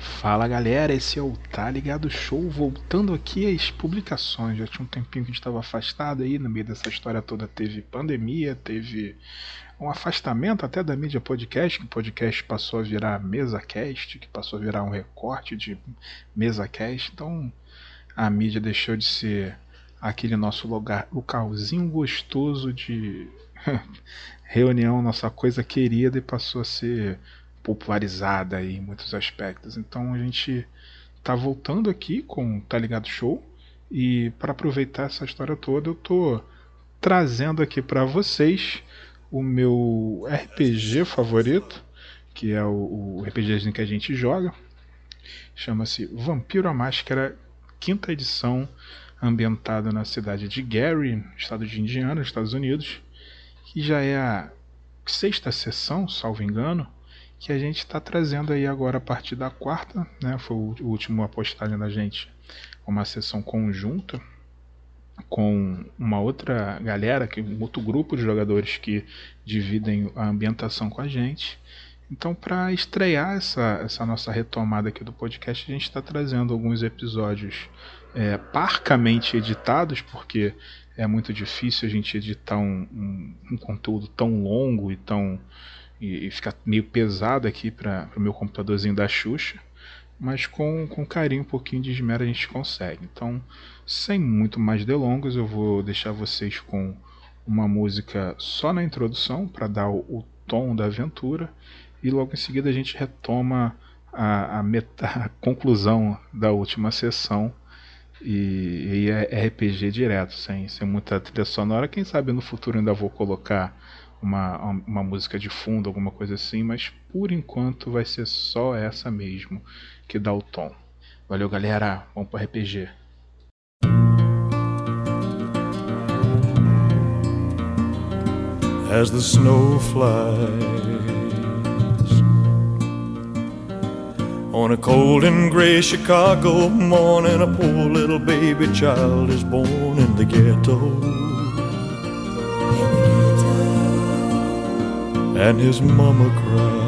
Fala galera, esse é o Tá Ligado Show, voltando aqui às publicações. Já tinha um tempinho que a gente estava afastado aí, no meio dessa história toda teve pandemia, teve um afastamento até da mídia podcast, que o podcast passou a virar mesa cast, que passou a virar um recorte de mesa cast. Então a mídia deixou de ser aquele nosso lugar, localzinho gostoso de reunião, nossa coisa querida, e passou a ser popularizada em muitos aspectos. Então a gente tá voltando aqui com Tá Ligado Show e para aproveitar essa história toda eu tô trazendo aqui para vocês o meu RPG favorito, que é o, o RPGzinho que a gente joga. Chama-se Vampiro a Máscara, quinta edição, ambientado na cidade de Gary, estado de Indiana, Estados Unidos, que já é a sexta sessão, salvo engano, que a gente está trazendo aí agora a partir da quarta, né? Foi o último apostagem da gente, uma sessão conjunta com uma outra galera, que um outro grupo de jogadores que dividem a ambientação com a gente. Então, para estrear essa, essa nossa retomada aqui do podcast, a gente está trazendo alguns episódios é, parcamente editados, porque é muito difícil a gente editar um, um, um conteúdo tão longo e tão e, e fica meio pesado aqui para o meu computadorzinho da Xuxa, mas com, com carinho, um pouquinho de esmero a gente consegue. Então, sem muito mais delongas, eu vou deixar vocês com uma música só na introdução para dar o, o, tom da aventura e logo em seguida a gente retoma a, a, meta, a conclusão da última sessão e, e é RPG direto, sem, sem muita trilha sonora. Quem sabe no futuro ainda vou colocar uma, uma música de fundo, alguma coisa assim, mas por enquanto vai ser só essa mesmo que dá o tom. Valeu, galera. Vamos pro RPG. As the snow flies On a cold and gray Chicago morning, a poor little baby child is born in the ghetto. And his mama cries.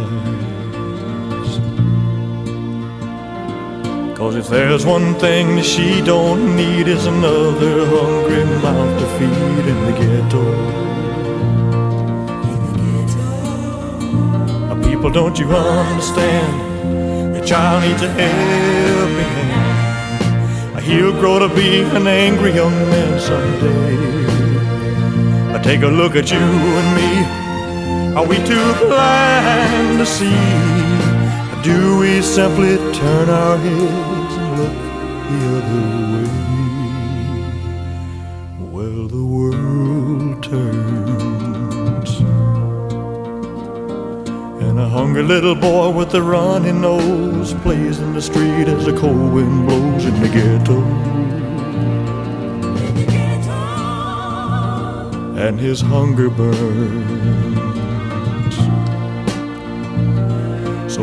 Cause if there's one thing she don't need is another hungry mouth to feed in the ghetto. People, don't you understand? Your child needs a helping hand. He'll grow to be an angry young man someday. Take a look at you and me. Are we too blind to see? Or do we simply turn our heads and look the other way? Well, the world turns. And a hungry little boy with a runny nose plays in the street as the cold wind blows in the ghetto. and his hunger burns.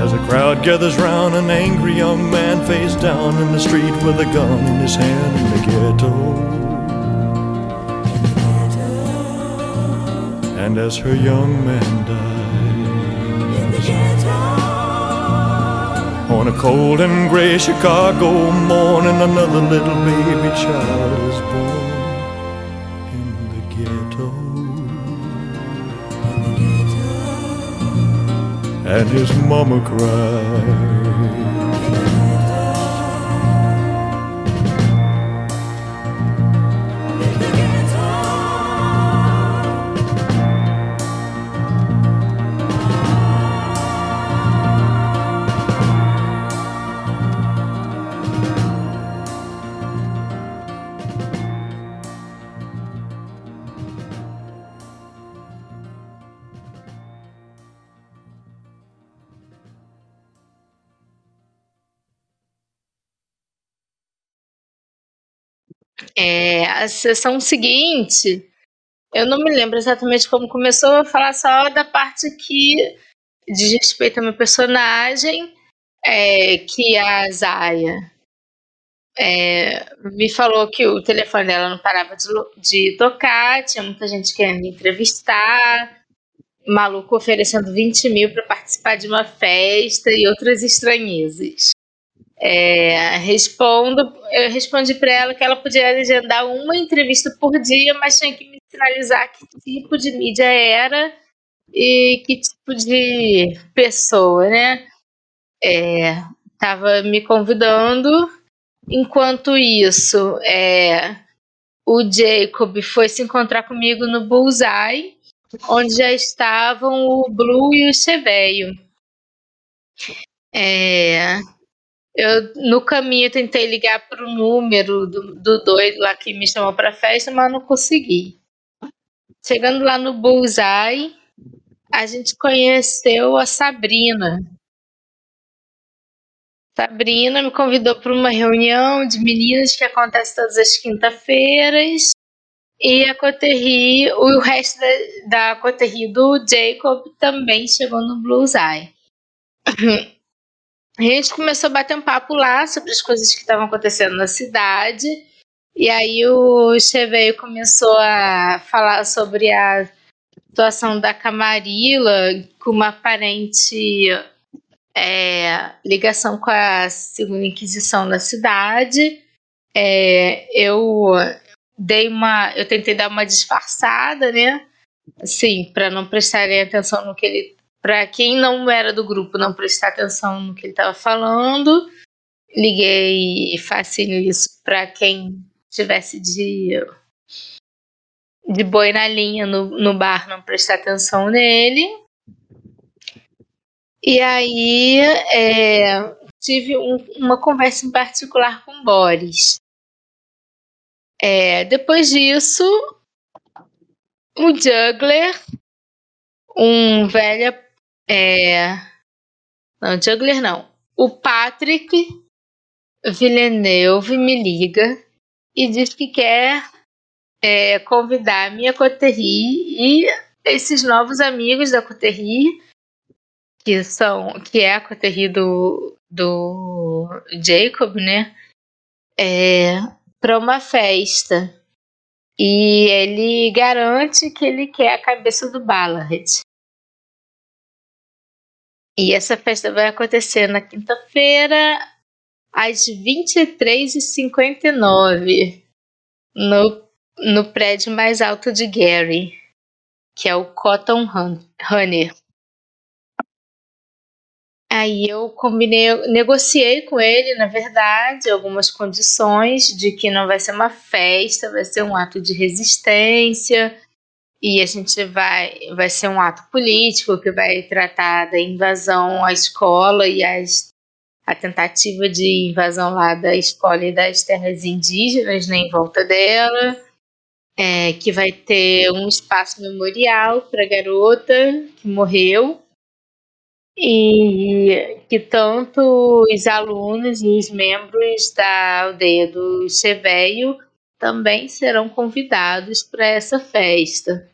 As a crowd gathers round an angry young man face down in the street with a gun in his hand in the ghetto. And as her young man dies In the ghetto. on a cold and gray Chicago morning, another little baby child is born and his mama cried. A sessão seguinte, eu não me lembro exatamente como começou, eu vou falar só da parte que diz respeito ao meu personagem, é, que a Zaya é, me falou que o telefone dela não parava de, de tocar, tinha muita gente querendo entrevistar, maluco oferecendo 20 mil para participar de uma festa e outras estranhezas. É, respondo, eu respondi para ela que ela podia legendar uma entrevista por dia, mas tinha que me sinalizar que tipo de mídia era e que tipo de pessoa, né? É, tava me convidando. Enquanto isso, é, o Jacob foi se encontrar comigo no Bullseye, onde já estavam o Blue e o Cheveio. É, eu, no caminho, eu tentei ligar para o número do, do doido lá que me chamou para a festa, mas não consegui. Chegando lá no Bullseye, a gente conheceu a Sabrina. Sabrina me convidou para uma reunião de meninas que acontece todas as quinta-feiras. E a Coterri, o resto da, da Coterri do Jacob também chegou no Blues Eye. A gente começou a bater um papo lá sobre as coisas que estavam acontecendo na cidade. E aí o Cheveio começou a falar sobre a situação da Camarilla com uma aparente é, ligação com a Segunda Inquisição na cidade. É, eu dei uma, eu tentei dar uma disfarçada, né? Assim, para não prestarem atenção no que ele para quem não era do grupo não prestar atenção no que ele estava falando. Liguei facinho isso para quem tivesse de, de boi na linha no, no bar não prestar atenção nele. E aí é, tive um, uma conversa em particular com Boris. É, depois disso, o Juggler, um velho é... Não, Juggler não. O Patrick Villeneuve me liga e diz que quer é, convidar a minha coterri e esses novos amigos da coterri, que são que é a coterri do, do Jacob, né? É, para uma festa. E ele garante que ele quer a cabeça do Ballard. E essa festa vai acontecer na quinta-feira, às 23h59, no, no prédio mais alto de Gary, que é o Cotton Honey. Aí eu combinei, negociei com ele, na verdade, algumas condições de que não vai ser uma festa, vai ser um ato de resistência, e a gente vai vai ser um ato político que vai tratar da invasão à escola e as, a tentativa de invasão lá da escola e das terras indígenas né, em volta dela, é, que vai ter um espaço memorial para a garota que morreu e que tanto os alunos e os membros da aldeia do Cheveio também serão convidados para essa festa.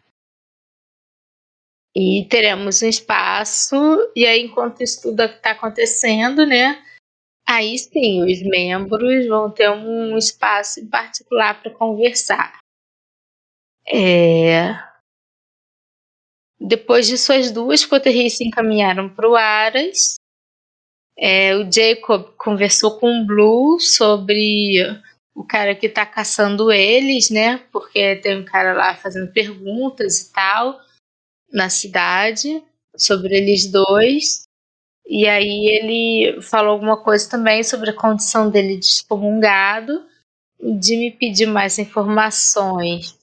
E teremos um espaço, e aí, enquanto isso tudo está acontecendo, né? Aí sim, os membros vão ter um espaço em particular para conversar. É... Depois disso, as duas coterrias se encaminharam para o Aras. É, o Jacob conversou com o Blue sobre o cara que está caçando eles, né? Porque tem um cara lá fazendo perguntas e tal na cidade sobre eles dois. E aí ele falou alguma coisa também sobre a condição dele de excomungado de me pedir mais informações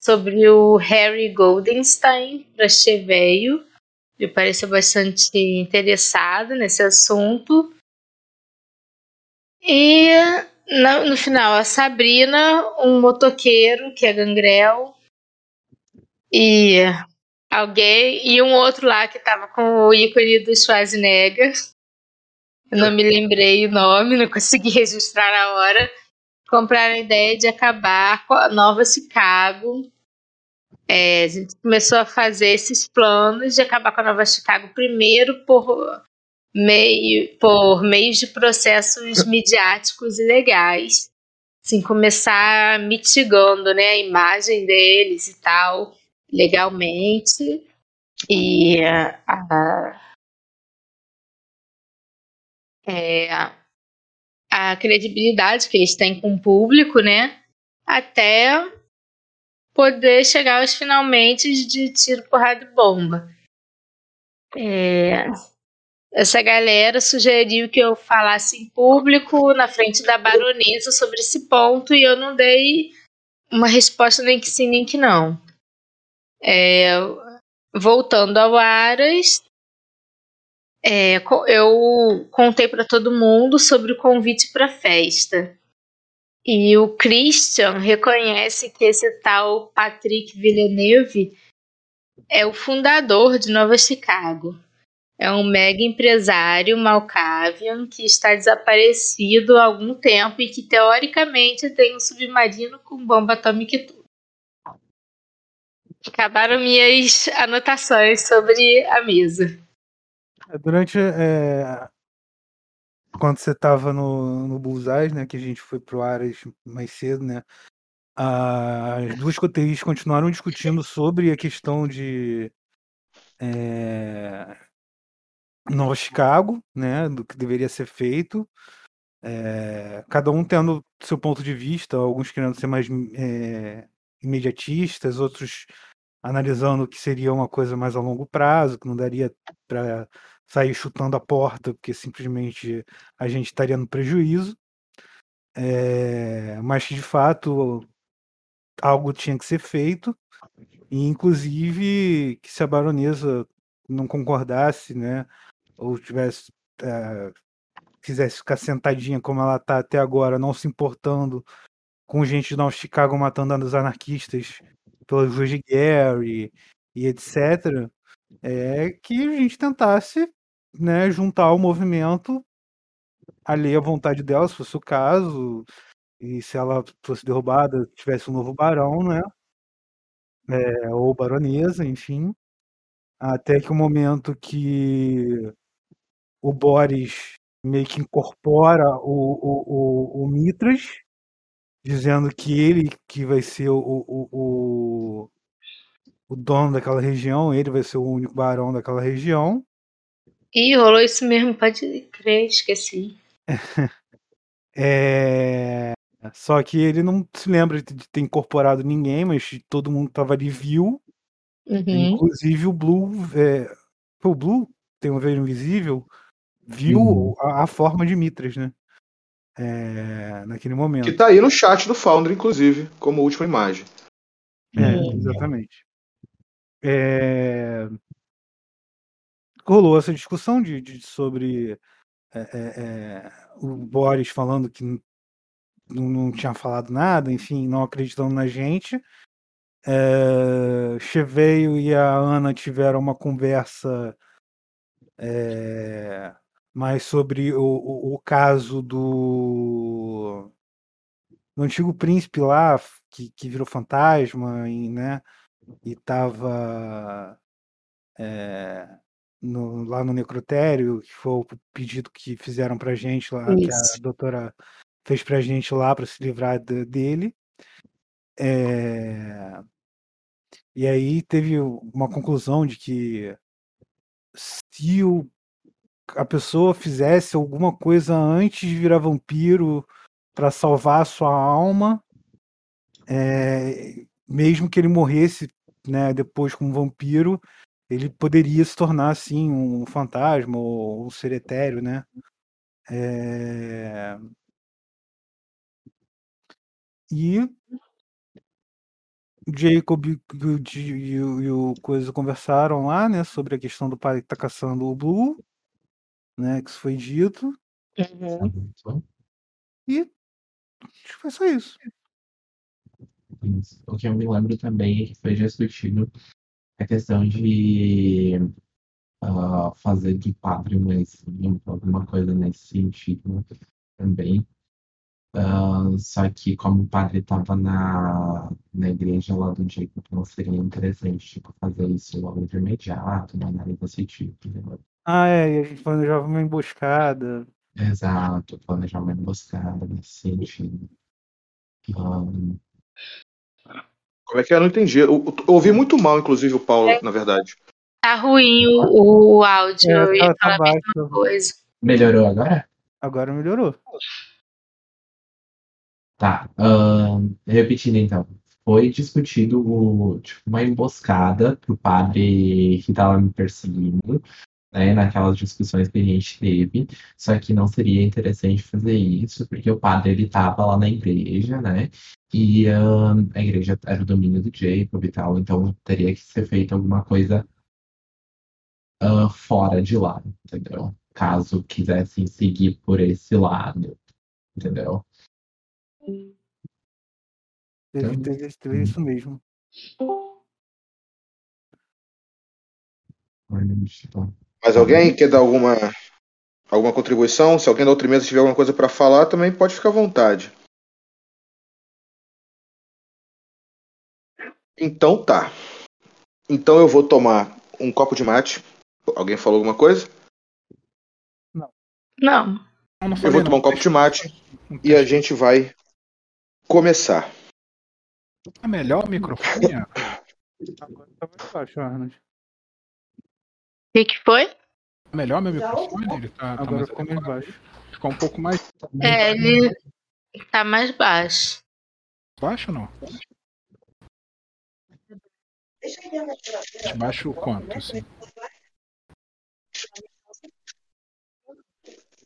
sobre o Harry Goldenstein para Cheveio. Ele pareceu bastante interessado nesse assunto. E no, no, final, a Sabrina, um motoqueiro que é gangrel, e alguém, e um outro lá que tava com o ícone do Schwarzenegger. Eu não me lembrei o nome, não consegui registrar na hora. compraram a ideia de acabar com a Nova Chicago. É, a gente começou a fazer esses planos de acabar com a Nova Chicago primeiro por meio por meios de processos midiáticos e legais, assim começar mitigando, né, a imagem deles e tal legalmente e a, é, a credibilidade que eles têm com o público, né? Até poder chegar aos finalmente de tiro, porrada e bomba. É, essa galera sugeriu que eu falasse em público na frente da baronesa sobre esse ponto e eu não dei uma resposta nem que sim nem que não. É, voltando ao Aras, é, eu contei para todo mundo sobre o convite para a festa. E o Christian reconhece que esse tal Patrick Villeneuve é o fundador de Nova Chicago. É um mega empresário malcavian que está desaparecido há algum tempo e que teoricamente tem um submarino com bomba atômica e tudo. Acabaram minhas anotações sobre a mesa. É, durante. É, quando você estava no, no Bullseye, né? Que a gente foi pro Aras mais cedo, né? As duas coteiras continuaram discutindo sobre a questão de. É, Nova Chicago, né? Do que deveria ser feito. É, cada um tendo seu ponto de vista, alguns querendo ser mais é, imediatistas, outros analisando que seria uma coisa mais a longo prazo, que não daria para sair chutando a porta, porque simplesmente a gente estaria no prejuízo. É, mas de fato algo tinha que ser feito, e inclusive que se a baronesa não concordasse, né, ou tivesse é, quisesse ficar sentadinha como ela está até agora, não se importando com gente de Nova Chicago matando os anarquistas pelas ruas de Gary e etc., é que a gente tentasse né, juntar o movimento ali à vontade dela, se fosse o caso, e se ela fosse derrubada, tivesse um novo barão, né? É, ou baronesa, enfim. Até que o momento que o Boris meio que incorpora o, o, o, o Mitras, dizendo que ele que vai ser o, o, o, o dono daquela região, ele vai ser o único barão daquela região. Ih, rolou isso mesmo, pode crer, esqueci. é... Só que ele não se lembra de ter incorporado ninguém, mas todo mundo que tava ali viu. Uhum. Inclusive o Blue. É... O Blue tem um veio invisível, viu uhum. a, a, forma de Mitras, né? É... Naquele momento. Que tá aí no chat do Founder, inclusive, como última imagem. É, exatamente. É rolou essa discussão de, de sobre é, é, o Boris falando que não, não, tinha falado nada, enfim, não acreditando na gente. É, Cheveio e a Ana tiveram uma conversa é, mais sobre o, o, o, caso do, do antigo príncipe lá, que, que virou fantasma, e, né? E estava é, no, lá no necrotério, que foi o pedido que fizeram pra gente lá, Isso. que a doutora fez pra gente lá para se livrar de, dele. É... E aí teve uma conclusão de que se o, a pessoa fizesse alguma coisa antes de virar vampiro para salvar a sua alma, é, mesmo que ele morresse né, depois como vampiro, ele poderia se tornar assim um fantasma ou um ser etéreo, né? É... E Jacob e o, e o, e o Coisa conversaram lá, né, sobre a questão do pai que tá caçando o Blue, né, que isso foi dito. Uhum. E acho que foi só isso. O que eu me lembro também é que foi discutido a questão de uh, fazer de mais limpo, alguma coisa nesse sentido também. Ah, só que como o padre estava na, na igreja lá do Jacob, não seria interessante tipo, fazer isso logo de imediato, não nada desse tipo. entendeu? Ah, é, e a gente planejava uma emboscada. Exato, planejar uma emboscada nesse sentido. Ah, Como é que é? Eu não entendi. Eu, eu ouvi muito mal, inclusive, o Paulo, na verdade. Tá ruim o, o áudio. É, eu ia tá- tá falar a mesma coisa. melhorou agora? Agora melhorou. Tá, repetindo então, foi discutido o, tipo, uma emboscada pro padre que estava me perseguindo, né, naquelas discussões que a gente teve, só que não seria interessante fazer isso, porque o padre ele estava lá na igreja, né, e ahn, a igreja era o domínio do Jacob e tal, então teria que ser feita alguma coisa ah, fora de lá, entendeu? Caso quisessem seguir por esse lado, entendeu? Teve, Então, teve, teve isso mesmo. Olha, Mas alguém quer dar alguma, alguma contribuição? Se alguém da outra mesa tiver alguma coisa para falar, também pode ficar à vontade. Então tá. Então eu vou tomar um copo de mate. Alguém falou alguma coisa? Não. Não, não Eu vou tomar um copo de mate e a gente vai começar. É melhor o microfone? Agora tá mais baixo, Arnold. O que, que foi? É melhor meu microfone? Ele tá, tá Agora ficou mais baixo. Ficou um pouco mais É, ele tá mais baixo. baixo ou não? Baixo quanto, assim?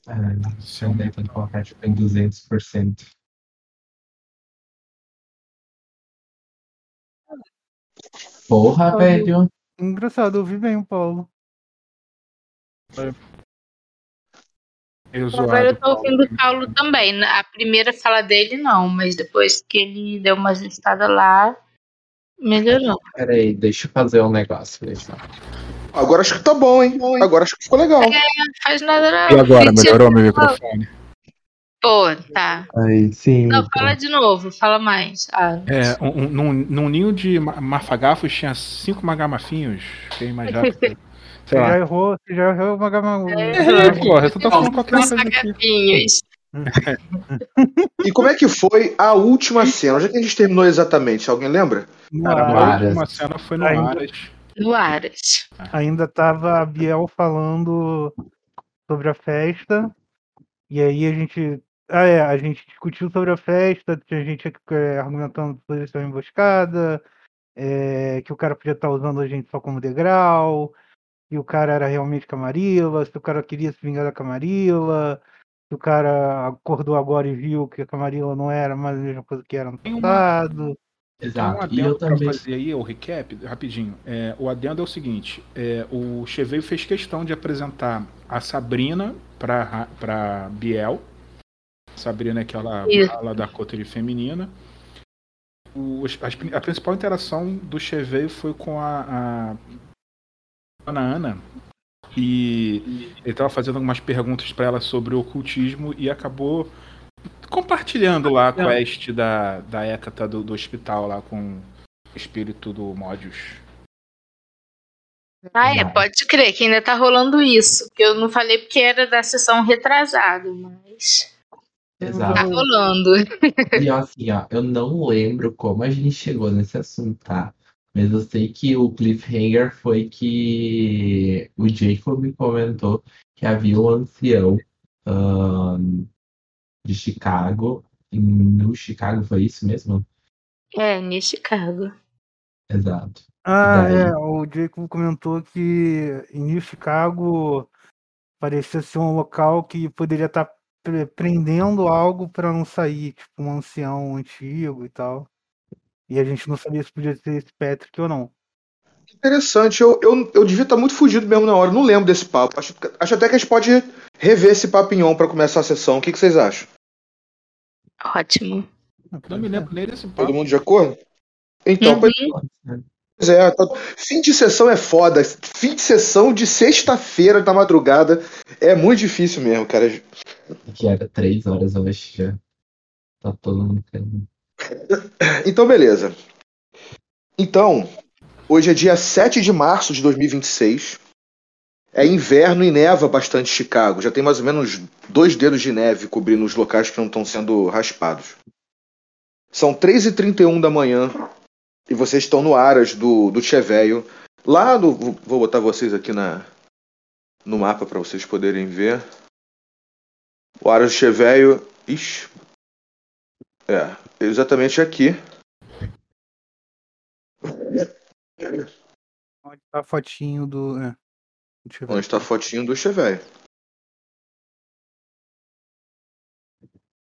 ah, Se eu tem que colocar tipo em 200%. Porra, velho. Engraçado, eu ouvi bem o Paulo. Agora eu tô ouvindo o Paulo também. Na- A primeira fala dele não, mas depois que ele deu uma ajustada lá, melhorou. Peraí, deixa eu fazer um negócio. Deixa. Agora acho que tá bom, hein? Agora acho que ficou legal. Não faz nada não. E agora, melhorou meu microfone? Pô, tá. Aí, sim. Não, fala de novo, fala mais. Ah, É, um, um- num, num ninho de ma- mafagafos tinha cinco magamafinhos. Fiquei mais rápido. Sei Você já errou, você já errou uma gama. É, porra, tu tá falando qualquer coisa aqui. E como é que foi a última cena? Onde é que a gente terminou exatamente? Alguém lembra? No Cara, ar, a última cena foi no Ainda. Aras. No Aras. ainda tava a Biel falando sobre a festa. E aí a gente. Ah, é, a gente discutiu sobre a festa, tinha gente é, argumentando posição emboscada, é, que o cara podia estar usando a gente só como degrau, que o cara era realmente Camarilla, se o cara queria se vingar da Camarilla, se o cara acordou agora e viu que a Camarilla não era mais a mesma coisa que era no passado. Tem um Exato. E eu adendo pra também. fazer aí, o recap, rapidinho. É, o adendo é o seguinte: é, o Cheveio fez questão de apresentar a Sabrina pra, pra Biel. Sabrina é aquela ala da coterie feminina. O- as- a principal interação do Cheveio foi com a, a Ana Ana. E ele estava fazendo algumas perguntas para ela sobre o ocultismo e acabou compartilhando lá a quest da, da Hecata do, do hospital lá com o espírito do Modius. Ah, é, pode crer que ainda tá rolando isso. Que eu não falei porque era da sessão retrasada, mas tá Exato. rolando. E assim, ó, eu não lembro como a gente chegou nesse assunto, tá? Mas eu sei que o cliffhanger foi que o Jacob me comentou que havia um ancião ahn, de Chicago. e No Chicago foi isso mesmo? É, em Chicago. Exato. Ah, Daí- é, o Jacob comentou que em New Chicago parecia ser um local que poderia estar prendendo algo para não sair, tipo um ancião antigo e tal. E a gente não sabia se podia ser esse Patrick ou não. Interessante. Eu, eu, eu devia estar muito fugido mesmo na hora. Não lembro desse papo. Acho, acho até que a gente pode rever esse papinhão para começar a sessão. O que, que vocês acham? Ótimo. Não me lembro nem desse papo. Todo mundo de acordo? Então, Uhum. pois é. tá- Fim de sessão é foda. Fim de sessão de sexta-feira da madrugada é muito difícil mesmo, cara. Que era três horas, eu acho já. Tá todo mundo querendo. Então, beleza. Então, hoje é dia 7 de março de 2026. É inverno e neva bastante Chicago. Já tem mais ou menos dois dedos de neve cobrindo os locais que não estão sendo raspados. São 3h31 da manhã e vocês estão no Aras do, do Cheveio. Lá no. Vou botar vocês aqui na, no mapa para vocês poderem ver. O Aras do Cheveio. Ixi. É, exatamente aqui. Onde tá a fotinho do. É. Deixa eu ver. Onde está a fotinho do Cheveio.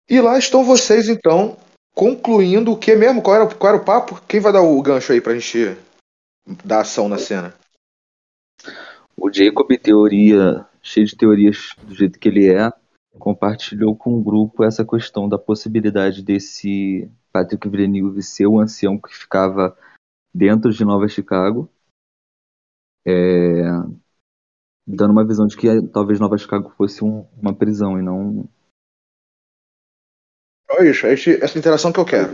E lá estão vocês, então, concluindo o que mesmo? Qual era, qual era o papo? Quem vai dar o gancho aí pra gente dar ação na cena? O Jacob, teoria, cheio de teorias do jeito que ele é, compartilhou com o grupo essa questão da possibilidade desse Patrick Villeneuve ser o ancião que ficava dentro de Nova Chicago, é, dando uma visão de que talvez Nova Chicago fosse um- uma prisão e não É isso, é esse- essa interação que eu quero.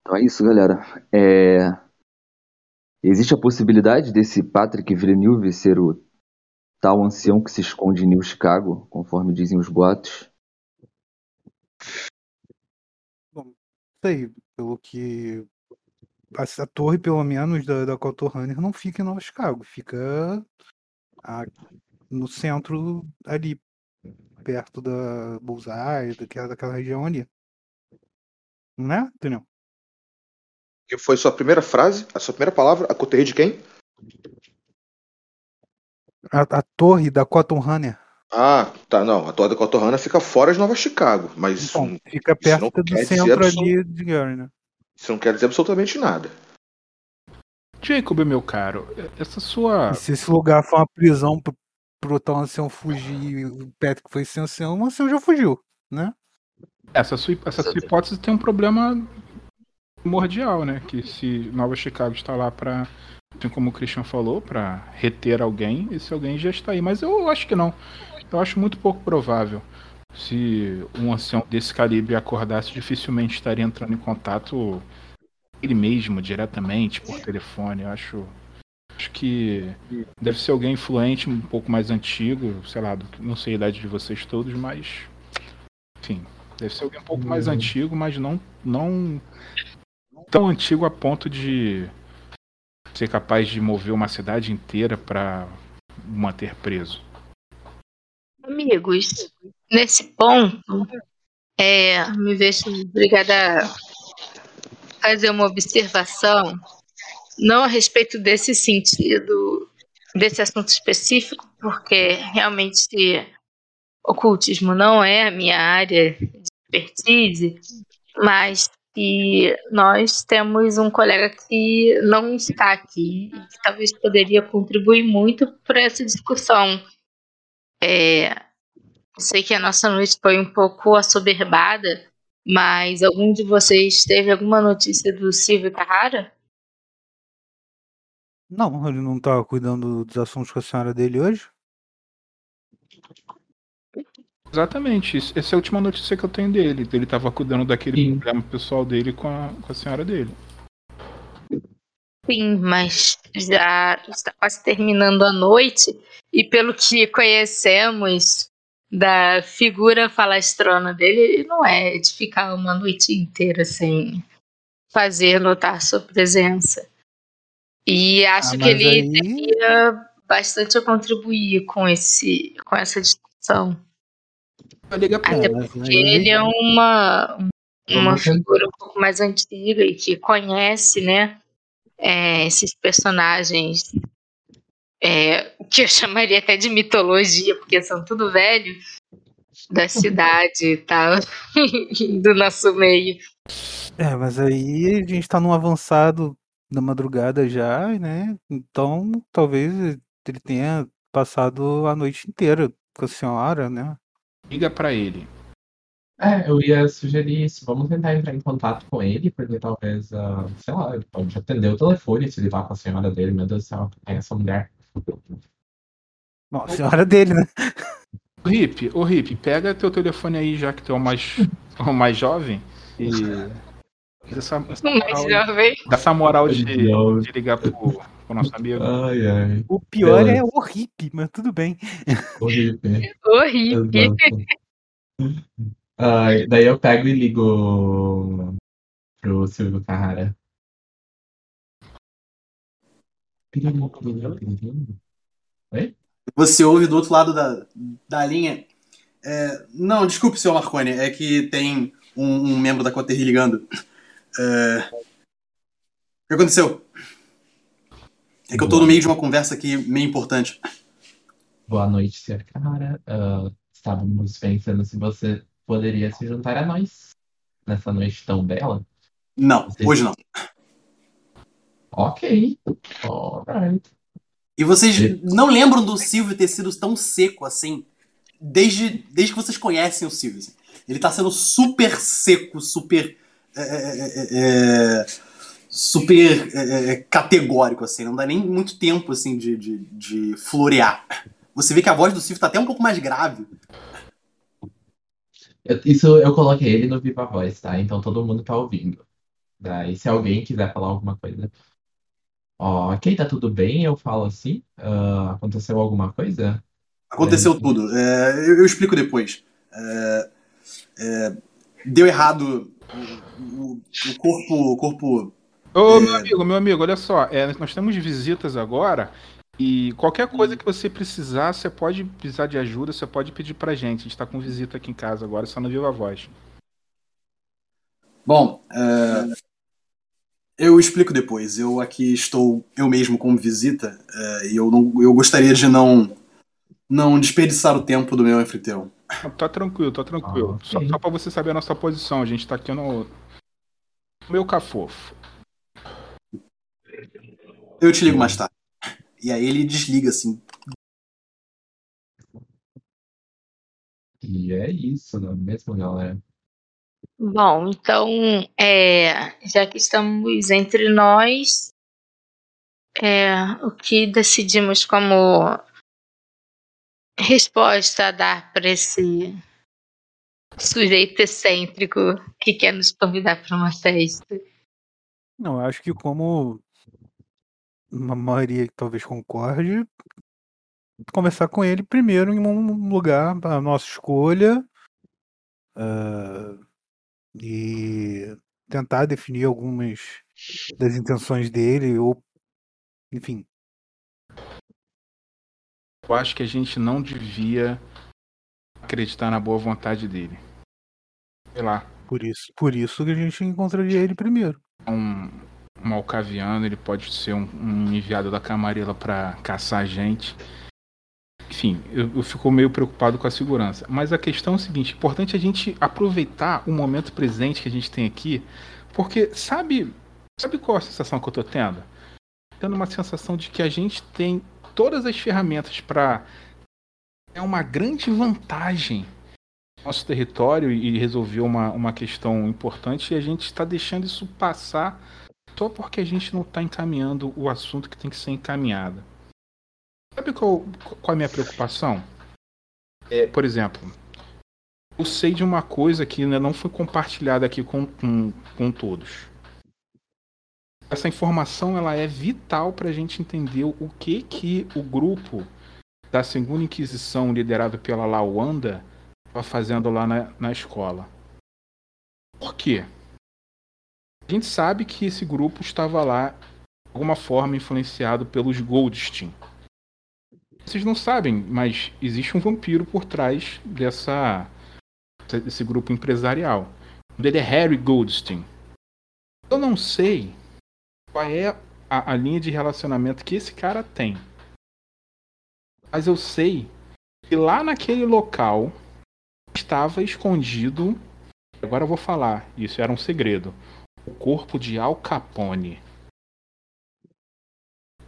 Então é isso, galera. É, Existe a possibilidade desse Patrick Villeneuve ser o tal ancião que se esconde em New Chicago, conforme dizem os boatos? Não sei, pelo que. A, a torre, pelo menos, da, da Cotorrunner não fica em Nova Chicago, fica a- no centro ali, perto da Bullseye, daquela, daquela região ali. Não é, Daniel? Que foi sua primeira frase, a sua primeira palavra, a coterri de quem? A, a torre da Cotton Runner Ah, tá, não. A Torre da Cotorrana fica fora de Nova Chicago, mas isso, então, fica isso não perto do quer dizer centro ali de Gary, né? isso não quer dizer absolutamente nada. Jacob, meu caro, essa sua. E se esse lugar for uma prisão pro, pro tal ancião fugir e o Patrick foi sem ancião, o ancião já fugiu, né? Essa sua, essa sua hipótese tem um problema primordial, né? Que se Nova Chicago está lá para, assim como o Christian falou, para reter alguém, esse alguém já está aí. Mas eu acho que não. Eu acho muito pouco provável. Se um ancião desse calibre acordasse, dificilmente estaria entrando em contato ele mesmo, diretamente, por telefone. Eu acho. Acho que deve ser alguém influente, um pouco mais antigo, sei lá, não sei a idade de vocês todos, mas. Enfim, Deve ser alguém um pouco mais antigo, mas não, não tão antigo a ponto de ser capaz de mover uma cidade inteira para manter preso. Amigos, nesse ponto, é, me vejo obrigada a fazer uma observação, não a respeito desse sentido, desse assunto específico, porque realmente ocultismo não é a minha área de expertise, mas que nós temos um colega que não está aqui e que talvez poderia contribuir muito para essa discussão. É, eu sei que a nossa noite foi um pouco assoberbada, mas algum de vocês teve alguma notícia do Silvio Carrara? Não, ele não tá cuidando dos assuntos com a senhora dele hoje? Exatamente, essa é a última notícia que eu tenho dele. Ele estava cuidando daquele Sim. problema pessoal dele com a, com a senhora dele. Sim, mas já está quase terminando a noite e pelo que conhecemos da figura falastrona dele, ele não é de ficar uma noite inteira sem fazer notar sua presença. E acho Ah, que ele aí- teria bastante a contribuir com esse com essa discussão. Liga pra Até mas porque aí- ele é uma, uma figura um pouco mais antiga e que conhece, né, é, esses personagens é, que eu chamaria até de mitologia, porque são tudo velho da cidade e tal, do nosso meio. É, mas aí a gente tá num avançado da madrugada já, né? Então talvez ele tenha passado a noite inteira com a senhora, né? Liga pra ele. É, eu ia sugerir isso. Vamos tentar entrar em contato com ele, porque talvez, ah, sei lá, ele pode atender o telefone se ele tá com a senhora dele. Meu Deus do céu, é essa mulher? Bom, a senhora dele, né? Ô, Rip, ô Rip, pega teu telefone aí, já que tu é o mais, o mais jovem. E. Essa, essa Mais moral, jovem. dessa moral de, de ligar pro, pro nosso amigo. Ai, ai. O pior é o hippie, mas tudo bem. Horrível. Horrível. Exato. Ai, daí eu pego e ligo pro Silvio Carrara. Você ouve do outro lado da, da linha. É, não, desculpe, senhor Marconi, é que tem um, um membro da Coterri ligando. É, o que aconteceu? É que eu tô no meio de uma conversa aqui meio importante. Boa noite, senhor Carrara. Ah, estávamos pensando se você poderia se juntar a nós nessa noite tão bela. Não, hoje não. Ok. Alright. E vocês não lembram do Silvio ter sido tão seco assim desde, desde que vocês conhecem o Silvio. assim. Ele tá sendo super seco, super. é, é, é, super é, é, categórico, assim. Não dá nem muito tempo assim de, de, de florear. Você vê que a voz do Silvio tá até um pouco mais grave. Eu- Isso eu coloquei ele no Viva Voz, tá? Então todo mundo tá ouvindo. Daí se alguém quiser falar alguma coisa. Ok, tá tudo bem? Eu falo assim. Ah, aconteceu alguma coisa? Aconteceu É. tudo. É, eu, eu explico depois. É, é, deu errado. O, o- o corpo. O corpo. Ô, É. meu amigo, meu amigo, olha só, é, nós temos visitas agora e qualquer coisa que você precisar, você pode precisar de ajuda, você pode pedir pra gente. A gente tá com visita aqui em casa agora, só no Viva Voz. Bom, é, eu explico depois. Eu aqui estou eu mesmo como visita é, e eu, não, eu gostaria de não não desperdiçar o tempo do meu anfitrião. Tá tranquilo, tá tranquilo. Ah, Só, só pra você saber a nossa posição, a gente tá aqui no. no Meu cafofo. Eu te ligo mais tarde. E aí ele desliga assim. E é isso, não é mesmo, galera? Bom, então, é, já que estamos entre nós, é, o que decidimos como resposta a dar para esse sujeito excêntrico que quer nos convidar para uma festa? Não, eu acho que como uma maioria que talvez concorde, conversar com ele primeiro em um lugar a nossa escolha ah, e tentar definir algumas das intenções dele ou enfim. Eu acho que a gente não devia acreditar na boa vontade dele. Sei lá, por isso por isso que a gente encontraria ele primeiro. Um, um alcaviano, ele pode ser um, um enviado da Camarilla pra caçar a gente. Enfim, eu, eu fico meio preocupado com a segurança. Mas a questão é o seguinte: importante a gente aproveitar o momento presente que a gente tem aqui, porque sabe, sabe qual é a sensação que eu tô tendo? Tendo uma sensação de que a gente tem todas as ferramentas para é uma grande vantagem no nosso território e resolver uma, uma questão importante e a gente está deixando isso passar só porque a gente não está encaminhando o assunto que tem que ser encaminhado. Sabe qual, qual é a minha preocupação? É, por exemplo, eu sei de uma coisa que ainda não foi compartilhada aqui com, com, com todos. Essa informação ela é vital para a gente entender o que que o grupo da Segunda Inquisição, liderado pela Lawanda, estava fazendo lá na, na escola. Por quê? A gente sabe que esse grupo estava lá, de alguma forma, influenciado pelos Goldstein. Vocês não sabem, mas existe um vampiro por trás dessa desse grupo empresarial. O dele é Harry Goldstein. Eu não sei qual é a, a linha de relacionamento que esse cara tem. Mas eu sei que lá naquele local estava escondido. Agora eu vou falar, isso era um segredo. O corpo de Al Capone.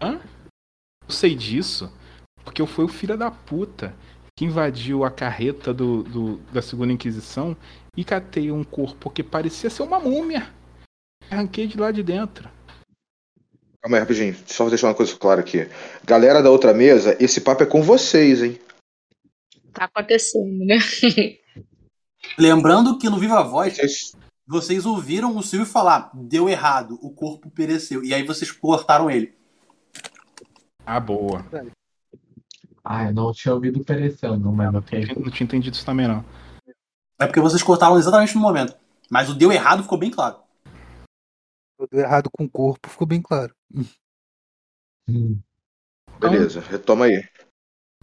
Hã? Eu sei disso porque eu fui o filho da puta que invadiu a carreta do, do- da Segunda Inquisição e catei um corpo que parecia ser uma múmia. Arranquei de lá de dentro. Calma aí, rapidinho. Só deixar uma coisa clara aqui. Galera da outra mesa, esse papo é com vocês, hein? tá acontecendo, né? Lembrando que no Viva Voz, Vocês- vocês ouviram o Silvio falar, deu errado, o corpo pereceu. E aí vocês cortaram ele. Ah, boa. Ah, eu não tinha ouvido pereceu, não, mas ok. Não tinha entendido isso também, não. É porque vocês cortaram exatamente no momento. Mas o deu errado ficou bem claro. Tudo errado com o corpo, ficou bem claro. Hum. Beleza, retoma aí.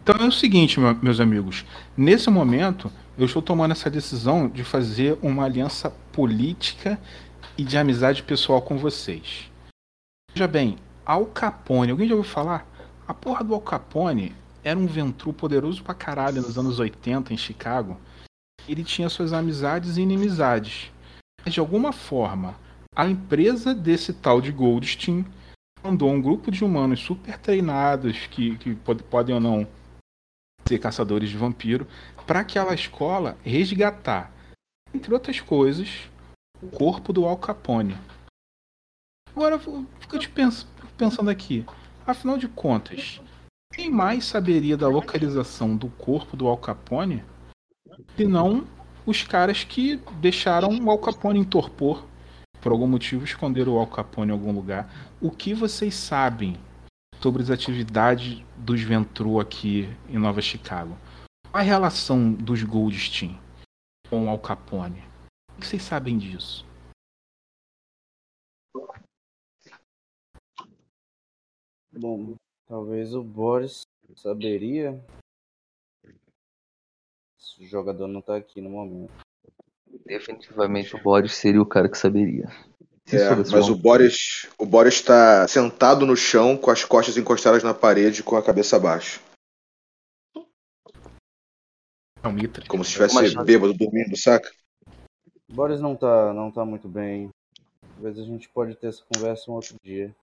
Então é o seguinte, meu- meus amigos. Nesse momento, eu estou tomando essa decisão de fazer uma aliança política e de amizade pessoal com vocês. Veja bem, Al Capone, alguém já ouviu falar? A porra do Al Capone era um ventru poderoso pra caralho nos anos 80 em Chicago. Ele tinha suas amizades e inimizades. Mas de alguma forma, a empresa desse tal de Goldstein mandou um grupo de humanos super treinados que, que pod- podem ou não ser caçadores de vampiro para aquela escola resgatar, entre outras coisas, o corpo do Al Capone. Agora eu fico te pens- pensando aqui, afinal de contas, quem mais saberia da localização do corpo do Al Capone se não os caras que deixaram o Al Capone em torpor? Por algum motivo esconderam o Al Capone em algum lugar. O que vocês sabem sobre as atividades dos Ventru aqui em Nova Chicago? Qual a relação dos Goldstein com o Al Capone? O que vocês sabem disso? Bom, talvez o Boris saberia. O jogador não tá aqui no momento. Definitivamente o Boris seria o cara que saberia. Se É, mas o Boris, o Boris está sentado no chão com as costas encostadas na parede com a cabeça baixa, É o Mitre. como se estivesse chance. bêbado dormindo, saca? O Boris não tá, não tá muito bem. Talvez a gente pode ter essa conversa um outro dia.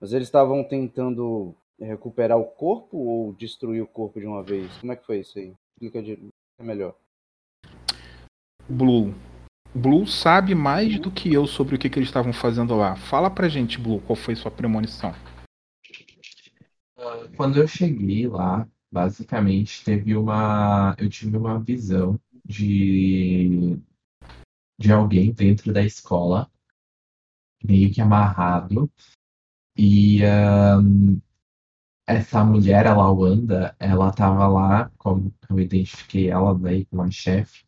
Mas eles estavam tentando recuperar o corpo ou destruir o corpo de uma vez? Como é que foi isso aí? Explica de... é melhor. Blue. Blue sabe mais do que eu sobre o que, que eles estavam fazendo lá. Fala pra gente, Blue, qual foi sua premonição? Quando eu cheguei lá, basicamente teve uma. Eu tive uma visão de. de alguém dentro da escola, meio que amarrado. E ahn, essa mulher, a Lawanda, ela tava lá, como eu identifiquei ela daí como a chefe,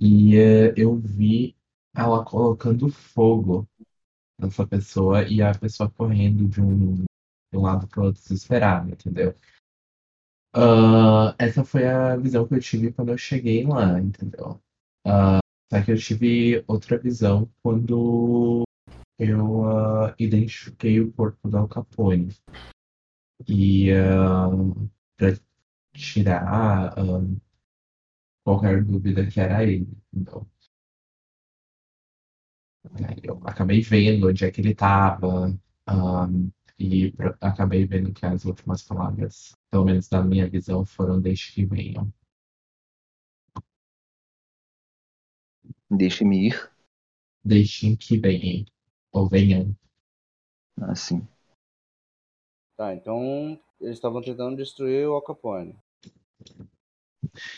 e eh, eu vi ela colocando fogo nessa pessoa e a pessoa correndo de um de um lado pro outro desesperado, entendeu? Ah, essa foi a visão que eu tive quando eu cheguei lá, entendeu? Ah, só que eu tive outra visão quando eu ah, identifiquei o corpo do Al Capone. E ah, pra tirar ah, qualquer dúvida que era ele? Aí Eu acabei vendo onde é que ele tava, ah, e acabei vendo que as últimas palavras, pelo menos da minha visão, foram deixe que venham. Deixe-me ir. Deixem que venham. Ou venham. Assim. Tá, então eles estavam tentando destruir o Al Capone.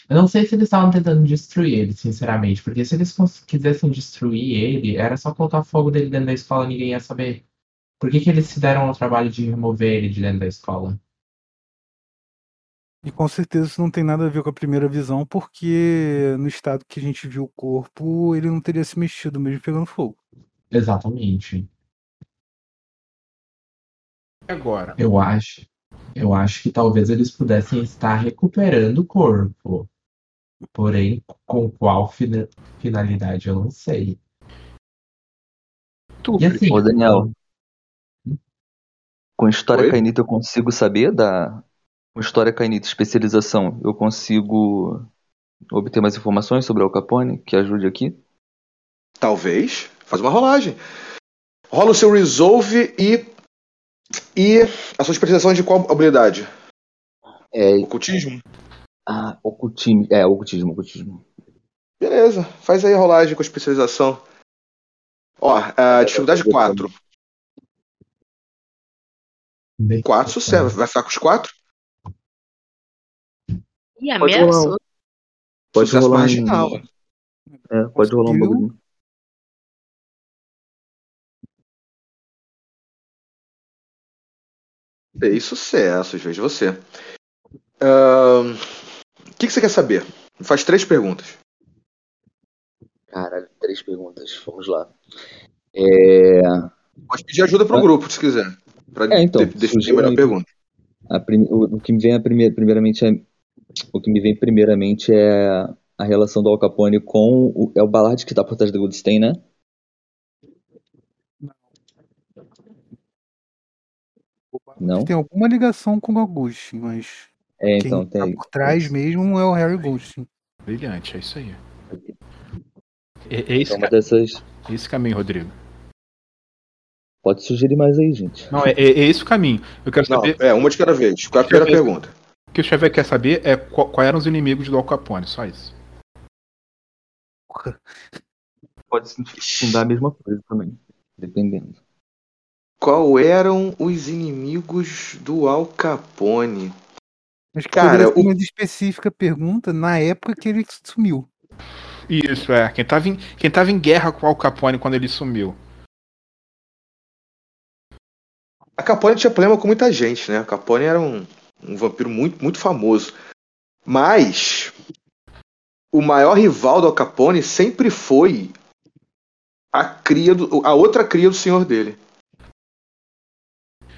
Eu não sei se eles estavam tentando destruir ele, sinceramente, porque se eles quisessem destruir ele, era só colocar fogo dele dentro da escola e ninguém ia saber. Por que que eles se deram ao trabalho de remover ele de dentro da escola? E com certeza isso não tem nada a ver com a primeira visão, porque no estado que a gente viu o corpo, ele não teria se mexido mesmo pegando fogo. Exatamente. Agora? Eu acho, eu acho que talvez eles pudessem estar recuperando o corpo. Porém, com qual fina- finalidade eu não sei. Tu, E assim, Ô, Daniel. Com história Oi? cainita eu consigo saber da. Com história cainita especialização, eu consigo obter mais informações sobre Al Capone que ajude aqui? Talvez. Faz uma rolagem. Rola o seu resolve e. E a sua especialização é de qual habilidade? É. Ocultismo? Ah, ocultismo. É, ocultismo, ocultismo. Beleza. Faz aí a rolagem com a especialização. Ó, a dificuldade 4. 4 sucesso. Vai ficar com os 4? E Pode ameaçou. rolar. Pode Sucesso rolar marginal. um... É, pode rolar um bagulho. Fez sucesso, veja você. O que, que você quer saber? Faz três perguntas. Caralho, três perguntas. Vamos lá. É... Pode pedir ajuda pro Ah. grupo, se quiser. Pra É, então, de- definir a melhor aí- pergunta. A prim- o, o que me vem a primeira, primeiramente é o que me vem primeiramente é a relação do Al Capone com o, é o Ballard que tá por trás do Goldstein, né? Não? Tem alguma ligação com o Augustin, mas É, quem então tá tem. por trás mesmo é o Harry Goldstein. Brilhante, é isso aí. É, é esse, Então, uma ca- dessas. esse caminho, Rodrigo. Pode sugerir mais aí, gente. Não, é, é- é esse o caminho. Eu quero Não, saber. é uma de cada vez. Qual é a primeira pergunta? O que o Xavier quer saber é qual, qual eram os inimigos do Al Capone, só isso. Pode fundar a mesma coisa também. Dependendo. Qual eram os inimigos do Al Capone? Mas que Cara, o- mais específica a pergunta na época que ele sumiu. Isso, é. Quem tava em, quem tava em guerra com o Al Capone quando ele sumiu. A Capone tinha problema com muita gente, né? A Capone era um, um vampiro muito, muito famoso. Mas o maior rival do Al Capone sempre foi a cria do, a outra cria do senhor dele.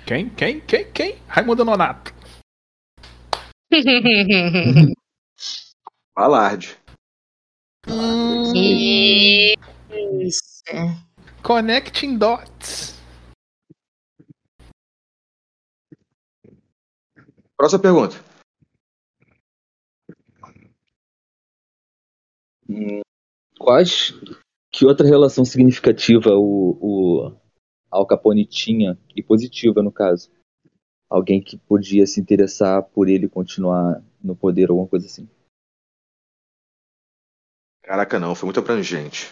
Quem? Quem? Quem? Quem? Raimundo Nonato. Ballard. Isso. Connecting Dots. Próxima pergunta. Quais. Que outra relação significativa o, o Al Capone tinha, e positiva no caso? Alguém que podia se interessar por ele continuar no poder, alguma coisa assim. Caraca, não, foi muito abrangente.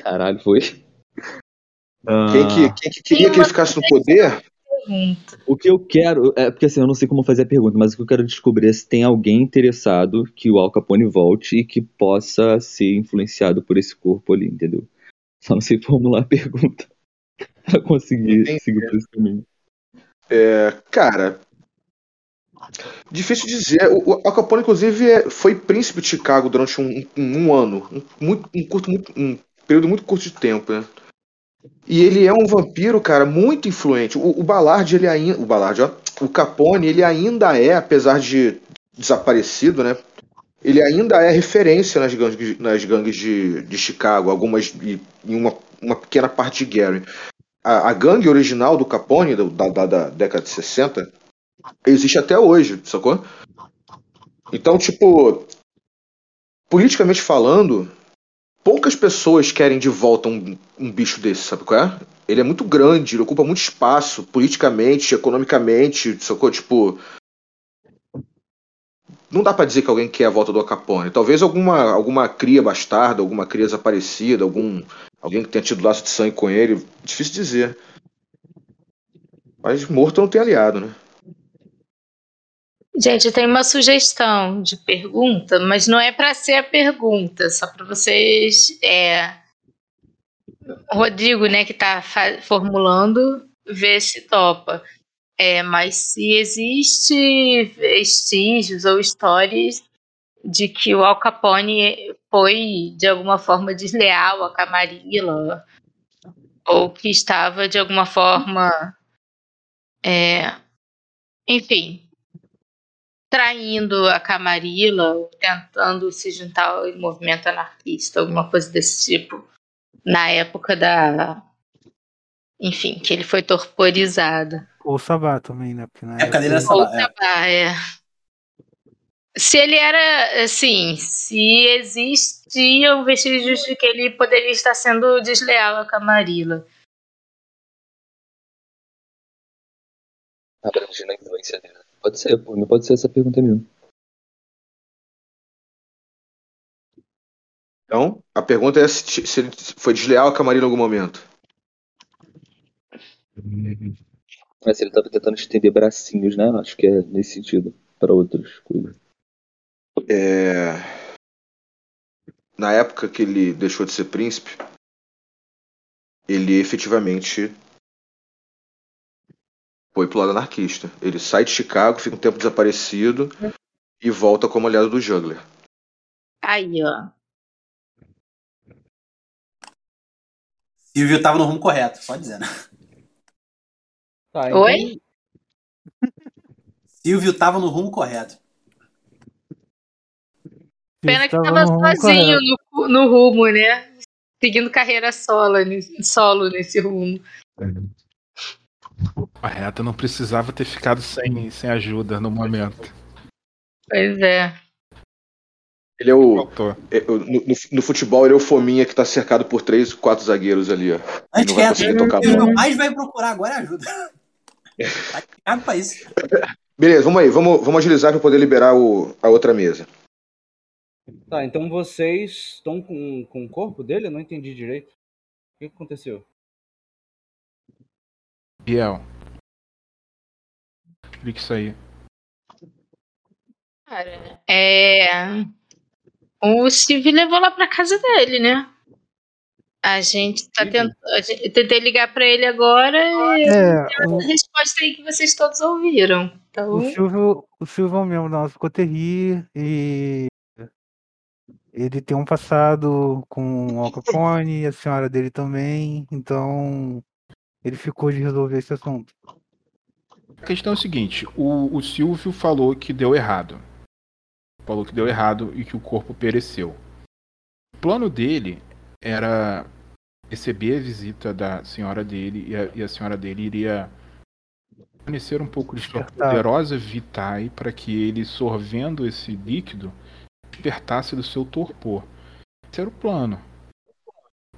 Caralho, foi. Quem que, quem que queria que ele ficasse no poder? O que eu quero, é porque assim, eu não sei como fazer a pergunta, mas o que eu quero descobrir é se tem alguém interessado que o Al Capone volte e que possa ser influenciado por esse corpo ali, entendeu? Só não sei formular a pergunta pra conseguir Entendi. seguir por esse caminho. É, cara, difícil dizer. O, o Al Capone, inclusive, é- foi príncipe de Chicago durante um, um- um ano, um, muito, um curto, muito- um período muito curto de tempo, né? E ele é um vampiro, cara, muito influente. O, o Ballard, ele ainda, o Ballard, ó, o Capone, ele ainda é, apesar de desaparecido, né? Ele ainda é referência nas gangues, nas gangues de, de Chicago, algumas em uma, uma pequena parte de Gary. A, a gangue original do Capone, da, da, da década de 60, existe até hoje, sacou? Então, tipo, politicamente falando, poucas pessoas querem de volta um, um bicho desse, sabe qual é? Ele é muito grande, ele ocupa muito espaço, politicamente, economicamente, sacou? Tipo. Não dá pra dizer que alguém quer a volta do Al Capone. Talvez alguma, alguma cria bastarda, alguma cria desaparecida, algum, alguém que tenha tido laço de sangue com ele. Difícil dizer. Mas morto não tem aliado, né? Gente, tenho uma sugestão de pergunta, mas não é para ser a pergunta, só para vocês. É, Rodrigo, né, que está formulando, ver se topa. É, mas se existe vestígios ou histórias de que o Al Capone foi de alguma forma desleal a Camarilla, ou que estava de alguma forma, é, enfim, traindo a Camarilla, ou tentando se juntar ao movimento anarquista, alguma coisa desse tipo, na época da. Enfim, que ele foi torporizado. Ou Sabá também, né? Porque na A época dele era Ou Sabá, é. Sabá, é. Se ele era, assim, se existiam vestígios de que ele poderia estar sendo desleal a Camarilla. Abrangindo a influência dele. Pode ser, pô, não pode ser essa pergunta mesmo. Então, a pergunta é se, se ele foi desleal a Camarilla em algum momento. Mas ele tava tentando estender bracinhos, né? Acho que é nesse sentido, para outras coisas. é, na época que ele deixou de ser príncipe, ele efetivamente foi pro lado anarquista. Ele sai de Chicago, fica um tempo desaparecido e volta como aliado do Juggler. Aí, ó. Silvio tava no rumo correto, só dizendo. Tá, então, Oi? Silvio tava no rumo correto. Pena que Estava tava no rumo sozinho no, no rumo, né? Seguindo carreira solo, nesse- solo nesse rumo. A reta não precisava ter ficado sem, sem ajuda no momento. Pois é. Ele é o. É, no, no- no futebol, ele é o Fominha que tá cercado por três, quatro zagueiros ali, ó. Antes não vai que conseguir tocar a o que bola. vai procurar agora é ajuda. Tá pra isso. Beleza, vamos aí, vamos, vamos agilizar para poder liberar o, a outra mesa. tá, então vocês estão com, com o corpo dele? Eu não entendi direito. O que aconteceu? Biel. Explica isso aí. Cara, é. O Steve levou lá pra casa dele, né? A gente tá Steve? tentando. a gente- Eu tentei ligar pra ele agora e É, essa resposta aí que vocês todos ouviram. Então, O Silvio, o Silvio é um membro da nossa coterie e ele tem um passado com o Al Capone, a senhora dele também, então ele ficou de resolver esse assunto. A questão é o seguinte: o, o Silvio falou que deu errado. Falou que deu errado e que o corpo pereceu. O plano dele era receber a visita da senhora dele e a, e a senhora dele iria fornecer um pouco de sua poderosa vitae para que ele, sorvendo esse líquido, despertasse do seu torpor. Esse era o plano.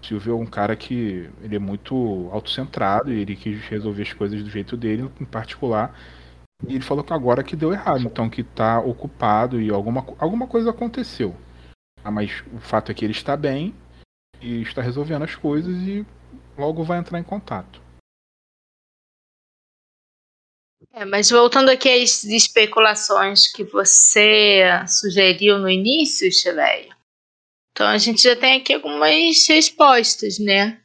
Silvio é um cara que ele é muito autocentrado e ele quis resolver as coisas do jeito dele, em particular. E ele falou que agora que deu errado, então que tá ocupado e alguma, alguma coisa aconteceu. Ah, mas o fato é que ele está bem e está resolvendo as coisas e logo vai entrar em contato. é, mas voltando aqui às especulações que você sugeriu no início, Chileia. Então a gente já tem aqui algumas respostas, né?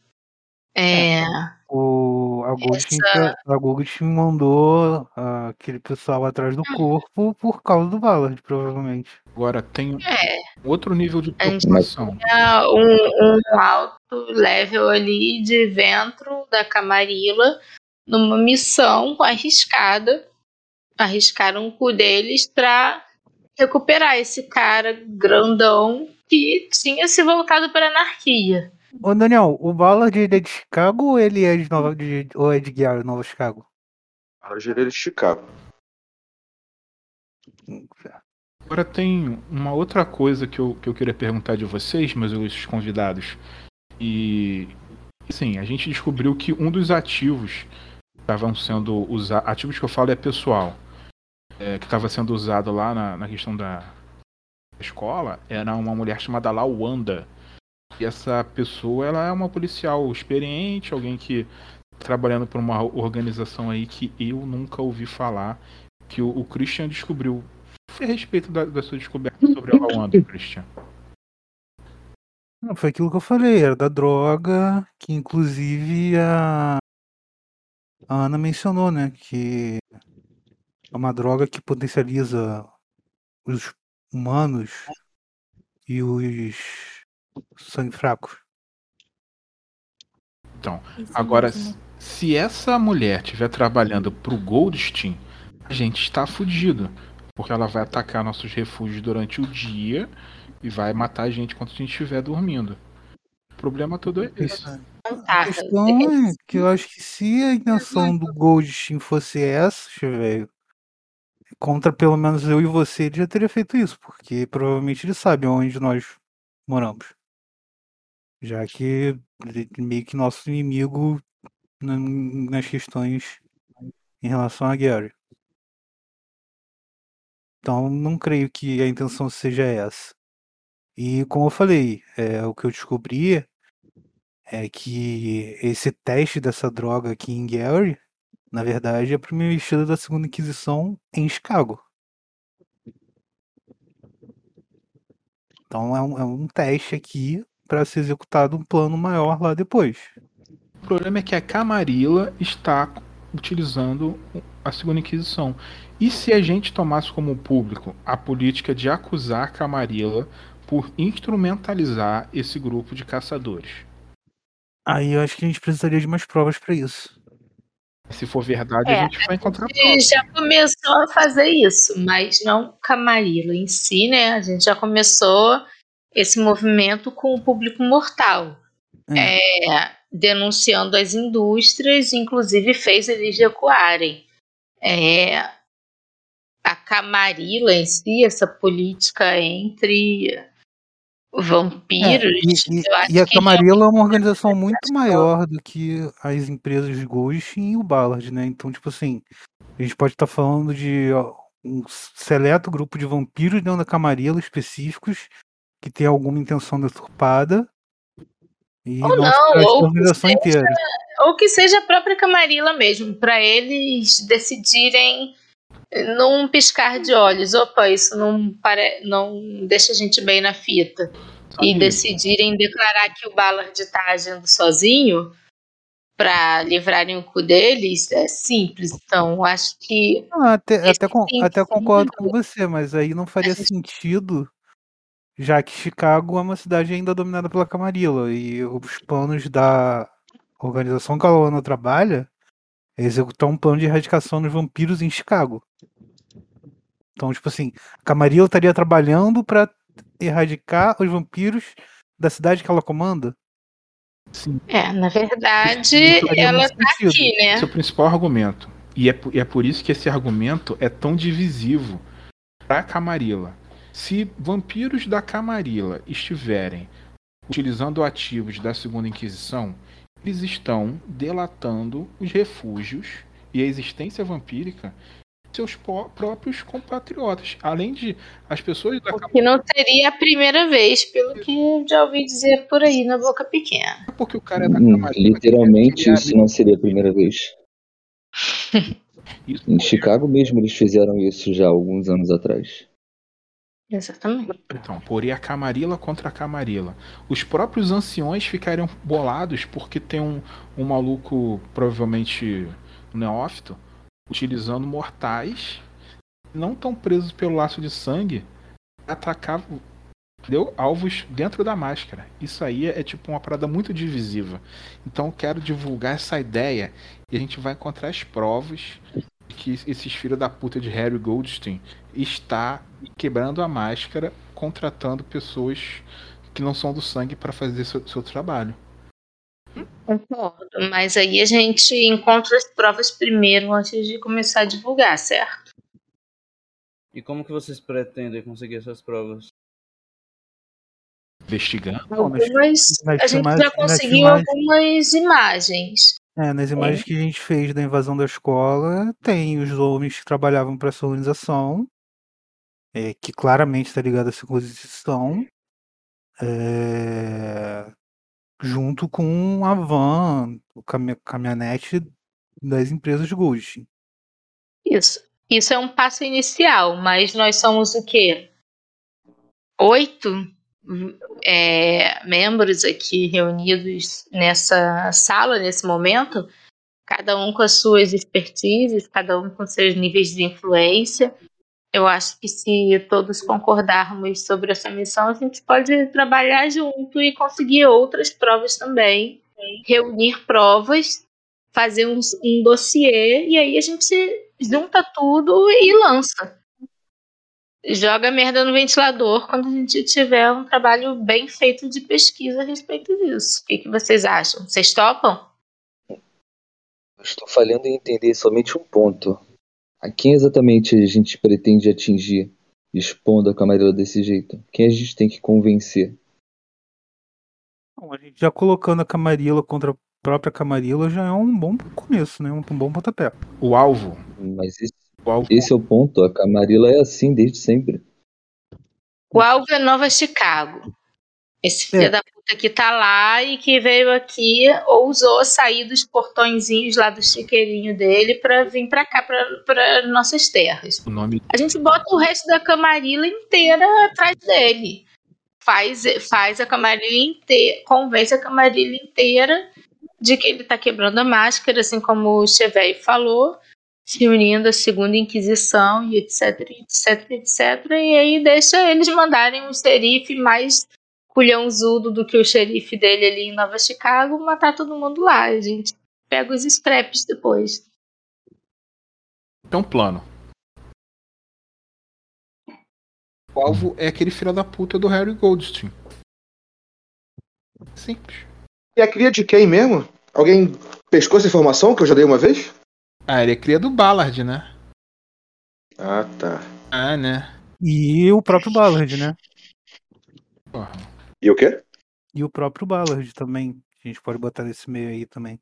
É, O, a Goldstein, a Goldstein mandou ah, aquele pessoal atrás do corpo por causa do Ballard, provavelmente. Agora tem é, outro nível de A gente- preocupação. um, um alto level ali de ventro da Camarilla numa missão arriscada. Arriscaram o cu deles pra recuperar esse cara grandão que tinha se voltado para a anarquia. Ô Daniel, o Ballard é de Chicago ou ele é de Nova de, ou é de Gary, Nova Chicago? Para gerar de Chicago. Agora tem uma outra coisa que eu, que eu queria perguntar de vocês, meus ilustres convidados. E sim, a gente descobriu que um dos ativos que estavam sendo usados. Ativos que eu falo é pessoal. é, que estava sendo usado lá na, na questão da escola era uma mulher chamada Lawanda. E essa pessoa ela é uma policial experiente, alguém que trabalhando por uma organização aí que eu nunca ouvi falar. Que o, o Christian descobriu foi a respeito da, da sua descoberta sobre a Lawanda, Christian? Não, foi aquilo que eu falei, era da droga, que inclusive a, a Ana mencionou, né? Que é uma droga que potencializa os humanos e os sangue fracos. Então, Isso agora, se essa mulher estiver trabalhando pro Goldstein, a gente está fudido. Porque ela vai atacar nossos refúgios durante o dia e vai matar a gente enquanto a gente estiver dormindo. O problema todo é esse. A questão é que eu acho que se a intenção do Goldstein fosse essa, velho, contra pelo menos eu e você, ele já teria feito isso, porque provavelmente ele sabe onde nós moramos. Já que meio que nosso inimigo na- nas questões em relação a Gary. Então não creio que a intenção seja essa. E como eu falei, é, o que eu descobri é que esse teste dessa droga aqui em Gary, na verdade, é para o investido da segunda Inquisição em Chicago. Então é um, é um teste aqui para ser executado um plano maior lá depois. O problema é que a Camarilla está utilizando a segunda Inquisição. E se a gente tomasse como público a política de acusar a Camarilla por instrumentalizar esse grupo de caçadores? Aí eu acho que a gente precisaria de mais provas para isso. Se for verdade, É, a gente vai encontrar A gente já começou a fazer isso, mas não Camarilla em si, né? A gente já começou esse movimento com o público mortal. É, denunciando as indústrias, inclusive fez eles recuarem. É, a Camarilla em si, essa política entre vampiros, É, e, e- e a que Camarilla é uma organização muito maior do que as empresas Ghost e o Ballard, né? Então, tipo assim, a gente pode estar falando de um seleto grupo de vampiros dentro da Camarilla específicos que tem alguma intenção deturpada e Ou não, ou que seja- inteira. ou que seja a própria Camarilla mesmo, para eles decidirem num piscar de olhos, opa, isso não, pare... não deixa a gente bem na fita. Só E decidirem declarar que o Ballard está agindo sozinho para livrarem o cu deles, é simples. Então, acho que Não, até, até, con- até concordo com você, mas aí não faria sentido, já que Chicago é uma cidade ainda dominada pela Camarilla e os planos da organização que a Luana trabalha é executar um plano de erradicação dos vampiros em Chicago. Então, tipo assim, a Camarilla estaria trabalhando para erradicar os vampiros da cidade que ela comanda? sim, é, na verdade, ela tá sentido. aqui, né? esse é o principal argumento. E é, por- e é por isso que esse argumento é tão divisivo para a Camarilla. Se vampiros da Camarilla estiverem utilizando ativos da Segunda Inquisição, eles estão delatando os refúgios e a existência vampírica seus próprios compatriotas. Além de as pessoas da Que não seria a primeira vez, pelo que já ouvi dizer por aí na boca pequena. porque o cara é da Hum, Camarilla. literalmente, isso não seria a primeira vez. Isso Em Chicago mesmo eles fizeram isso já alguns anos atrás. Exatamente. Então, porém a Camarilla contra a Camarilla. Os próprios anciões ficariam bolados porque tem um, um maluco, provavelmente um neófito, utilizando mortais, não tão presos pelo laço de sangue, atacar entendeu? alvos dentro da máscara. Isso aí é tipo uma parada muito divisiva. Então quero divulgar essa ideia e a gente vai encontrar as provas de que esses filhos da puta de Harry Goldstein está quebrando a máscara, contratando pessoas que não são do sangue para fazer seu, seu trabalho. Concordo. Mas aí a gente encontra as provas primeiro antes de começar a divulgar, certo? E como que vocês pretendem conseguir essas provas? Investigando. Algumas, nas a gente já conseguiu filmagens- algumas imagens. É, nas imagens que a gente fez da invasão da escola, tem os homens que trabalhavam para essa organização, é, que claramente está ligado à Inquisição, é, junto com a van, o cami- caminhonete das empresas Ghost. Isso. Isso é um passo inicial, mas nós somos o quê? Oito é, membros aqui reunidos nessa sala, nesse momento, cada um com as suas expertises, cada um com seus níveis de influência. Eu acho que se todos concordarmos sobre essa missão, a gente pode trabalhar junto e conseguir outras provas também, reunir provas, fazer um, um dossiê e aí a gente junta tudo e lança. Joga merda no ventilador quando a gente tiver um trabalho bem feito de pesquisa a respeito disso. O que, que vocês acham? Vocês topam? Estou falhando em entender somente um ponto. A quem exatamente a gente pretende atingir expondo a Camarilla desse jeito? Quem a gente tem que convencer? Bom, a gente já colocando a Camarilla contra a própria Camarilla já é um bom começo, né? Um, um bom pontapé. O alvo. Mas esse, O alvo esse é o ponto. A Camarilla é assim desde sempre. O alvo é Nova Chicago. Esse filho É. da puta que tá lá e que veio aqui, ousou sair dos portõezinhos lá do chiqueirinho dele pra vir pra cá, pra, pra nossas terras. o nome A gente bota o resto da camarila inteira atrás dele. faz, faz a camarilha inteira, convence a camarilha inteira de que ele está quebrando a máscara, assim como o Chevey falou, se unindo à segunda Inquisição e etc, etc, etc. E aí deixa eles mandarem um xerife mais culhãozudo do que o xerife dele ali em Nova Chicago matar todo mundo lá. A gente pega os scraps depois. Tem um plano. O alvo é aquele filho da puta do Harry Goldstein. Simples. E a cria de quem mesmo? Alguém pescou essa informação que eu já dei uma vez? Ah, ele é cria do Ballard, né? Ah, tá. Ah, né? E o próprio Ballard, né? Porra. E o quê? E o próprio Ballard também. A gente pode botar nesse meio aí também.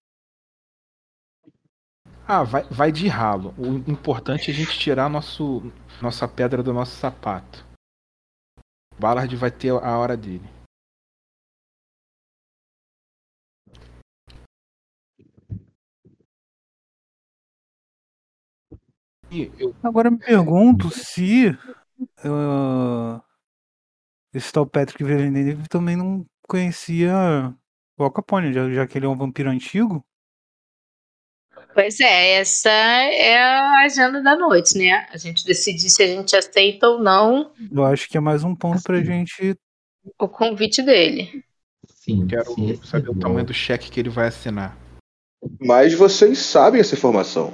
Ah, vai, vai de ralo. O importante é a gente tirar nosso, nossa pedra do nosso sapato. Ballard vai ter a hora dele. E eu, Agora eu me pergunto se ah, esse tal Patrick Villeneuve também não conhecia o Al Capone, já, já que ele é um vampiro antigo. Pois é, essa é a agenda da noite, né? A gente decidir se a gente aceita ou não Eu acho que é mais um ponto pra gente. o convite dele. Sim, quero esse saber o for- tamanho do cheque que ele vai assinar. Mas vocês sabem essa informação.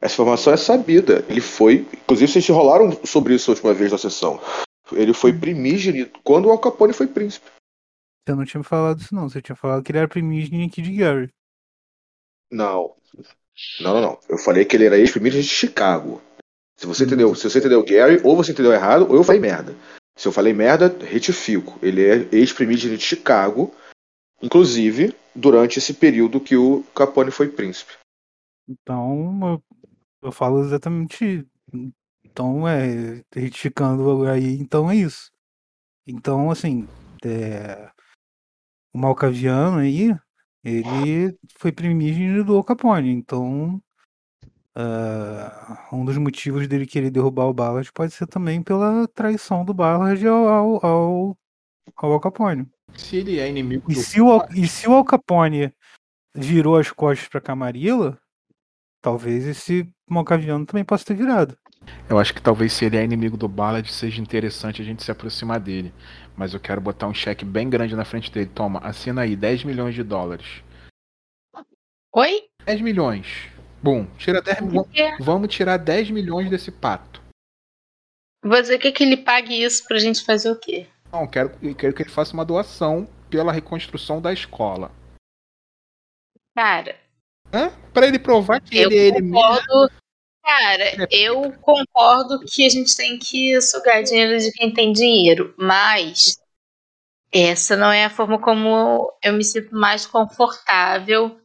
Essa informação é sabida. Ele foi. Inclusive, vocês rolaram sobre isso a última vez na sessão. Ele foi primígene quando o Al Capone foi príncipe. Você não tinha me falado isso, não. Você tinha falado que ele era primígene aqui de Gary. Não. Não, não, não. Eu falei que ele era ex-primígene de Chicago. Se você entendeu, se você entendeu Gary, ou você entendeu errado, ou eu falei merda. Se eu falei merda, retifico. Ele é ex-primígene de Chicago, inclusive durante esse período que o Capone foi príncipe. Então, eu, eu falo exatamente. Então, é. Retificando aí, então é isso. Então, assim. é, o Malcaviano aí, ele foi primígene do Al Capone. Então, ah, um dos motivos dele querer derrubar o Ballard pode ser também pela traição do Ballard ao, ao, ao, ao Al Capone. Se ele é inimigo E do se, o, e se o Al Capone virou as costas pra Camarilla, talvez esse Malcaviano também possa ter virado. Eu acho que talvez se ele é inimigo do Ballard seja interessante a gente se aproximar dele. Mas eu quero botar um cheque bem grande na frente dele. Toma, assina aí 10 milhões de dólares. Oi? 10 milhões. Bom, tira 10 milhões. É. Vamos tirar 10 milhões desse pato. Vou dizer que, que ele pague isso pra gente fazer o quê? Não, eu quero, quero que ele faça uma doação pela reconstrução da escola. Cara, Hã? Pra ele provar que eu ele é ele mesmo. Cara, eu concordo que a gente tem que sugar dinheiro de quem tem dinheiro, mas essa não é a forma como eu me sinto mais confortável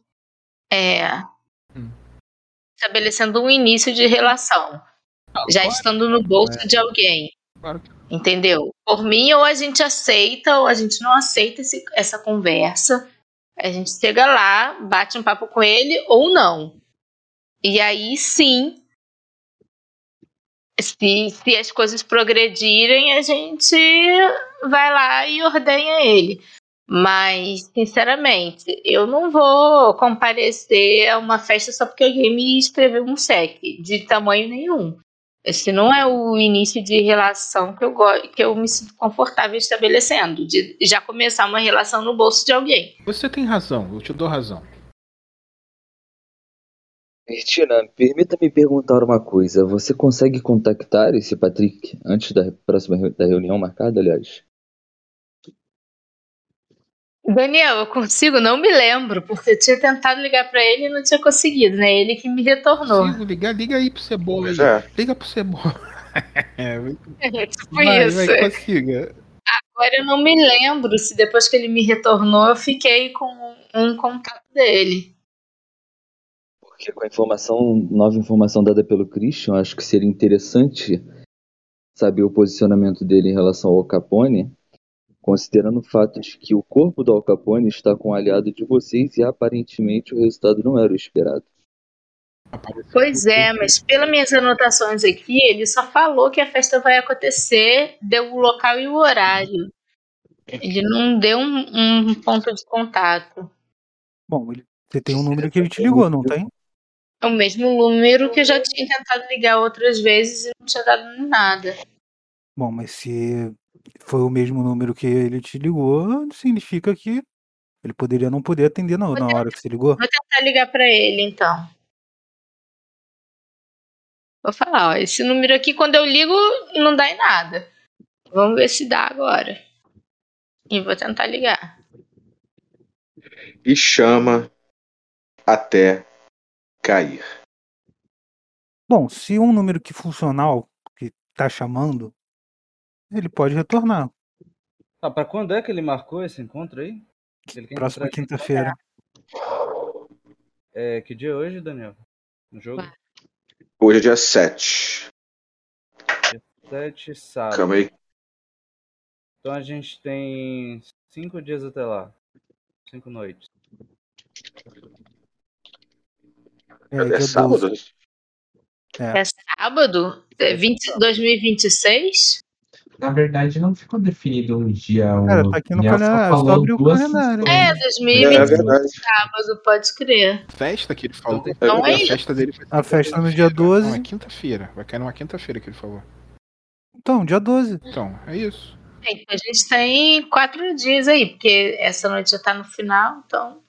é, Hum. estabelecendo um início de relação, já claro. estando no bolso de alguém. Claro Entendeu? Por mim, ou a gente aceita ou a gente não aceita esse- essa conversa. A gente chega lá, bate um papo com ele ou não. E aí sim, se, se as coisas progredirem, a gente vai lá e ordenha ele. Mas, sinceramente, eu não vou comparecer a uma festa só porque alguém me escreveu um cheque de tamanho nenhum. Esse não é o início de relação que eu, que eu me sinto confortável estabelecendo, de já começar uma relação no bolso de alguém. Você tem razão, eu te dou razão. Cristina, permita-me perguntar uma coisa. Você consegue contactar esse Patrick antes da próxima reu- da reunião marcada, aliás? Daniel, eu consigo, não me lembro, porque eu tinha tentado ligar pra ele e não tinha conseguido, né? Ele que me retornou. Consigo ligar, liga aí pro Cebola aí. Pois é. Liga pro Cebola. É, tipo vai, isso. vai, consiga. Agora eu não me lembro se depois que ele me retornou eu fiquei com um contato dele. Porque com a informação, nova informação dada pelo Christian, acho que seria interessante saber o posicionamento dele em relação ao Al Capone, considerando o fato de que o corpo do Al Capone está com um aliado de vocês e aparentemente o resultado não era o esperado. Pois é, mas pelas minhas anotações aqui, ele só falou que a festa vai acontecer, deu o local e o horário. Ele não deu um, um ponto de contato. Bom, ele- você tem um número que ele te ligou, não tem? É o mesmo número que eu já tinha tentado ligar outras vezes e não tinha dado nada. Bom, mas se foi o mesmo número que ele te ligou, significa que ele poderia não poder atender na, na hora que você ligou. Vou tentar ligar pra ele, então. Vou falar, ó, esse número aqui, quando eu ligo, não dá em nada. Vamos ver se dá agora. E vou tentar ligar. E chama até cair. Bom, se um número que funcional que tá chamando, ele pode retornar. Tá, pra quando é que ele marcou esse encontro aí? Próxima quinta-feira. É, que dia é hoje, Daniel? No jogo? Hoje é dia 7. 7 sábado. Calma aí. Então a gente tem cinco dias até lá. Cinco noites. É, É, sábado? 12. É. É sábado? É 20, 2026? Na verdade, não ficou definido um dia. o Cara, tá aqui no calendário, só abriu o calendário. É, É 2026 verdade. sábado, pode crer. Festa que ele falou. Então é a isso. festa dele foi A festa no dia Não, é 12. quinta-feira. Vai cair numa quinta-feira que ele falou. Então, dia 12. Então, é isso. É, então a gente tem quatro dias aí, porque essa noite já tá no final, então.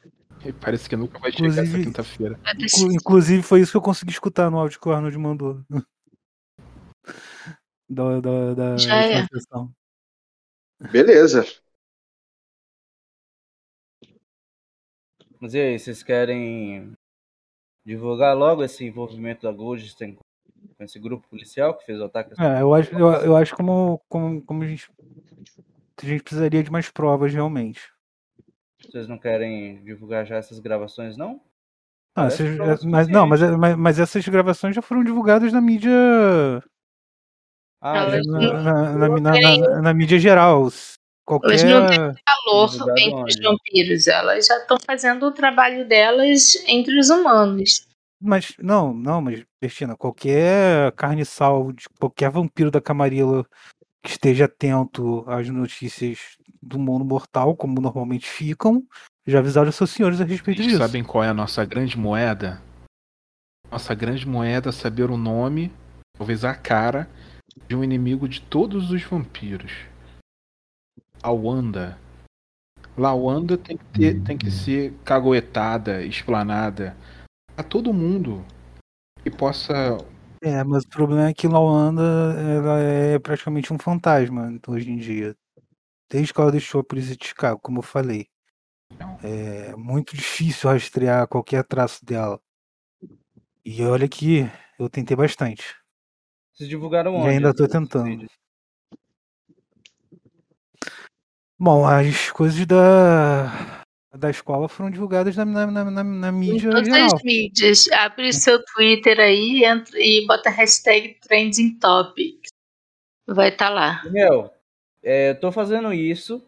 E parece que nunca vai chegar essa Inclusive- quinta-feira. ter- Inclu- Inclusive, foi isso que eu consegui escutar no áudio que o Arnold mandou. Da, da, da Já é. Beleza. Mas e aí, vocês querem divulgar logo esse envolvimento da Goldstein com esse grupo policial que fez o ataque? É, eu acho, eu, eu acho como, como, como a gente. A gente precisaria de mais provas realmente. Vocês não querem divulgar já essas gravações, não? Ah, essas- é, mas, não, mas, suficiente. mas, mas essas gravações já foram divulgadas na mídia. Ah, Elas já Na, não- na, na, na- na- na mídia geral. Qualquer. Elas não têm calor entre os vampiros. Elas já estão fazendo o trabalho delas entre os humanos. Mas, não, não, mas, Bertina, qualquer carniçal, de qualquer vampiro da Camarilla esteja atento às notícias do mundo mortal, como normalmente ficam, já avisaram seus senhores a respeito Vocês disso. sabem qual é a nossa grande moeda? Nossa grande moeda é saber o nome, talvez a cara, de um inimigo de todos os vampiros. A Wanda. Lawanda tem que, ter, tem que ser cagoetada, explanada a todo mundo que possa. É, mas o problema é que Lawanda ela é praticamente um fantasma hoje em dia. Desde que ela deixou a polícia de Chicago, como eu falei. É muito difícil rastrear qualquer traço dela. E olha que eu tentei bastante. Vocês divulgaram E onde? ainda tô esses tentando. Bom, as coisas da, da escola foram divulgadas na, na, na, na- na Em mídia todas geral. as mídias. Abre o seu Twitter aí entra, e bota a hashtag Trending Topics. Vai estar lá. Daniel, é, eu tô fazendo isso.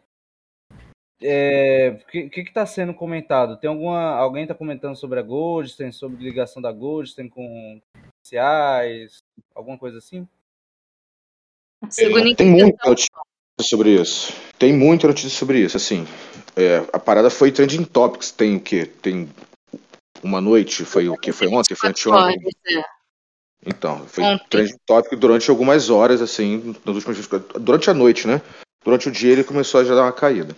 É, O que, que que tá sendo comentado? Tem alguma. Alguém tá comentando sobre a Goldstein, sobre ligação da Goldstein com policiais, alguma coisa assim? Segundo É, tem indicação, notícia sobre isso. Tem muita notícia sobre isso. Assim, é, a parada foi trending topics. Tem o quê? Tem uma noite? Foi o que? Foi ontem? Foi anteontem? é. Então, foi Ontem. trending topic durante algumas horas, assim, nas últimas durante a noite, né? Durante o dia ele começou a já dar uma caída.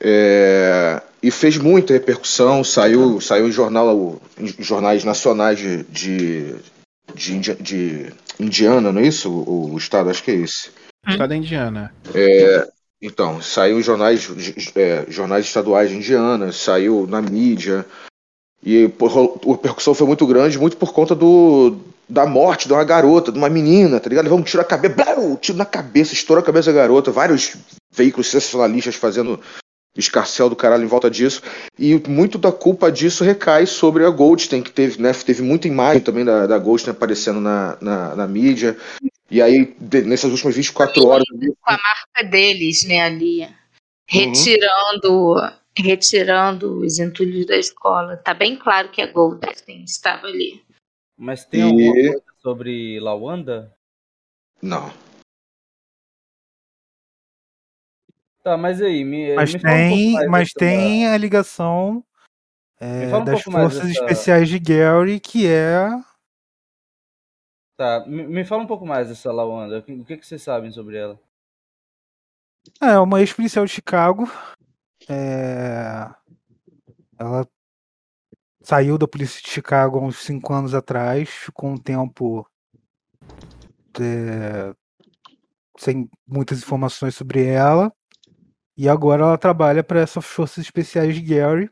É, e fez muita repercussão, saiu, saiu em, jornal, em jornais nacionais de, de, de, de Indiana, não é isso? O, o estado, acho que é esse. Estado da Indiana. Então, saiu em jornais, é, jornais estaduais de Indiana, saiu na mídia. E a repercussão foi muito grande, muito por conta do, da morte de uma garota, de uma menina, tá ligado? Levou um tiro na cabeça, blau, tiro na cabeça, estourou a cabeça da garota, vários veículos sensacionalistas fazendo escarcel do caralho em volta disso. E muito da culpa disso recai sobre a Goldstein, que teve, né, teve muita imagem também da, da Goldstein aparecendo na, na, na mídia. E aí, de- nessas últimas 24 horas. com a marca deles, né, ali. Retirando, retirando os entulhos da escola. Tá bem claro que a Goldstein estava ali. Mas tem E- alguma coisa sobre Lawanda? Não. Tá, mas aí, me, Mas me um tem, mais mas tem a ligação é, um das forças dessa- especiais de Gary, que é Tá, me, me fala um pouco mais dessa Lawanda. O que, que, vocês sabem sobre ela? É, uma ex-policial de Chicago. É, Ela saiu da polícia de Chicago há uns cinco anos atrás, ficou um tempo é, sem muitas informações sobre ela. E agora ela trabalha para essas forças especiais de Gary,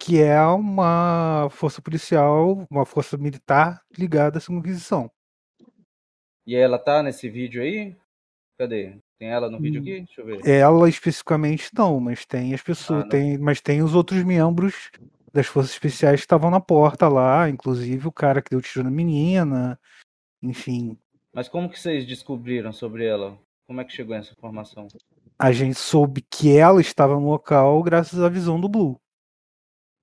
que é uma força policial, uma força militar ligada à Segunda Inquisição. E ela tá nesse vídeo aí? Cadê? Tem ela no Hum. vídeo aqui? Deixa eu ver. Ela especificamente não, mas tem as pessoas, Ah, tem, mas tem os outros membros das forças especiais que estavam na porta lá, inclusive o cara que deu tiro na menina, enfim. Mas como que vocês descobriram sobre ela? Como é que chegou essa informação? A gente soube que ela estava no local graças à visão do Blue.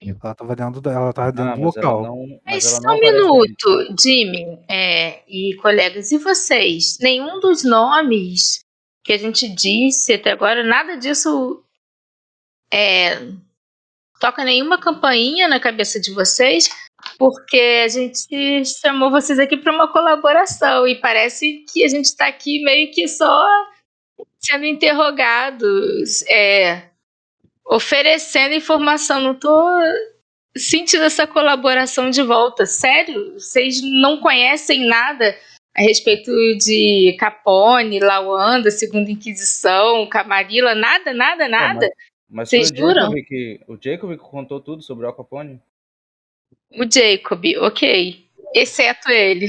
Ela estava dentro, da- ela tava dentro Ah, do mas ela local. não. Mas Mas ela só um minuto, Jimmy é, e colegas, e vocês? Nenhum dos nomes que a gente disse até agora, nada disso é, toca nenhuma campainha na cabeça de vocês, porque a gente chamou vocês aqui para uma colaboração e parece que a gente está aqui meio que só sendo interrogados, é, oferecendo informação. Não tô sentindo essa colaboração de volta. Sério? Vocês não conhecem nada a respeito de Capone, Lawanda, Segunda Inquisição, Camarilla? Nada, nada, nada? Mas foi o Vocês juram? Jacob, que, o Jacob que contou tudo sobre o Al Capone? O Jacob, ok. Exceto ele.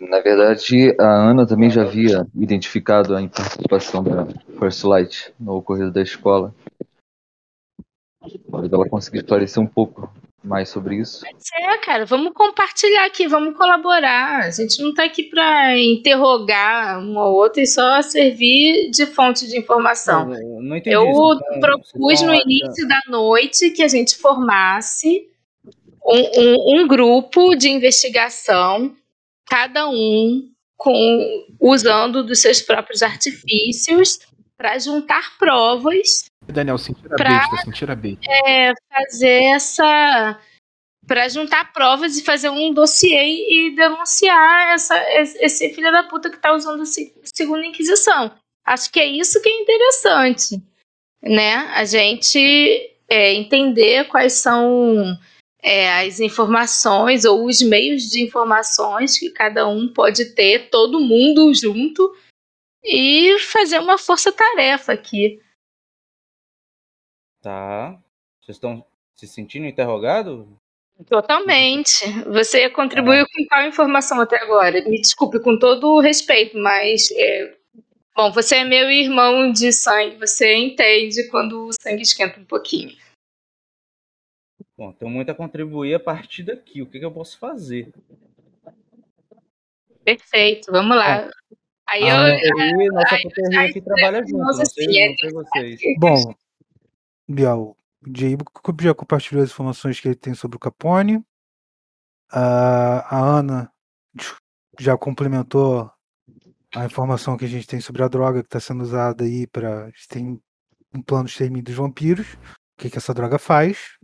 Na verdade, a Ana também já havia identificado a participação da First Light no ocorrido da escola. Talvez ela consiga esclarecer um pouco mais sobre isso. É, cara, vamos compartilhar aqui, vamos colaborar. A gente não tá aqui pra interrogar um ao outro e só servir de fonte de informação. Eu não entendi. Eu vocês tão- propus no achando- início da noite que a gente formasse um, um- um grupo de investigação, cada um com, usando dos seus próprios artifícios, para juntar provas, Daniel, sentir a Pra- besta, sentir a besta. é, fazer essa. para juntar provas e fazer um dossiê e denunciar essa, esse filho da puta que tá usando a se- segunda Inquisição. Acho que é isso que é interessante, né? A gente é, entender quais são é, as informações ou os meios de informações que cada um pode ter, todo mundo junto, e fazer uma força-tarefa aqui. Tá. Vocês estão se sentindo interrogados? Totalmente. Você contribuiu com qual informação até agora? Me desculpe, com todo o respeito, mas. é, Bom, você é meu irmão de sangue, você entende quando o sangue esquenta um pouquinho. Bom, tenho muito a contribuir a partir daqui. O que, que eu posso fazer? Perfeito, vamos lá. Aí eu. E nossa ai, aqui trabalha junto, nossa, sei, é vocês. Bom, Biel, o Jacob já compartilhou as informações que ele tem sobre o Capone. A, a Ana já complementou a informação que a gente tem sobre a droga que está sendo usada aí para. Tem um plano de extermínio dos vampiros. O que, que essa droga faz?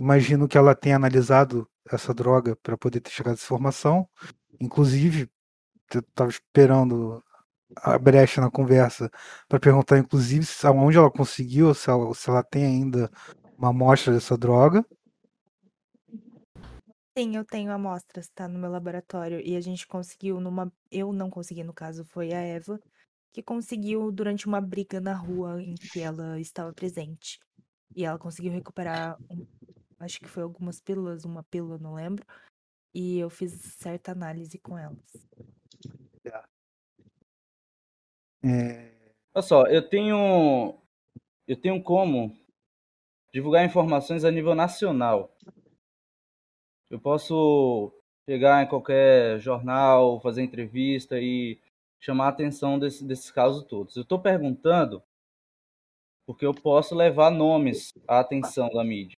Imagino que ela tenha analisado essa droga para poder ter chegado a essa informação. Inclusive, eu estava esperando a brecha na conversa para perguntar, inclusive, aonde ela conseguiu, se ela, se ela tem ainda uma amostra dessa droga. Sim, eu tenho amostras, tá no meu laboratório. E a gente conseguiu numa. Eu não consegui, no caso, foi a Eva, que conseguiu durante uma briga na rua em que ela estava presente. E ela conseguiu recuperar, um- acho que foi algumas pílulas, uma pílula, não lembro. E eu fiz certa análise com elas. É, Olha só, eu tenho. Eu tenho como divulgar informações a nível nacional. Eu posso chegar em qualquer jornal, fazer entrevista e chamar a atenção desse, desses casos todos. Eu estou perguntando porque eu posso levar nomes à atenção da mídia.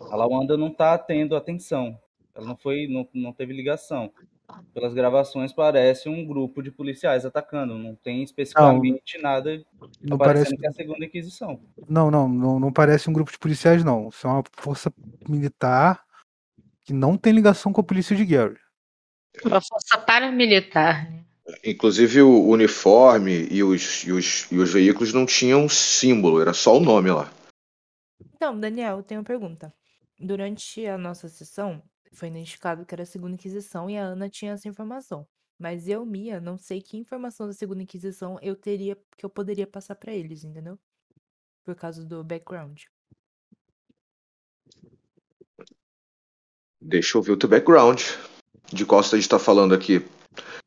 A Lawanda não está tendo atenção. Ela não foi, não, não teve ligação. pelas gravações parece um grupo de policiais atacando. Não tem especificamente nada Não aparecendo parece, que é a segunda Inquisição. não, não, não, não parece um grupo de policiais, não. Isso é uma força militar que não tem ligação com a polícia de Gary. Uma força paramilitar. né? Inclusive o uniforme e os, e os, e os veículos não tinham símbolo, era só o nome lá. Então, Daniel, eu tenho uma pergunta. Durante a nossa sessão, foi identificado que era a Segunda Inquisição e a Ana tinha essa informação. Mas eu, Mia, não sei que informação da Segunda Inquisição eu teria, que eu poderia passar pra eles, entendeu? Por causa do background. Deixa eu ver o teu background. De qual você está falando aqui.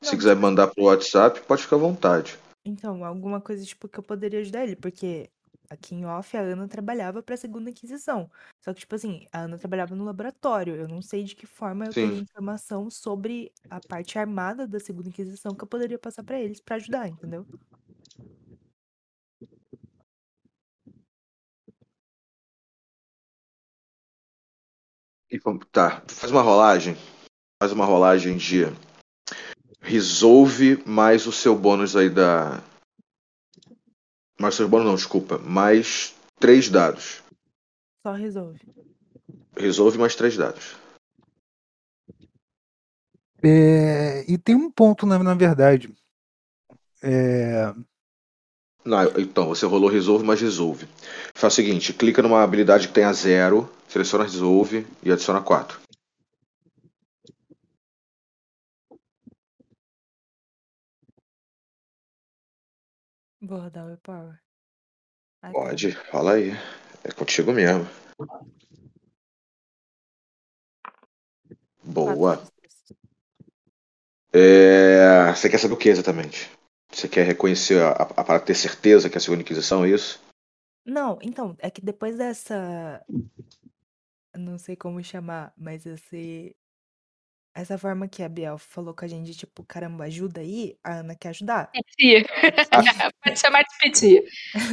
Se Não, quiser tipo mandar pro WhatsApp, pode ficar à vontade. Então, alguma coisa tipo que eu poderia ajudar ele, porque aqui em off a Ana trabalhava pra Segunda Inquisição. Só que, tipo assim, a Ana trabalhava no laboratório. Eu não sei de que forma eu Sim. informação sobre a parte armada da Segunda Inquisição que eu poderia passar pra eles pra ajudar, entendeu? E vamos- tá, faz uma rolagem. Faz uma rolagem de resolve mais o seu bônus aí da. Marcelo Urbano não, desculpa. Mais três dados. Só resolve. Resolve mais três dados. É, e tem um ponto, na, na verdade. É... Não, então, você rolou resolve mais resolve. Faz o seguinte, clica numa habilidade que tenha zero, seleciona resolve e adiciona quatro. Bordal e Power. Pode, fala aí. É contigo mesmo. Tá Boa. É, Você quer saber o que exatamente? Você quer reconhecer a, a, para ter certeza que é a segunda Inquisição, é isso? Não, então, é que depois dessa. Não sei como chamar, mas esse. Essa forma que a Biel falou com a gente, tipo, caramba, ajuda aí, a Ana quer ajudar. É, sim. Ah, é, pode chamar de Piti.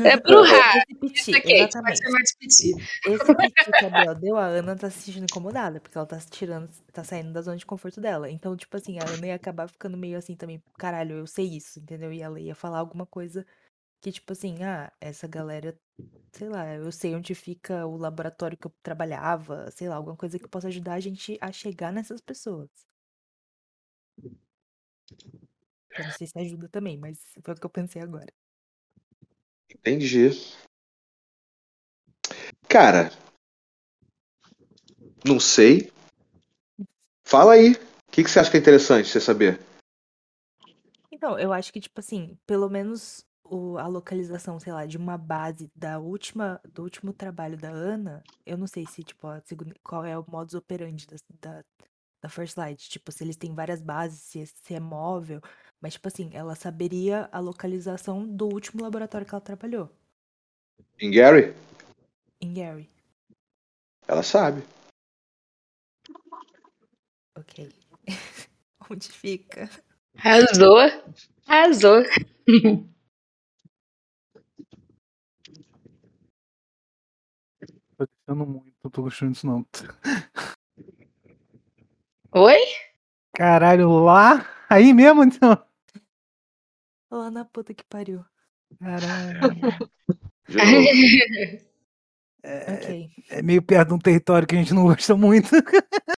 É Bruhá. Esse piti, pode chamar de Piti. Esse piti que a Biel deu, a Ana tá se sentindo incomodada, porque ela tá se tirando, tá saindo da zona de conforto dela. Então, tipo assim, a Ana ia acabar ficando meio assim também, caralho, eu sei isso, entendeu? E ela ia falar alguma coisa que, tipo assim, ah, essa galera, sei lá, eu sei onde fica o laboratório que eu trabalhava, sei lá, alguma coisa que possa ajudar a gente a chegar nessas pessoas. Eu não sei se ajuda também, mas foi o que eu pensei agora. Entendi. Cara, não sei. Fala aí. O que, que você acha que é interessante você saber? Então, eu acho que, tipo assim, pelo menos o- a localização, sei lá, de uma base da última, do último trabalho da Ana, eu não sei se, tipo, a segunda, qual é o modus operandi da, da, da First Light. Tipo, se eles têm várias bases, se, é- se é móvel. Mas, tipo assim, ela saberia a localização do último laboratório que ela trabalhou, Em Gary? em Gary. Ela sabe. Ok. Onde fica? Arrasou. Arrasou. tô gostando muito, não tô gostando disso, não. Oi? Caralho, lá? Aí mesmo, então? Lá na puta que pariu. Caralho. De novo. Ok. É meio perto de um território que a gente não gosta muito.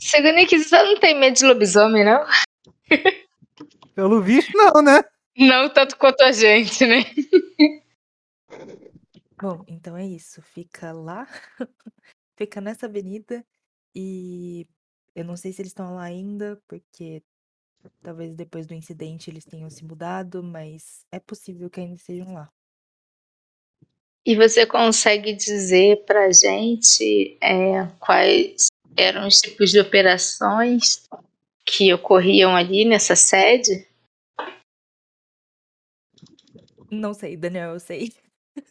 Segunda Inquisição não tem medo de lobisomem, não? Pelo visto, não, né? Não tanto quanto a gente, né? Bom, então é isso. Fica lá, fica nessa avenida e eu não sei se eles estão lá ainda, porque talvez depois do incidente eles tenham se mudado, mas é possível que ainda estejam lá. E você consegue dizer pra gente é, quais eram os tipos de operações que ocorriam ali nessa sede? Não sei, Daniel, eu sei.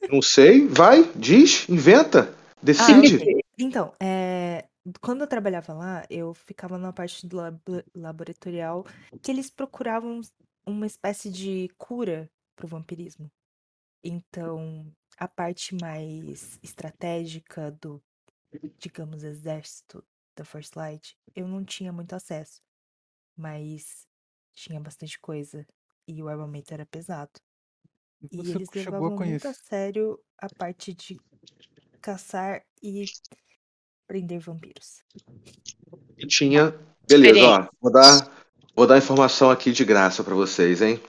Não sei. Vai, diz, inventa, Ah, decide. ok. Então, é, quando eu trabalhava lá, eu ficava na parte do lab- laboratorial que eles procuravam uma espécie de cura pro vampirismo. Então, a parte mais estratégica do, digamos, exército da First Light, eu não tinha muito acesso. mas tinha bastante coisa e o armamento era pesado. E Você eles levavam muito a sério a parte de caçar e prender vampiros. E tinha. Beleza, ó. Vou dar, vou dar informação aqui de graça pra vocês, hein?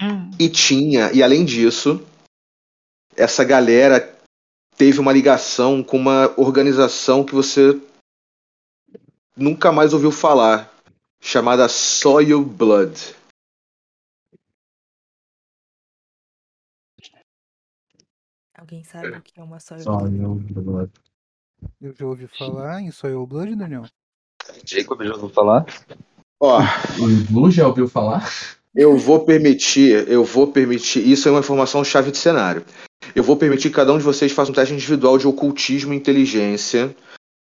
Hum. E tinha, e além disso, essa galera teve uma ligação com uma organização que você nunca mais ouviu falar, chamada Soil Blood. Alguém sabe o que é uma Soil Só Blood? Eu. Já ouvi falar em Soil Blood, Daniel? Jacob já ouviu falar? Ó, O Blue já ouviu falar? eu vou permitir, eu vou permitir, isso é uma informação chave de cenário. Eu vou permitir que cada um de vocês faça um teste individual de ocultismo e inteligência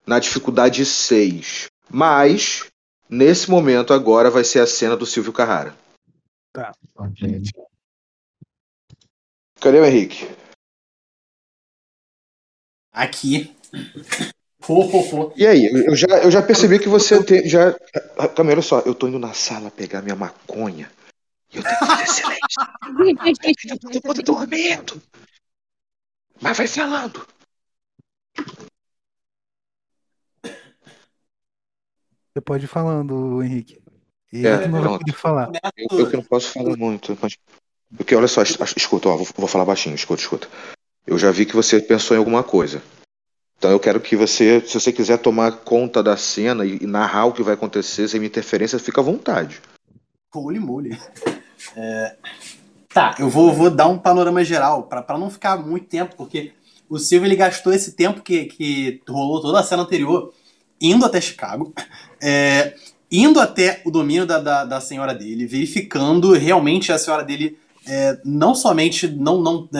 na dificuldade 6. Mas, nesse momento agora vai ser a cena do Silvio Carrara. Ok. Cadê o Henrique? Aqui. E aí, eu já, eu já percebi que você tem, já. Calma, olha só, eu tô indo na sala pegar minha maconha. E eu tenho que fazer silêncio. Eu tô dormindo. Mas vai falando. Você pode ir falando, Henrique. Ele É, não vai pronto. poder falar. Eu, eu que não posso falar muito. Mas... Porque olha só, es- escuta, ó, vou, vou falar baixinho, escuta, escuta. Eu já vi que você pensou em alguma coisa. Então eu quero que você, se você quiser tomar conta da cena e, e narrar o que vai acontecer sem interferência, fica à vontade. Holy moly. É, Tá, eu vou, vou dar um panorama geral, pra não ficar muito tempo, porque o Silvio ele gastou esse tempo que, que rolou toda a cena anterior indo até Chicago, é, indo até o domínio da, da, da senhora dele, verificando realmente a senhora dele é, não somente não, não, é,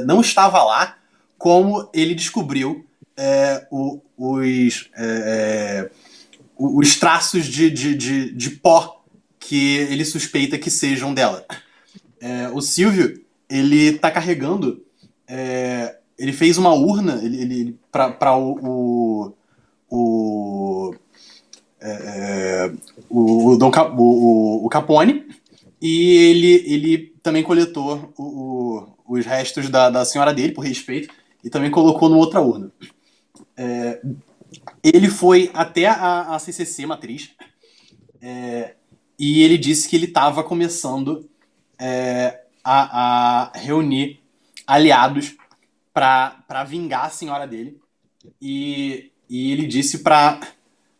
é, não estava lá, como ele descobriu é, o- os, é, é, os traços de, de, de, de pó que ele suspeita que sejam dela. É, o Silvio, ele tá carregando. é, ele fez uma urna ele, ele, para o. O, o, é, o, o Dom Ca- o, o- o Capone. E ele, ele também coletou o- o- os restos da, da senhora dele, por respeito, e também colocou numa outra urna. É, ele foi até a, a CCC matriz é, e ele disse que ele estava começando é, a, a reunir aliados para vingar a senhora dele. E, e ele disse para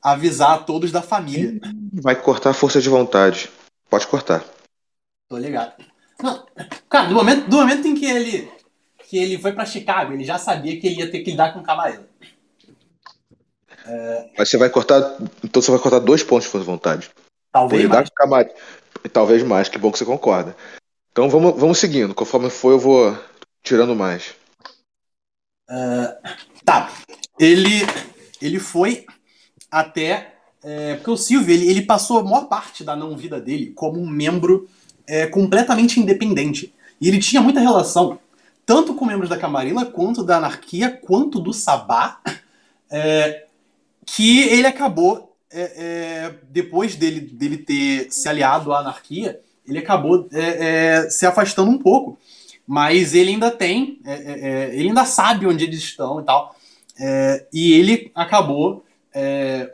avisar a todos da família. Vai cortar a força de vontade. Pode cortar. Tô ligado. Não, cara, do momento, do momento em que ele, que ele foi para Chicago, ele já sabia que ele ia ter que lidar com Camarela. Mas você vai cortar. Então você vai cortar dois pontos de vontade. Por Talvez mais. Camari- Talvez mais, que bom que você concorda. Então vamos, vamos seguindo. Conforme for, eu vou tirando mais. Tá. Ele, ele foi até. é, porque o Silvio, ele, ele passou a maior parte da não-vida dele como um membro é, completamente independente. E ele tinha muita relação, tanto com membros da Camarilla, quanto da Anarquia, quanto do Sabá, é, que ele acabou, é, é, depois dele, dele ter se aliado à Anarquia, ele acabou é, é, se afastando um pouco. Mas ele ainda tem, é, é, ele ainda sabe onde eles estão e tal. E ele acabou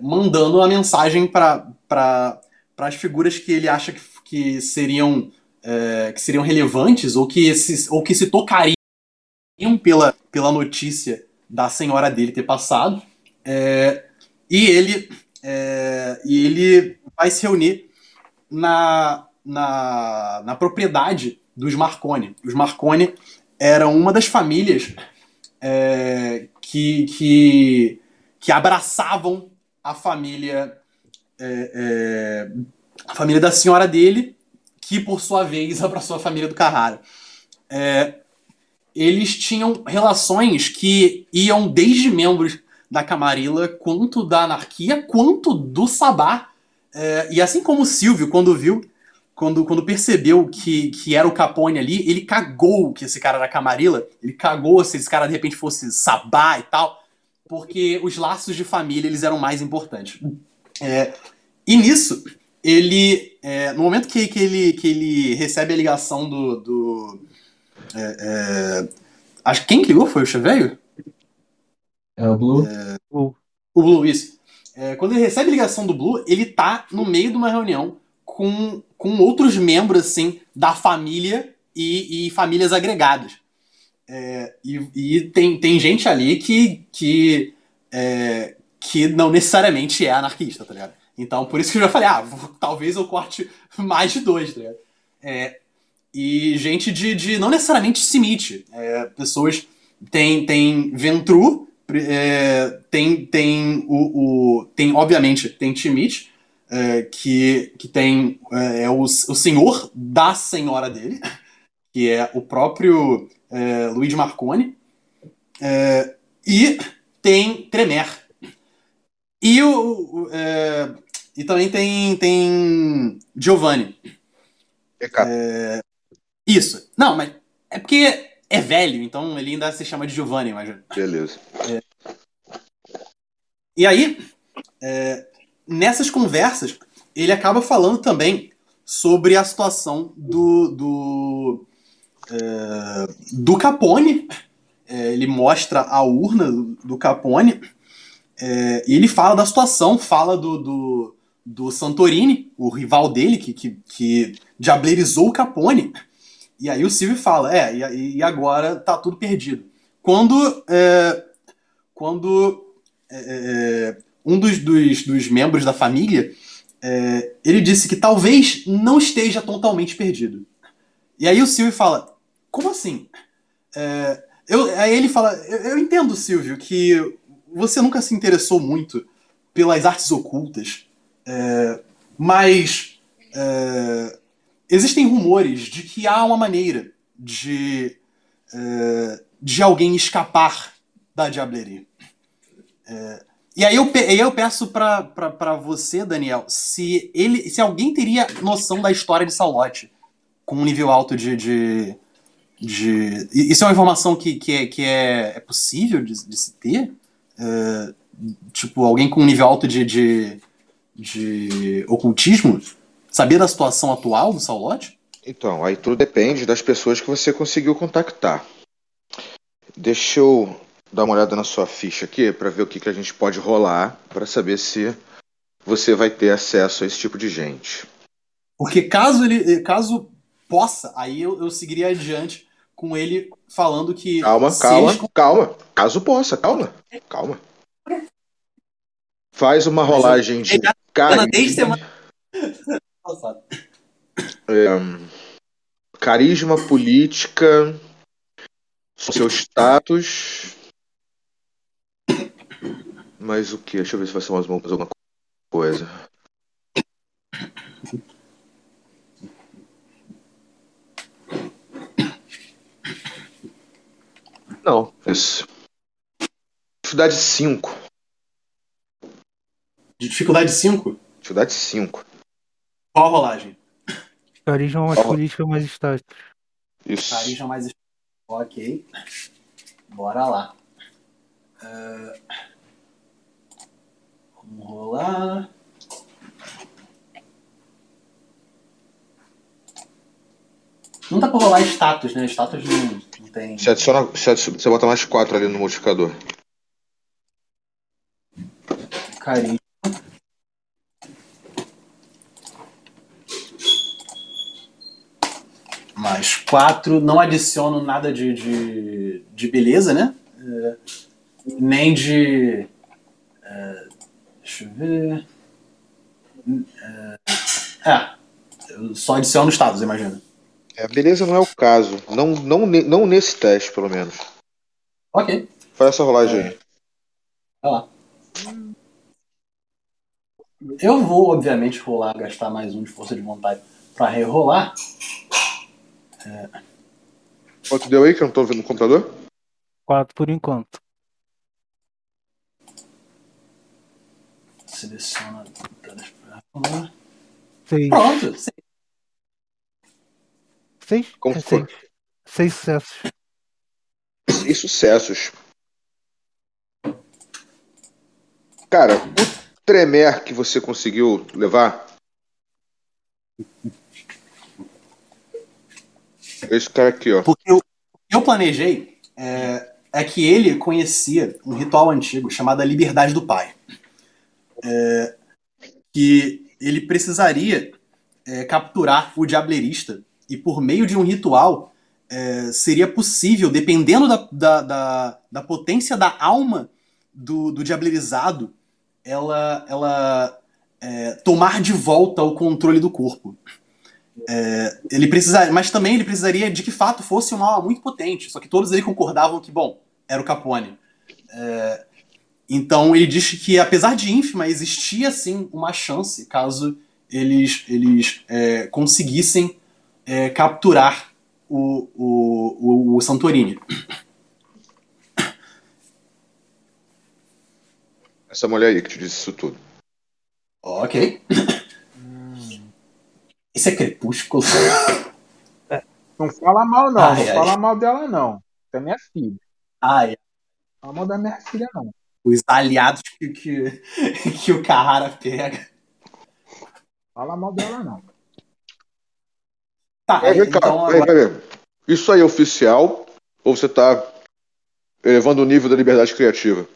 mandando uma mensagem para as figuras que ele acha que, que seriam que seriam relevantes ou que se, ou que se tocariam pela, pela notícia da senhora dele ter passado. É, e ele é, e ele vai se reunir na, na, na propriedade dos Marconi. Os Marconi eram uma das famílias é, que, que, que abraçavam a família é, é, a família da senhora dele, que por sua vez abraçou a família do Carrara. É, eles tinham relações que iam desde membros da Camarilla, quanto da anarquia, quanto do Sabá. É, e assim como o Silvio, quando viu, quando, quando percebeu que, que era o Capone ali, ele cagou que esse cara era Camarilla, ele cagou se esse cara de repente fosse Sabá e tal, porque os laços de família eles eram mais importantes. É, e nisso, ele. é, no momento que, que, ele, que ele recebe a ligação do. do é, é, acho que quem que ligou foi o Cheveio? É o Blue. O- O Blue, isso. É, quando ele recebe a ligação do Blue, ele tá no meio de uma reunião com, com outros membros, assim, da família e, e famílias agregadas. É, e e tem, tem gente ali que, que, é, que não necessariamente é anarquista, tá ligado? Então, por isso que eu já falei, ah, vou- talvez eu corte mais de dois, tá ligado? É, e gente de, de não necessariamente Simite. É, pessoas. Tem, tem Ventru, é, tem, tem o, o. Tem, obviamente, tem Timit, é, que, que tem. É, é o, o senhor da senhora dele, que é o próprio é, Luigi Marconi. É, e tem Tremer. E, o, o- é, e também tem, tem Giovanni. É, isso. Não, mas é porque é velho, então ele ainda se chama de Giovanni, imagina. Beleza. E aí, é, nessas conversas, ele acaba falando também sobre a situação do, do, é, do Capone. É, ele mostra a urna do, do Capone é, e ele fala da situação, fala do, do, do Santorini, o rival dele, que, que, que diablerizou o Capone. E aí o Silvio fala, é, e, e agora tá tudo perdido. Quando, é, quando é, um dos, dos, dos membros da família, é, ele disse que talvez não esteja totalmente perdido. E aí o Silvio fala, como assim? É, eu, aí ele fala, eu, eu entendo, Silvio, que você nunca se interessou muito pelas artes ocultas, é, mas é, existem rumores de que há uma maneira de, é, de alguém escapar da diablerie. É, e aí eu, eu peço pra você, Daniel, se ele se alguém teria noção da história de Salote com um nível alto de. de, de- Isso é uma informação que, que, é, que é, é possível de, de se ter? É, tipo, alguém com um nível alto de, de, de ocultismo? Saber da situação atual do Saulote? Então, aí tudo depende das pessoas que você conseguiu contactar. Deixa eu dar uma olhada na sua ficha aqui para ver o que, que a gente pode rolar para saber se você vai ter acesso a esse tipo de gente. Porque caso ele caso possa, aí eu, eu seguiria adiante com ele falando que. Calma, calma, eles- calma. Caso possa, calma, calma. Faz uma rolagem de carisma, desde semana é, carisma política, seu status. Mas o que? Deixa eu ver se vai ser mais mais alguma coisa. Não, isso. Dificuldade 5. Dificuldade 5? Dificuldade 5. Qual a rolagem? Carisma mais Ó. política mais status. Isso. Carisma mais. Ok. Bora lá. Ah, Vamos rolar. Não dá pra rolar status, né? Status não, não tem. Você adiciona. Você, adiciona, você bota mais 4 ali no modificador. Carisma. Mais 4. Não adiciono nada de, de, de beleza, né? É, nem de. é, deixa eu ver. É, é, eu só adiciono status, imagina. É, beleza, não é o caso. Não, não, não nesse teste, pelo menos. Ok, Faz essa rolagem aí. vai lá. Eu vou, obviamente, rolar, gastar mais um de força de vontade pra rerolar. Quanto deu aí que eu não tô vendo no computador? Quatro por enquanto. Seleciona todas. Seis. Pronto, sim. Seis? Como É, seis. Seis sucessos. Seis sucessos. Cara, o tremer que você conseguiu levar, Esse cara aqui, ó. Porque que eu planejei é, é que ele conhecia um ritual antigo chamado a Liberdade do Pai. É, que ele precisaria é, capturar o diablerista e por meio de um ritual é, seria possível, dependendo da, da, da, da potência da alma do, do diablerizado, ela, ela é, tomar de volta o controle do corpo. É, ele precisaria, mas também ele precisaria de que fato fosse uma alma muito potente. Só que todos eles concordavam que, bom, era o Capone. É, então ele disse que, apesar de ínfima, existia sim uma chance caso eles, eles é, conseguissem é, capturar o, o, o, o Santorini. Essa mulher aí que te disse isso tudo. Ok. Esse é Crepúsculo. Não fala mal, não. Ai, não ai. fala mal dela, não. É minha filha. Ai, Não fala mal da minha filha, não. os aliados que, que, que o Carrara pega. Fala mal dela, não. Tá, vem cá, então peraí, agora, peraí. Isso aí é oficial ou você tá elevando o nível da liberdade criativa?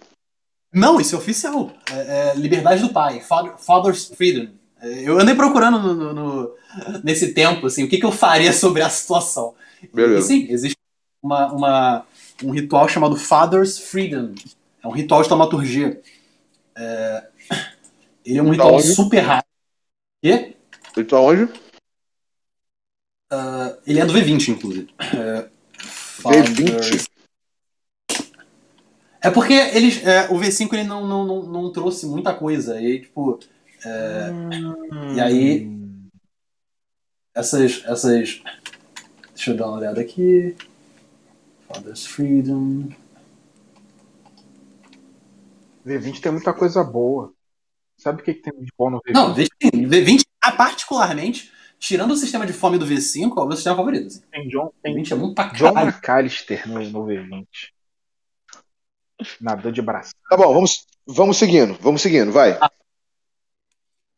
Não, isso é oficial. É, é liberdade do pai. Father- Father's Freedom. Eu andei procurando no, no- no- nesse tempo, assim, o que, que eu faria sobre a situação. E Beleza. sim, existe uma, uma- um ritual chamado Father's Freedom. É um ritual de taumaturgia. É, ele é um ritual onde? super raro. Quê? Ele tá onde? Ah, ele é do V20, inclusive. É, V20? É porque eles, é, o V5 ele não, não, não, não trouxe muita coisa. E tipo. É, E aí. Essas, essas. Deixa eu dar uma olhada aqui. Father's Freedom. V20 tem muita coisa boa. Sabe o que, que tem de bom no V20? Não, V20, V20, ah, particularmente, tirando o sistema de fome do V5, é o meu sistema favorito. Assim. Tem John, tem V20 é bom pra John caralho. McAllister no, no V20. Nadou de braço. Tá bom, vamos, vamos seguindo, vamos seguindo, vai.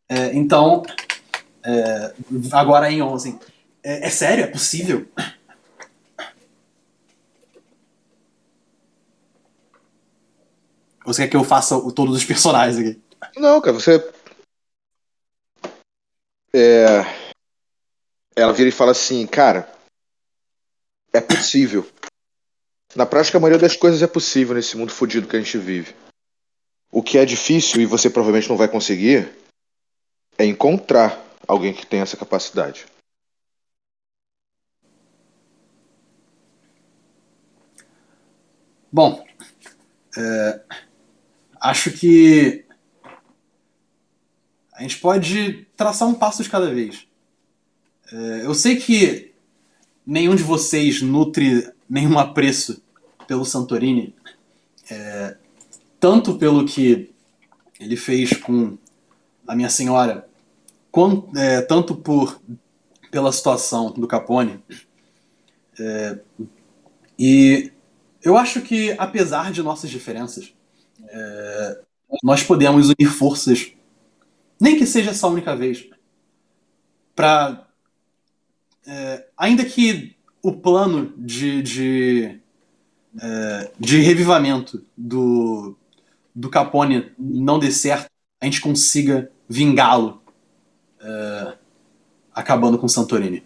É, então, é, agora em 11. É, é sério? É possível? Você quer que eu faça o- todos os personagens aqui? Não, cara, você. É... Ela vira e fala assim, cara, é possível. Na prática, a maioria das coisas é possível nesse mundo fodido que a gente vive. O que é difícil e você provavelmente não vai conseguir é encontrar alguém que tenha essa capacidade. Bom, é, acho que a gente pode traçar um passo de cada vez. É, eu sei que nenhum de vocês nutre nenhum apreço pelo Santorini, é, tanto pelo que ele fez com a minha senhora, é, tanto por pela situação do Capone. É, e eu acho que, apesar de nossas diferenças, é, nós podemos unir forças, nem que seja essa única vez, para. ainda que o plano de, de, é, de revivamento do, do Capone não dê certo, a gente consiga vingá-lo é, acabando com Santorini.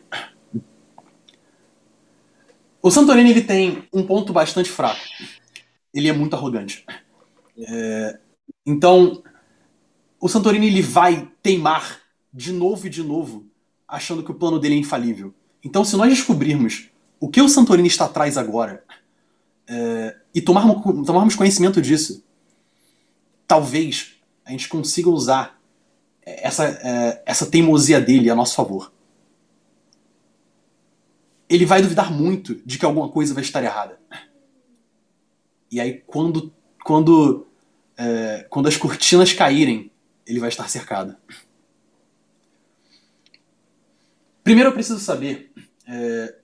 O Santorini ele tem um ponto bastante fraco. Ele é muito arrogante. É, então, o Santorini ele vai teimar de novo e de novo, achando que o plano dele é infalível. Então, se nós descobrirmos o que o Santorini está atrás agora é, e tomarmos, tomarmos conhecimento disso, talvez a gente consiga usar essa, é, essa teimosia dele a nosso favor ele vai duvidar muito de que alguma coisa vai estar errada. E aí, quando, quando, é, quando as cortinas caírem, ele vai estar cercado. Primeiro eu preciso saber, é,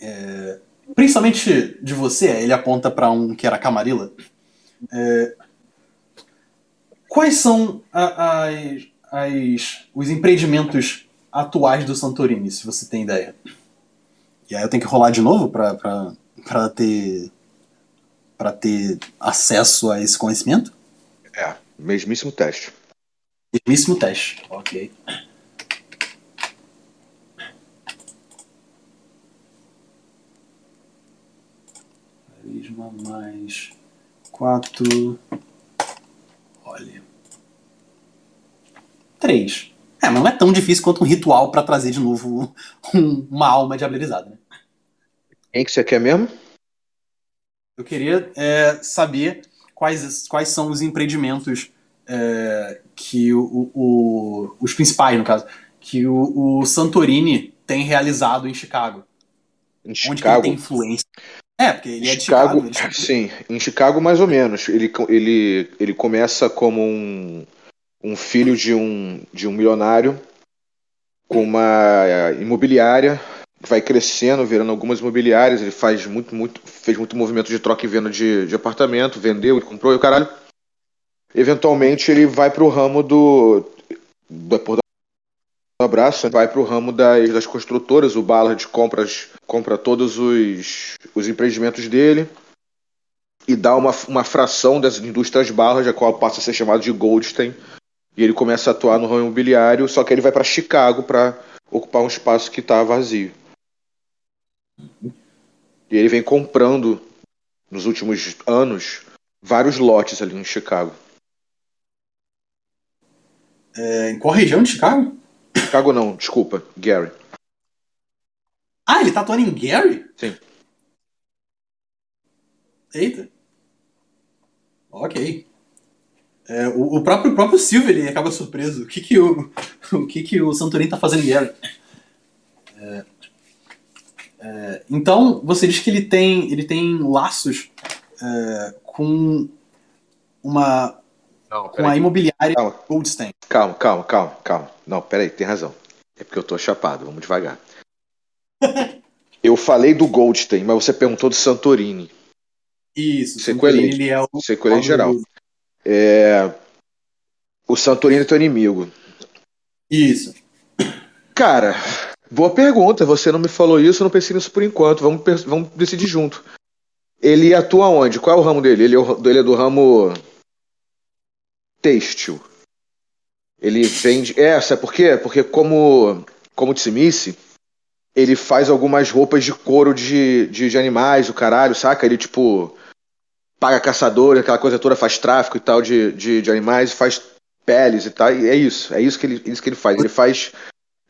é, principalmente de você, ele aponta para um que era Camarilla. É, quais são a- as, as, os empreendimentos atuais do Santorini, se você tem ideia? E aí eu tenho que rolar de novo pra ter. para ter acesso a esse conhecimento? É, mesmíssimo teste. Mesmíssimo teste, ok. Carisma mais 4. Olha. 3. É, mas não é tão difícil quanto um ritual pra trazer de novo um- uma alma diablerizada, né? Quem que você quer mesmo? Eu queria é, saber quais, quais são os empreendimentos é, que o, o- os principais, no caso, que o, o Santorini tem realizado em Chicago. Em Onde que ele Chicago. tem influência. É, porque ele é de Chicago, Chicago. ele- sim, em Chicago mais ou menos. Ele, ele, ele começa como um, um filho de um, de um milionário com uma eh, imobiliária, vai crescendo, virando algumas imobiliárias. Ele faz muito, muito, fez muito movimento de troca e venda de, de apartamento, vendeu, ele comprou e o caralho. Eventualmente ele vai pro ramo do. Do abraço, vai pro ramo das, das construtoras. O Ballard compra, as- compra todos os, os empreendimentos dele e dá uma, uma fração das indústrias Ballard, a qual passa a ser chamado de Goldstein. E ele começa a atuar no ramo imobiliário, só que ele vai para Chicago para ocupar um espaço que está vazio. E ele vem comprando, nos últimos anos, vários lotes ali em Chicago. É, em qual região de Chicago? Chicago não, desculpa, Gary. Ah, ele tá atuando em Gary? Sim. Eita. Ok. É, o, o próprio, o próprio Silvio ele acaba surpreso. O que que o, o, que que o Santorini tá fazendo em Gary? É, é, então, você diz que ele tem, ele tem laços é, com uma, Não, com a imobiliária Calma. Goldstein. Calma, calma, calma, calma. Não, peraí, tem razão. É porque eu tô chapado, vamos devagar. Eu falei do Goldstein, mas você perguntou do Santorini. Isso, colhe. ele é o em geral. É... O Santorini é teu inimigo. Isso. Cara, boa pergunta. Você não me falou isso, eu não pensei nisso por enquanto. Vamos, vamos decidir junto. Ele atua onde? Qual é o ramo dele? Ele é, o- ele é do ramo têxtil. Ele vende. É, sabe por quê? Porque como, como Tsimice, ele faz algumas roupas de couro de, de, de animais, o caralho, saca? Ele, tipo, paga caçadores, aquela coisa toda, faz tráfico e tal de, de, de animais, faz peles e tal. E é isso. É isso que ele, isso que ele faz. Ele faz.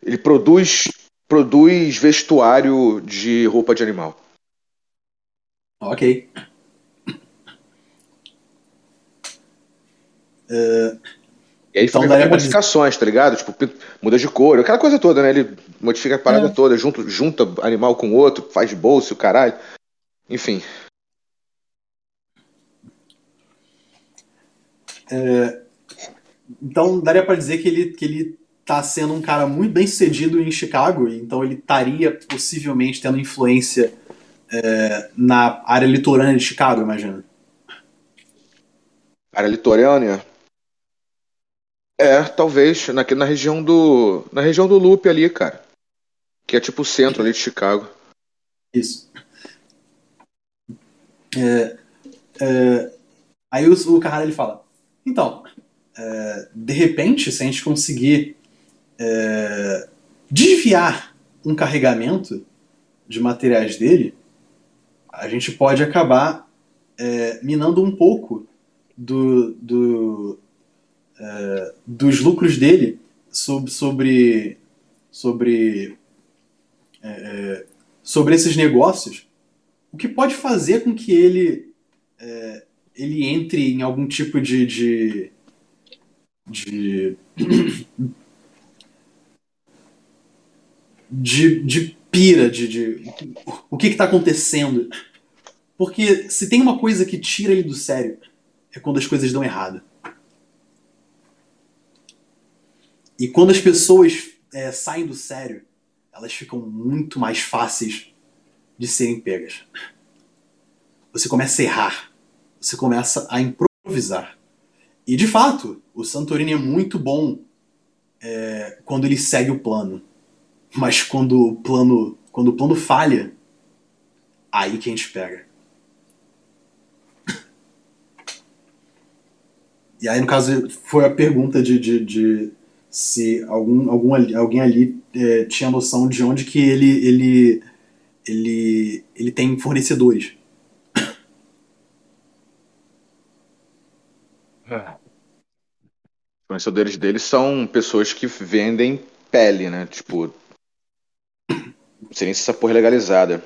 Ele produz, produz vestuário de roupa de animal. Ok. É, E aí Então fica daria modificações, tá ligado? Tipo, muda de cor, aquela coisa toda, né? Ele modifica a parada É. toda, junta, junta animal com outro, faz bolsa, o caralho. Enfim. Então daria pra dizer que ele, que ele tá sendo um cara muito bem sucedido em Chicago, então ele estaria possivelmente tendo influência é, na área litorânea de Chicago, imagina. Área litorânea. É, talvez, na, na região do. Na região do Loop ali, cara. Que é tipo o centro ali de Chicago. Isso. É, é, aí o, o Carrara ele fala: então, é, de repente, se a gente conseguir é, desviar um carregamento de materiais dele, a gente pode acabar é, minando um pouco do, do, é, dos lucros dele sob- sobre, sobre, é, é, sobre esses negócios, o que pode fazer com que ele, ele entre em algum tipo de, de, de, de, de pira, de, de o que está acontecendo. Porque se tem uma coisa que tira ele do sério, é quando as coisas dão errado. E quando as pessoas é, saem do sério, elas ficam muito mais fáceis de serem pegas. Você começa a errar. Você começa a improvisar. E de fato, o Santorini é muito bom é, quando ele segue o plano. Mas quando o plano, quando o plano falha, aí que a gente pega. E aí, no caso, foi a pergunta de, de, de se algum, algum alguém ali é, tinha noção de onde que ele, ele, ele, ele tem fornecedores. Os fornecedores deles são pessoas que vendem pele, né? Tipo. Não sei nem se essa porra é legalizada.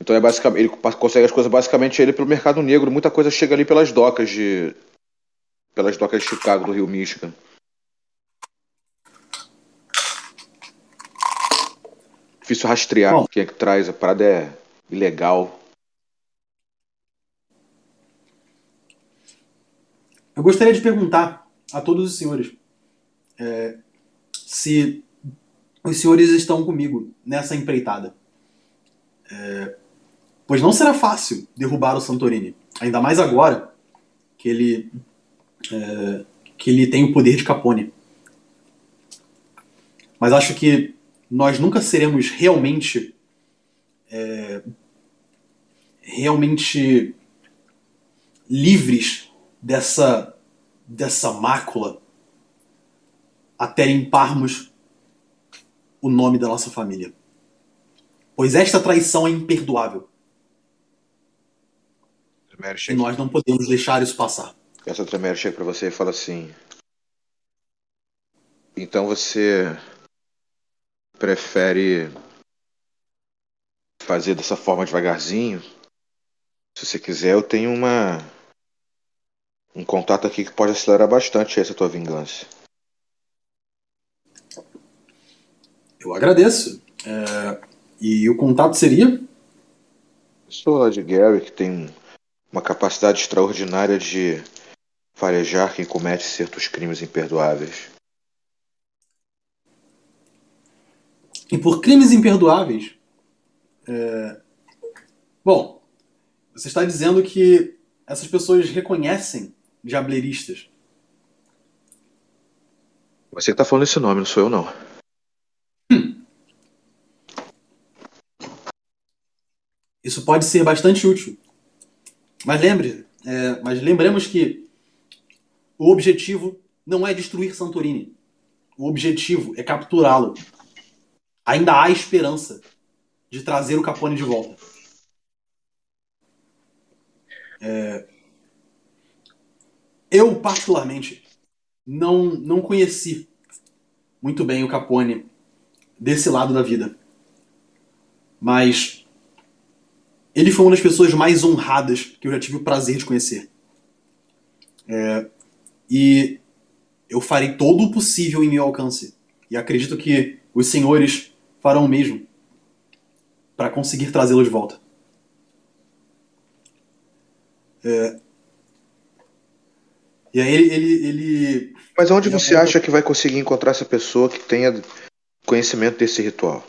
Então é basicamente. Ele consegue as coisas basicamente ele pelo mercado negro. Muita coisa chega ali pelas docas de. Pelas docas de Chicago, do Rio Michigan. Difícil rastrear Bom. quem é que traz. A parada é ilegal. Eu gostaria de perguntar a todos os senhores é, se os senhores estão comigo nessa empreitada. É, pois não será fácil derrubar o Santorini, ainda mais agora que ele é, que ele tem o poder de Capone. Mas acho que nós nunca seremos realmente é, realmente livres dessa dessa mácula até limparmos o nome da nossa família. Pois esta traição é imperdoável e nós não podemos deixar isso passar. essa Tremere chega pra você e fala assim. Então você prefere fazer dessa forma devagarzinho? Se você quiser, eu tenho uma um contato aqui que pode acelerar bastante essa tua vingança. Eu agradeço. É, e o contato seria? Pessoa de Gary que tem uma capacidade extraordinária de farejar quem comete certos crimes imperdoáveis. E por crimes imperdoáveis. é, Bom, você está dizendo que essas pessoas reconhecem diableiristas. Você que tá falando esse nome, não sou eu não. Isso pode ser bastante útil. Mas lembre, é, mas lembremos que o objetivo não é destruir Santorini. O objetivo é capturá-lo. Ainda há esperança de trazer o Capone de volta. É, eu, particularmente, não, não conheci muito bem o Capone desse lado da vida. Mas ele foi uma das pessoas mais honradas que eu já tive o prazer de conhecer. É, e eu farei todo o possível em meu alcance. E acredito que os senhores farão o mesmo para conseguir trazê-lo de volta. É, e aí ele, ele, ele Mas onde Ele você aponta- acha que vai conseguir encontrar essa pessoa que tenha conhecimento desse ritual?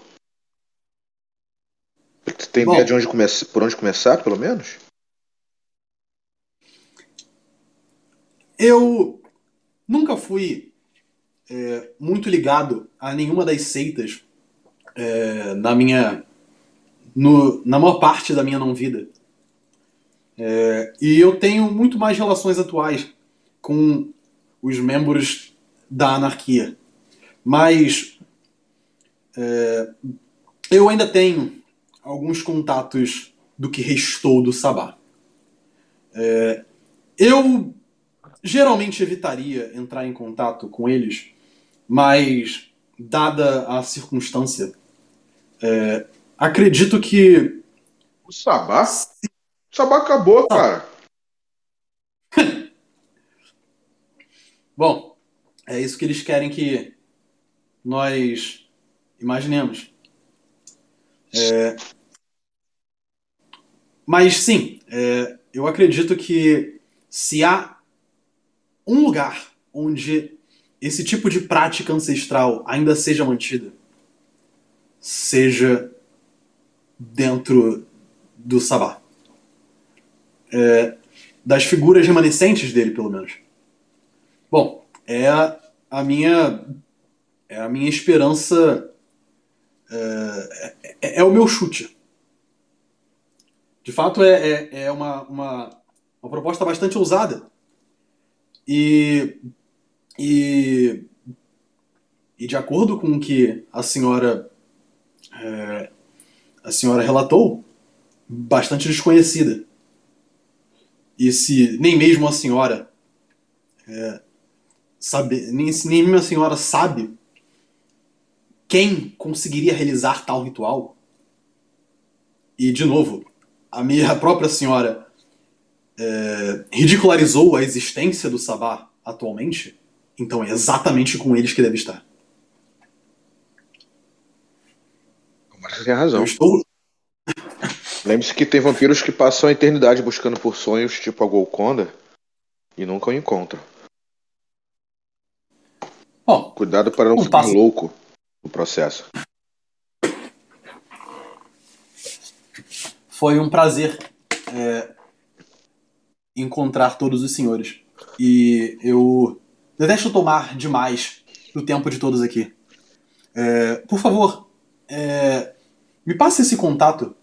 Você tem Bom. ideia de onde começar, por onde começar, pelo menos? Eu nunca fui é, muito ligado a nenhuma das seitas é, na minha. No, na maior parte da minha não-vida. É, e eu tenho muito mais relações atuais com os membros da anarquia. Mas é, eu ainda tenho alguns contatos do que restou do Sabá. É, eu geralmente evitaria entrar em contato com eles, mas, dada a circunstância, é, acredito que. O Sabá? O Sabá acabou, cara. Bom, é isso que eles querem que nós imaginemos. É, mas sim, é, eu acredito que se há um lugar onde esse tipo de prática ancestral ainda seja mantida, seja dentro do Sabá. É, das figuras remanescentes dele, pelo menos. Bom, é a, minha é a minha esperança. É, é, é o meu chute. De fato, é, é, é uma, uma, uma proposta bastante ousada. E, e, e de acordo com o que a senhora é, a senhora relatou, bastante desconhecida. E se nem mesmo a senhora é, sabe, nem, nem mesmo a senhora sabe quem conseguiria realizar tal ritual, e de novo, a minha própria senhora é, ridicularizou a existência do Sabá atualmente, então é exatamente com eles que deve estar. Mas tem razão. Eu estou, Lembre-se que tem vampiros que passam a eternidade buscando por sonhos, tipo a Golconda, e nunca o encontram. Bom, Cuidado para não Um ficar passo. louco no processo. foi um prazer é, encontrar todos os senhores. E eu detesto tomar demais do tempo de todos aqui. É, por favor, é, me passe esse contato.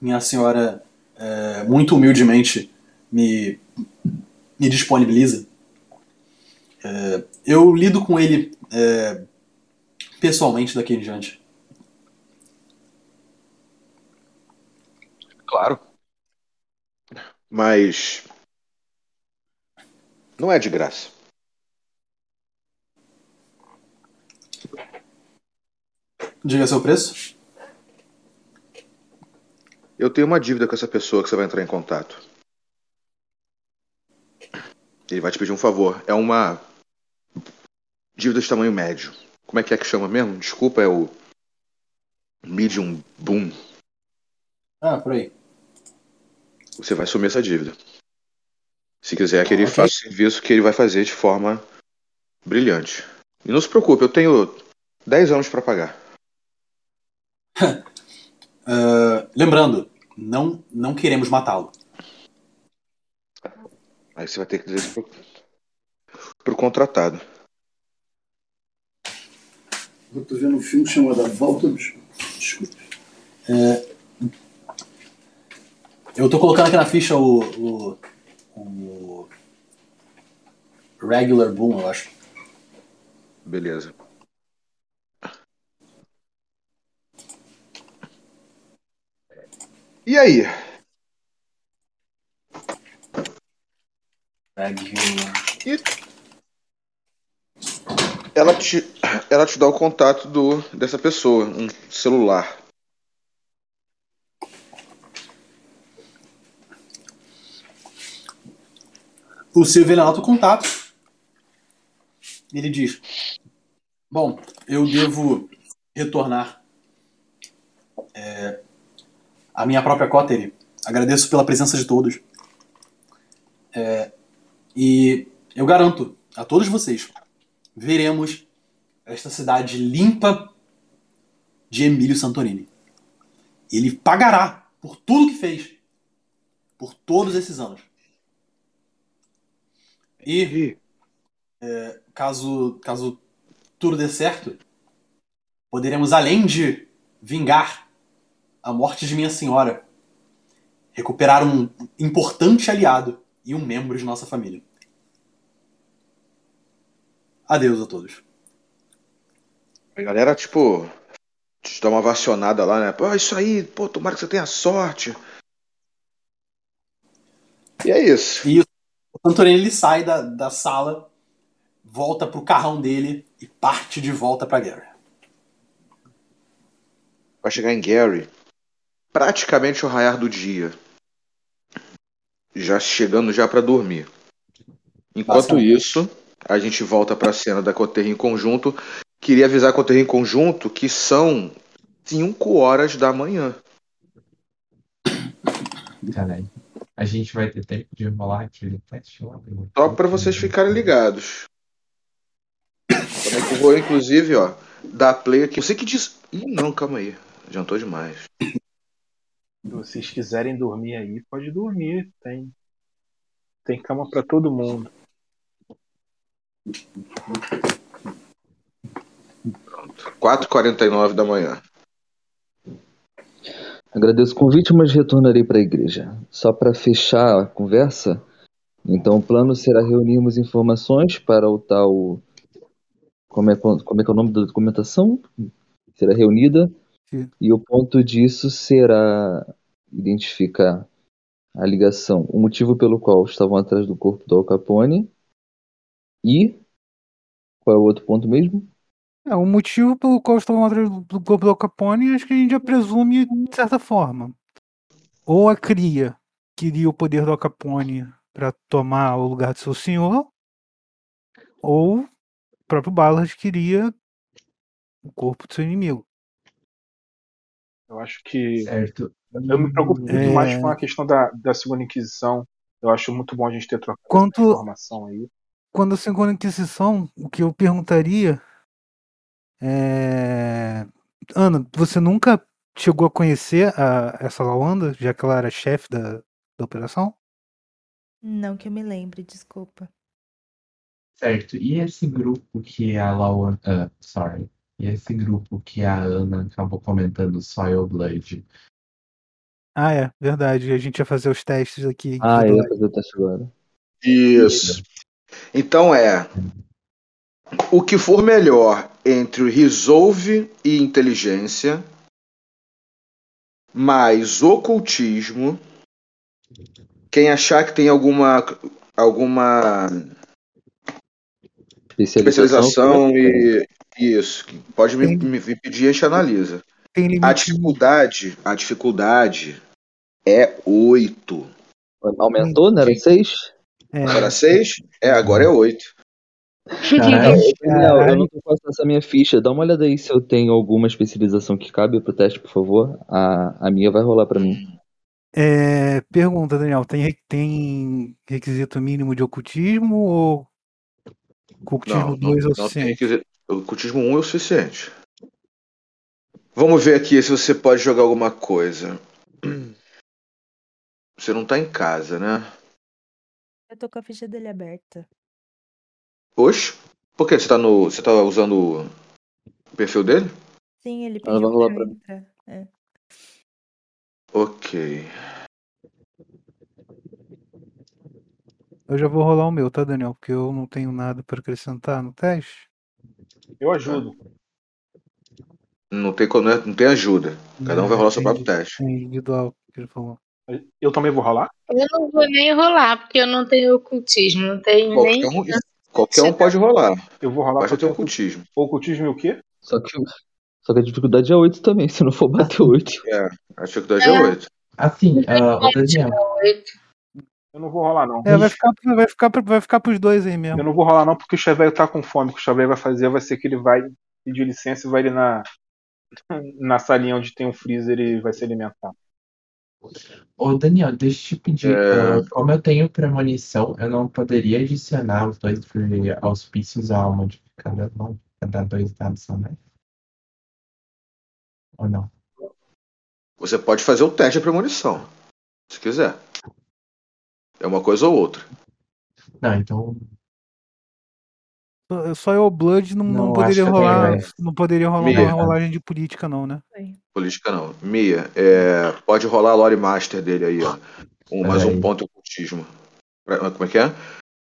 Minha senhora, é, muito humildemente, me, me disponibiliza. É, eu lido com ele é, pessoalmente daqui em diante. Claro. Mas. Não é de graça. Diga seu preço. Eu tenho uma dívida com essa pessoa que você vai entrar em contato. Ele vai te pedir um favor. É uma dívida de tamanho médio. Como é que é que chama mesmo? Desculpa, é o medium boom. Ah, por aí. Você vai assumir essa dívida. Se quiser que ele Ok. faça o serviço que ele vai fazer de forma brilhante. E não se preocupe, eu tenho 10 anos para pagar. Ah, lembrando, não, não queremos matá-lo. Aí você vai ter que dizer isso pro, pro contratado. Eu tô vendo um filme chamado A Volta dos. Desculpe. Eu tô colocando aqui na ficha o, o, o Regular Boom, eu acho. Beleza. E aí? Regular. E ela te, ela te dá o contato do, dessa pessoa, um celular. O Silvio ele anota o contato. Ele diz: Bom, eu devo retornar é, a minha própria cótere. Agradeço pela presença de todos. É, e eu garanto a todos vocês: veremos esta cidade limpa de Emílio Santorini. Ele pagará por tudo que fez por todos esses anos. E é, caso, caso tudo dê certo, poderemos, além de vingar a morte de minha senhora, recuperar um importante aliado e um membro de nossa família. Adeus a todos. A galera, tipo, te dá uma vacionada lá, né? Pô, isso aí, pô, tomara que você tenha sorte. E é isso. E o Santorini ele sai da, da sala, volta pro carrão dele e parte de volta pra guerra. Vai chegar em Gary praticamente o raiar do dia. Já chegando já pra dormir. Enquanto isso, a gente volta pra cena da Coterra em conjunto. Queria avisar a Coterra em conjunto que são 5 horas da manhã. Caralho. A gente vai ter tempo de rolar aquele teste lá. Só pra vocês ficarem ligados. Também que eu vou, inclusive, ó, dar play aqui. Você que diz. Ih, não, calma aí. Adiantou demais. Se vocês quiserem dormir aí, pode dormir. Tem, tem cama pra todo mundo. 4h49 da manhã. Agradeço o convite, mas retornarei para a igreja. Só para fechar a conversa, então o plano será reunirmos informações para o tal. Como é, como é que é o nome da documentação? Será reunida. Sim. E o ponto disso será identificar a ligação, o motivo pelo qual estavam atrás do corpo do Al Capone e. Qual é o outro ponto mesmo? É, o motivo pelo qual estavam atrás do do corpo do Capone, acho que a gente já presume de certa forma. Ou a cria queria o poder do Capone para tomar o lugar de seu senhor, ou o próprio Ballard queria o corpo do seu inimigo. Eu acho que. Certo. Eu me preocupo muito É. mais com a questão da, da segunda Inquisição. Eu acho muito bom a gente ter trocado Quanto- essa informação aí. Quando a segunda Inquisição, o que eu perguntaria é. Ana, você nunca chegou a conhecer a, essa Lawanda, já que ela era chefe da, da operação? Não que eu me lembre, desculpa. Certo. E esse grupo que a Laura. ah, sorry. E esse grupo que a Ana acabou comentando, Soil Blood. Ah, é, verdade. A gente ia fazer os testes aqui. Ah, eu ia fazer o teste agora. Isso. Então é. O que for melhor entre o resolve e inteligência, mais ocultismo. Quem achar que tem alguma alguma especialização e isso, pode me, me me pedir e a gente analisa. A dificuldade, a dificuldade é 8. Aumentou, não era 6? É, Era 6? É, agora é 8. Caralho. Daniel, eu não tô passando essa minha ficha. Dá uma olhada aí se eu tenho alguma especialização que cabe pro teste, por favor. A, a minha vai rolar pra mim. é, pergunta, Daniel, tem, tem requisito mínimo de ocultismo ou ocultismo Não, não, 2 é o suficiente? requisito. O cultismo 1 é o suficiente. Vamos ver aqui se você pode jogar alguma coisa. Você não tá em casa, né? Eu tô com a ficha dele aberta. Oxe, por que você tá no. Você tá usando o perfil dele? Sim, ele vai pediu rolar pra pra mim. entrar. É. Ok. Eu já vou rolar o meu, tá, Daniel? Porque eu não tenho nada para acrescentar no teste. Eu ajudo. Não tem, como- não tem ajuda. Cada um vai rolar seu próprio teste. É individual, que ele falou. Eu também vou rolar? Eu não vou nem rolar, porque eu não tenho ocultismo, não tenho nem. Qualquer um, qualquer um pode rolar. Eu vou rolar Basta ter ocultismo. ocultismo e o quê? Só que, só que a dificuldade é 8 também, se não for bater 8. É, a dificuldade é 8. Assim, ah, ô Daniel, Eu não vou rolar, não. É, vai ficar, vai ficar, vai ficar pros dois aí mesmo. Eu não vou rolar, não, porque o Xavier tá com fome. O que o Xavier vai fazer vai ser que ele vai pedir licença e vai ali na, na salinha onde tem um freezer e vai se alimentar. Ô Daniel, deixa eu te pedir. É. ah, como eu tenho premonição, eu não poderia adicionar os dois auspícios ao modificador, não? Pra dar dois dados mais? Ou não? Você pode fazer o teste de premonição. Se quiser. É uma coisa ou outra. Não, então. Só- eu Blood não, não Não, poderia rolar. também Não poderia rolar Mia. uma rolagem de política, não, né? Política não. Mia, é, pode rolar a Lore Master dele aí, ó. Um, mais um ponto ocultismo. Pra- Como é que é?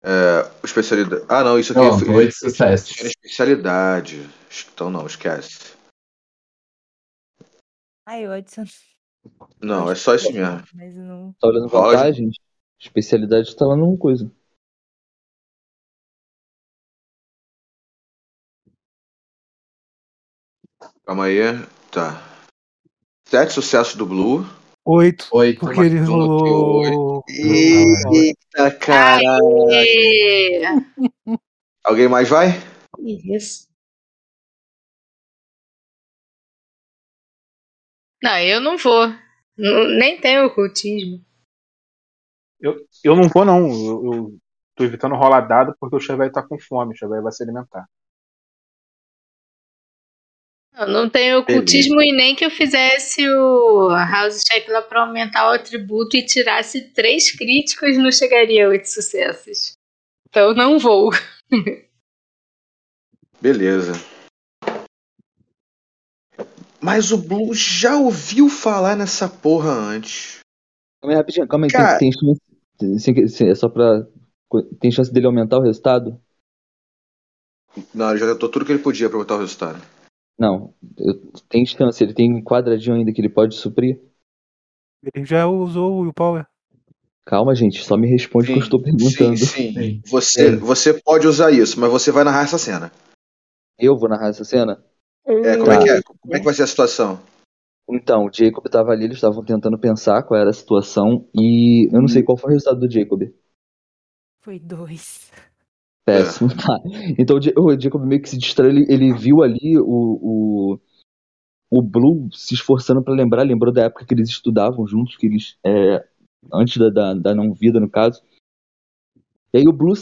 é especialidade. Ah, não, isso aqui Não, foi- oito sucessos. tinha especialidade. Então não, esquece. Ah, eu adiciono. Não, é só isso mesmo. Mas não. Tá olhando vantagens? Especialidade tá lá numa coisa. Calma aí. Tá. Sete sucessos do Blue. Oito. Oito. Porque ele rolou. Eita caralho. Alguém mais vai? Isso. Não, eu não vou. Nem tenho ocultismo. Eu, eu não vou, não. Eu, eu tô evitando rolar dado porque o Xavier tá com fome. O Xavier vai se alimentar. Eu não tenho ocultismo e nem que eu fizesse o house check lá pra aumentar o atributo e tirasse três críticos, não chegaria a oito sucessos. Então não vou. Beleza. Mas o Blue já ouviu falar nessa porra antes. Calma aí, rapidinho, calma aí. Cara- Tem, tem chance. tem- tem- É só pra. Tem chance dele aumentar o resultado? Não, ele já tentou tudo que ele podia pra botar o resultado. Não. eu- tem chance, ele tem um quadradinho ainda que ele pode suprir? Ele já usou o Willpower. Calma, gente, só me responde o que eu estou perguntando. Sim, sim. Sim. Você, É. você pode usar isso, mas você vai narrar essa cena. Eu vou narrar essa cena? É, como é que é? Como é que vai ser a situação? Então, o Jacob tava ali, eles estavam tentando pensar qual era a situação e eu não sei qual foi o resultado do Jacob. Foi dois. Péssimo, tá. Então o Ja- o Jacob meio que se distraiu, ele, ele viu ali o, o, o Blue se esforçando pra lembrar, lembrou da época que eles estudavam juntos, que eles. é, antes da, da, da não-vida, no caso. E aí o Blue,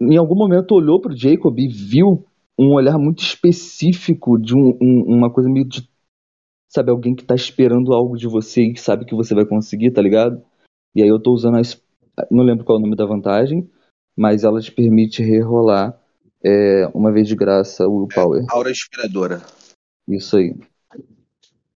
em algum momento, olhou pro Jacob e viu um olhar muito específico de um- um- uma coisa meio de. Sabe, alguém que tá esperando algo de você e que sabe que você vai conseguir, tá ligado? E aí eu tô usando a. Não lembro qual é o nome da vantagem, mas ela te permite rerolar é, uma vez de graça o Power. Aura inspiradora. Isso aí.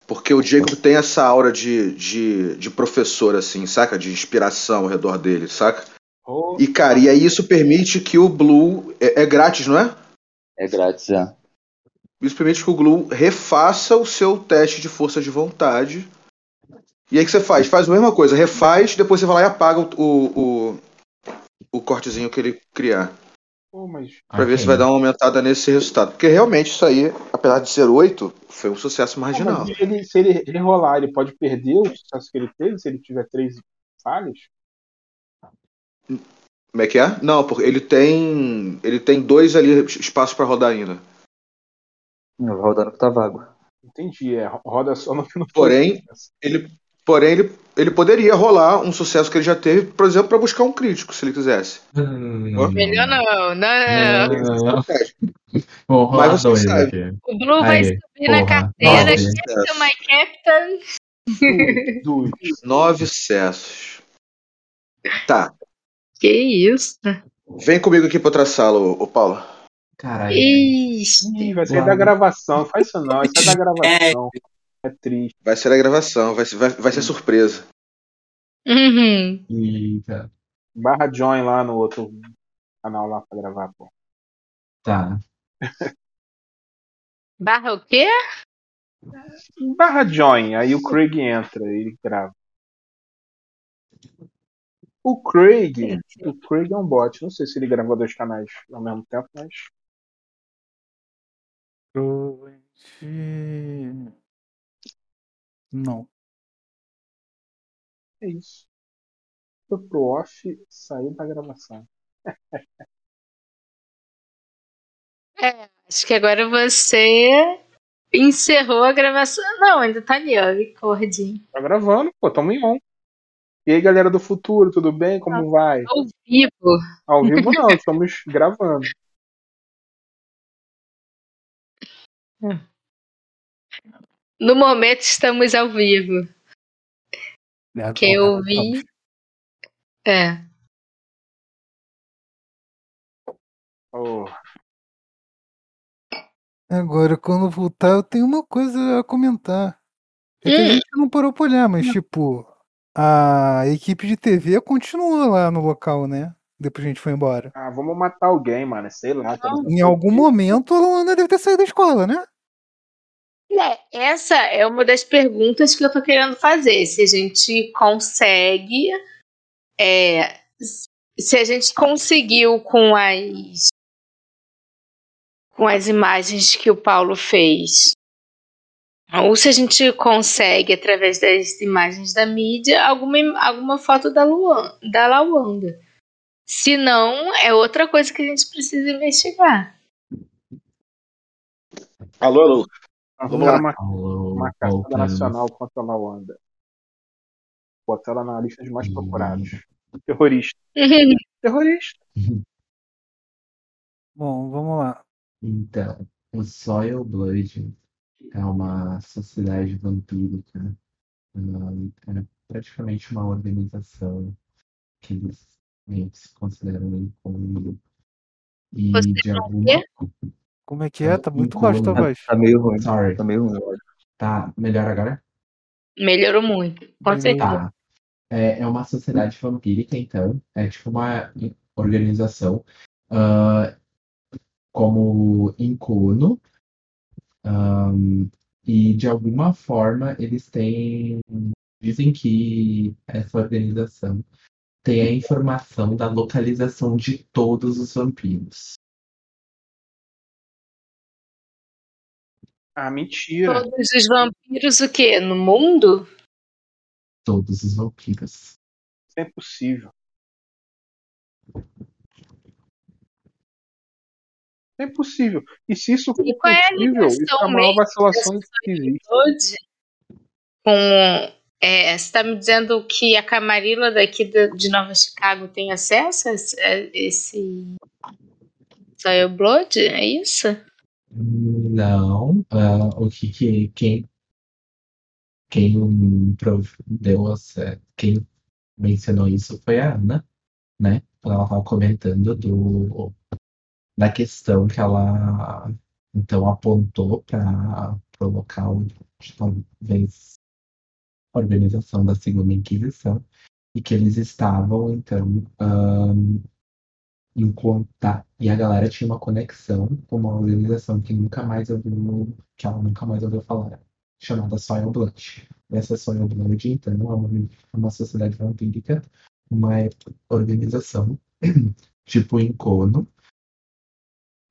Porque o Jacob tem essa aura de, de, de professor, assim, saca? De inspiração ao redor dele, saca? Oh, E, cara, e aí isso permite que o Blue. É, é grátis, não é? É grátis, já. Isso permite que o Blue refaça o seu teste de força de vontade. E aí o que você faz? Faz a mesma coisa, refaz, depois você vai lá e apaga o, o, o, cortezinho que ele criar. pô, mas Pra ver Ok. se vai dar uma aumentada nesse resultado. Porque realmente isso aí, apesar de ser 8, foi um sucesso Não, marginal. mas ele- se ele rolar, ele pode perder o sucesso que ele teve se ele tiver três falhas? Como é que é? Não, porque ele tem. Ele tem dois ali espaços pra rodar ainda. Vai rodar no que tá vago. Entendi, é, roda só no final. Porém, ele, porém ele, ele poderia rolar um sucesso que ele já teve, por exemplo, pra buscar um crítico, se ele quisesse. Hum. Melhor não, não. Não. Vou rolar Mas você dois sabe. aqui. O Blue vai Aí, subir na porra. carteira. Nove. Captain, my Captain. Nove sucessos. Tá. Que isso? Vem comigo aqui pra outra sala, ô, ô Paulo. Caralho. Ixi. Ih, vai sair da gravação. Faz isso não, isso é da gravação. É triste. Vai ser a gravação, vai, ser- vai, vai ser surpresa. Uhum. Eita. Barra join lá no outro canal lá pra gravar, pô. Tá. Barra o quê? Barra join, aí o Craig entra e ele grava. O Craig, o Craig é um bot. Não sei se ele gravou dois canais ao mesmo tempo, mas Provavelmente. Não. é isso. Foi pro off, saiu da gravação. É, acho que agora você encerrou a gravação. Não, ainda tá ali, ó, recording. Tá gravando, pô, tamo em on. E aí, galera do futuro, tudo bem? Como vai? Ao vivo. Ao vivo não, estamos gravando. No momento estamos ao vivo. É, Quem agora ouvir. estamos. É. Ô, Agora, quando voltar, eu tenho uma coisa a comentar. É que a Hum. gente não parou pra olhar, mas, tipo, a equipe de TV continua lá no local, né? Depois a gente foi embora. ah, vamos matar alguém, mano. Sei lá. tá Em algum momento, a Luana deve ter saído da escola, né? É, essa é uma das perguntas que eu tô querendo fazer. Se a gente consegue. é, se a gente conseguiu com as. com as imagens que o Paulo fez. Ou se a gente consegue, através das imagens da mídia, alguma, alguma foto da, Luan, da Lawanda. Se não, é outra coisa que a gente precisa investigar. Alô, alô. Vamos lá, uma, uma caçada nacional contra a Lawanda. Botar ela na lista de mais Hum. procurados. Terrorista. Terrorista. Bom, vamos lá. Então, o Soil Blood é uma sociedade vampírica. É praticamente uma organização que eles se consideram um incômodo. E Você de não alguma. quê? Como é que é? Tá um muito baixo tua incômodo- voz. Tá meio ruim. Sorry. Tá meio ruim. Tá melhor agora? Melhorou muito, com certeza. Tá. É, é uma sociedade vampírica, então. É tipo uma organização ah, como Incuno. Ahn, e de alguma forma eles têm. Dizem que essa organização tem a informação da localização de todos os vampiros. Ah, mentira. Todos os vampiros, o quê? No mundo? Todos os vampiros. Isso é impossível. É impossível. E se isso for qual é a possível, isso é a maior vacilação que existe. Com. É, você está me dizendo que a Camarilla daqui de, de Nova Chicago tem acesso a esse, a esse Soil Blood? É isso? Não, ah, o que, que quem quem deu essa, quem mencionou isso foi a Ana, né? Ela estava comentando do da questão que ela então apontou para o local de talvez organização da Segunda Inquisição e que eles estavam então contato e a galera tinha uma conexão com uma organização que nunca mais ouviu que ela nunca mais ouviu falar chamada Soil Blood. Essa Soil Blood, então, é uma, é uma sociedade vampírica, uma organização tipo Encono,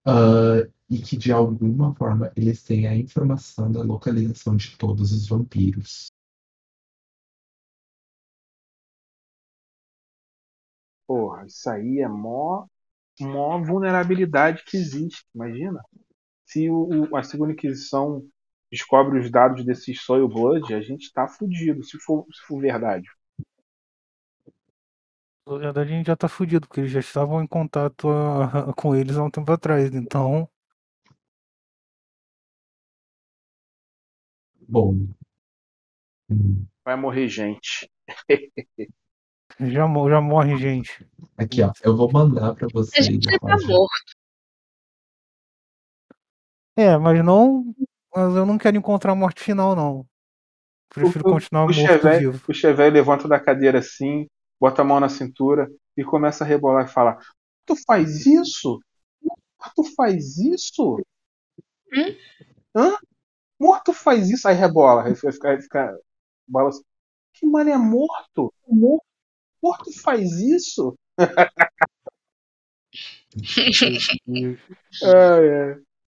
ah, e que de alguma forma eles têm a informação da localização de todos os vampiros. Porra, isso aí é mó, mó vulnerabilidade que existe. Imagina. Se o, o- a segunda Inquisição descobre os dados desses Soil Blood, a gente tá fudido, se for, se for verdade. Na verdade, a gente já tá fudido, porque eles já estavam em contato ah, com eles há um tempo atrás. Então, Bom, Vai morrer gente. já, já morre gente. aqui ó, eu vou mandar para A vocês gente a já tá morto. É, mas não. Mas eu não quero encontrar a morte final, não. Prefiro O- continuar o morto Chevette- vivo. O Chevette levanta da cadeira assim, bota a mão na cintura e começa a rebolar e fala: Tu faz isso? Tu faz isso? Hum? Hã? Morto faz isso? Aí rebola, aí fica, fica, fica balança. Que mano é morto? Morto faz isso? Ai, ai.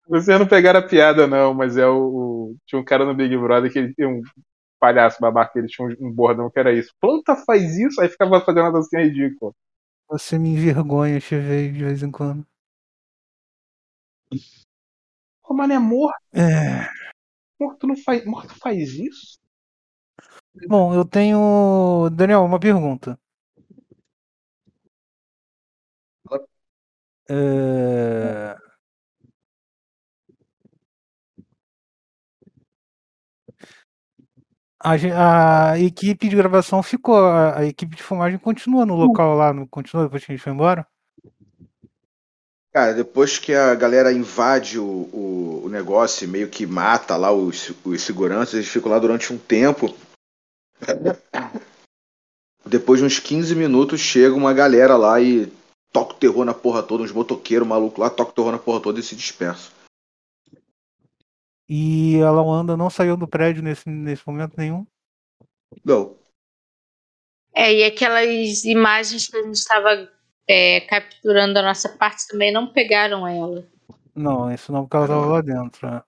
Vocês não pegaram a piada, não, mas é o, o- Tinha um cara no Big Brother que ele tinha um palhaço babaca, ele tinha um, um bordão que era isso. Planta faz isso, aí ficava fazendo uma dancinha ridícula. Você me envergonha, Chevei, de vez em quando. Pô, mano, é morto. É. Morto não faz. Morto faz isso? Bom, eu tenho. Daniel, uma pergunta. É... A, a equipe de gravação ficou, a, a equipe de filmagem continua no local lá, não continua depois que a gente foi embora? Cara, depois que a galera invade o, o, o negócio e meio que mata lá os, os seguranças, eles ficam lá durante um tempo. Depois de uns 15 minutos, chega uma galera lá e toca o terror na porra toda, uns motoqueiros malucos lá, toca o terror na porra toda e se dispersa. E a Lawanda não saiu do prédio nesse, nesse momento nenhum? Não. É, e aquelas imagens que a gente estava é, capturando da nossa parte também não pegaram ela. Não, isso não, porque ela tava lá dentro. né?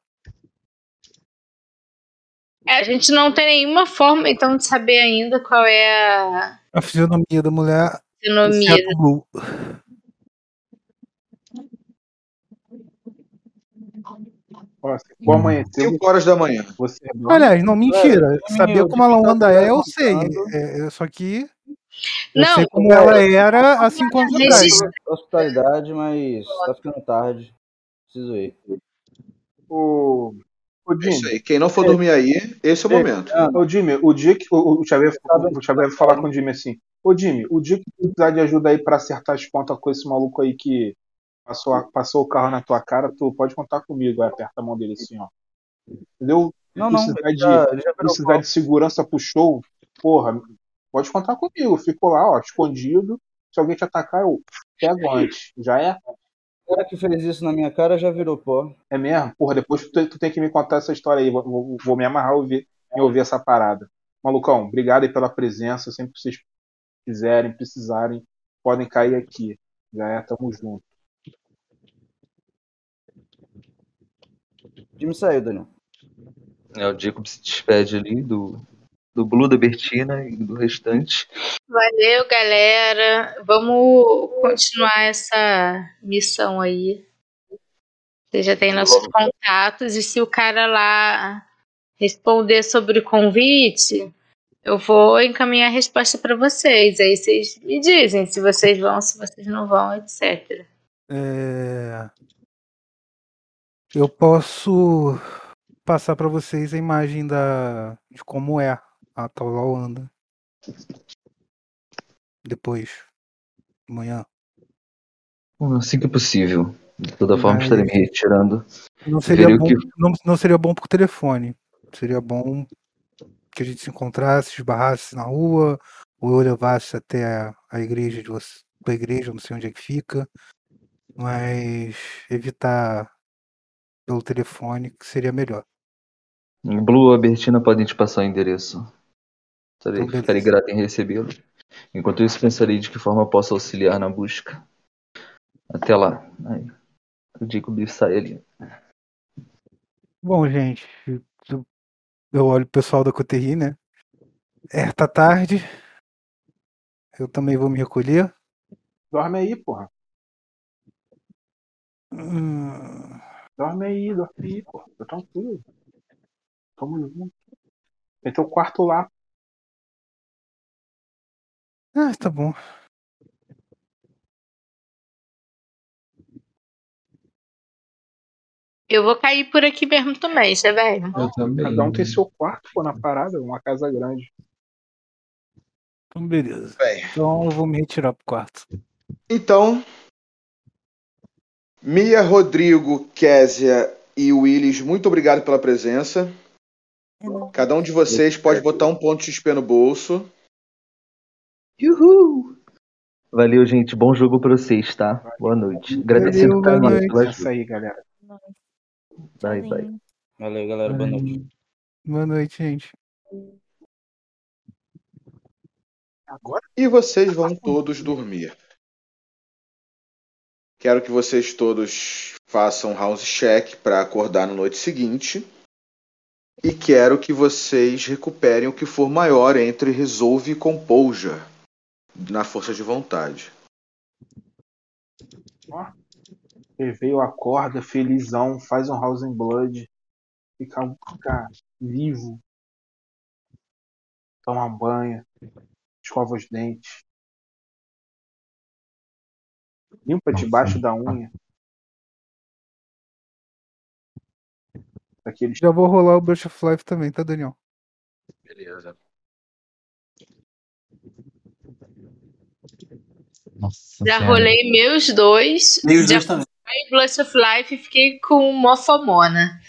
É, a gente não tem nenhuma forma, então, de saber ainda qual é a A fisionomia da mulher. O Blue. Ó, se for amanhecer, 5 horas da manhã. você Aliás, não, mentira. É, Saber como a Lawanda é, eu sei. É, é, só que. Eu Não, sei como ela era há cinco anos atrás. Hospitalidade, mas tá ficando tarde. Preciso ir. O. O É isso Jimmy, aí. Quem não for dormir aí, esse é o momento. ô Jimmy, o dia que o, o Xavier, o Xavier falar com o Jimmy assim, ô Jimmy, o dia que tu precisar de ajuda aí pra acertar as pontas com esse maluco aí que passou, passou o carro na tua cara, tu pode contar comigo, aí aperta a mão dele assim, ó. Entendeu? Não, não, precisar de, já, precisar de segurança pro show, porra, pode contar comigo. Eu fico lá, ó, escondido. Se alguém te atacar, eu pego antes. Já é? O cara que fez isso na minha cara já virou pó. É mesmo? Porra, depois tu, tu tem que me contar essa história aí. Vou, vou- vou me amarrar ouvir, em ouvir essa parada. Malucão, obrigado aí pela presença. Sempre que vocês quiserem, precisarem, podem cair aqui. Já é, tamo junto. Time saiu, Daniel. É, o Jacob se despede ali do, do Blue, da Bertina e do restante. Valeu, galera. Vamos continuar essa missão aí. Você já tem nossos contatos e se o cara lá responder sobre o convite, eu vou encaminhar a resposta para vocês. Aí vocês me dizem se vocês vão, se vocês não vão, etc. É, Eu posso passar para vocês a imagem da de como é a tal. Depois, amanhã. Assim que possível. De toda forma, Mas- estarei me retirando. Não seria bom, que- não, não seria bom por telefone. Seria bom que a gente se encontrasse, esbarrasse na rua, ou eu levasse até a, a igreja de você, a igreja, não sei onde é que fica, mas evitar pelo telefone que seria melhor. Blue ou a Bertina podem te passar o endereço. Estarei, Então, grato em recebê-lo. Enquanto isso, pensarei de que forma posso auxiliar na busca. Até lá. Aí, o Jacob sai ali. Bom, gente, eu- olho o pessoal da Coterri, né? É, tá tarde. Eu também vou me recolher. Dorme aí, porra. Hum, Dorme aí, dorme aí, porra. Tô tranquilo. Tamo junto. Tem teu quarto lá. Ah, tá bom. Eu vou cair por aqui mesmo também, já velho. Eu também. Cada um tem seu quarto, pô, na parada. Uma casa grande. Então, beleza. Bem. Então eu vou me retirar pro quarto. Então, Mia, Rodrigo, Késia e Willis, muito obrigado pela presença. Cada um de vocês pode botar um ponto de XP no bolso. Uhul! Valeu, gente. Bom jogo pra vocês, tá? Boa noite. Agradecendo Valeu, boa noite. É Isso aí, galera. Bye, bye. Tchauzinho. Valeu, galera. Boa noite. Boa noite, gente. Agora E vocês vão todos dormir. Quero que vocês todos façam house check para acordar na noite seguinte. E quero que vocês recuperem o que for maior entre resolve e composure na força de vontade. Ele veio, acorda, felizão, faz um House in Blood, fica, fica vivo, toma banho, escova os dentes, limpa debaixo da unha. Aqueles Já vou rolar o Brush of Life também, tá, Daniel? Beleza. Nossa Já rolei meus dois. Meio os já dois também. Rolei Blush of Life fiquei com mofomona.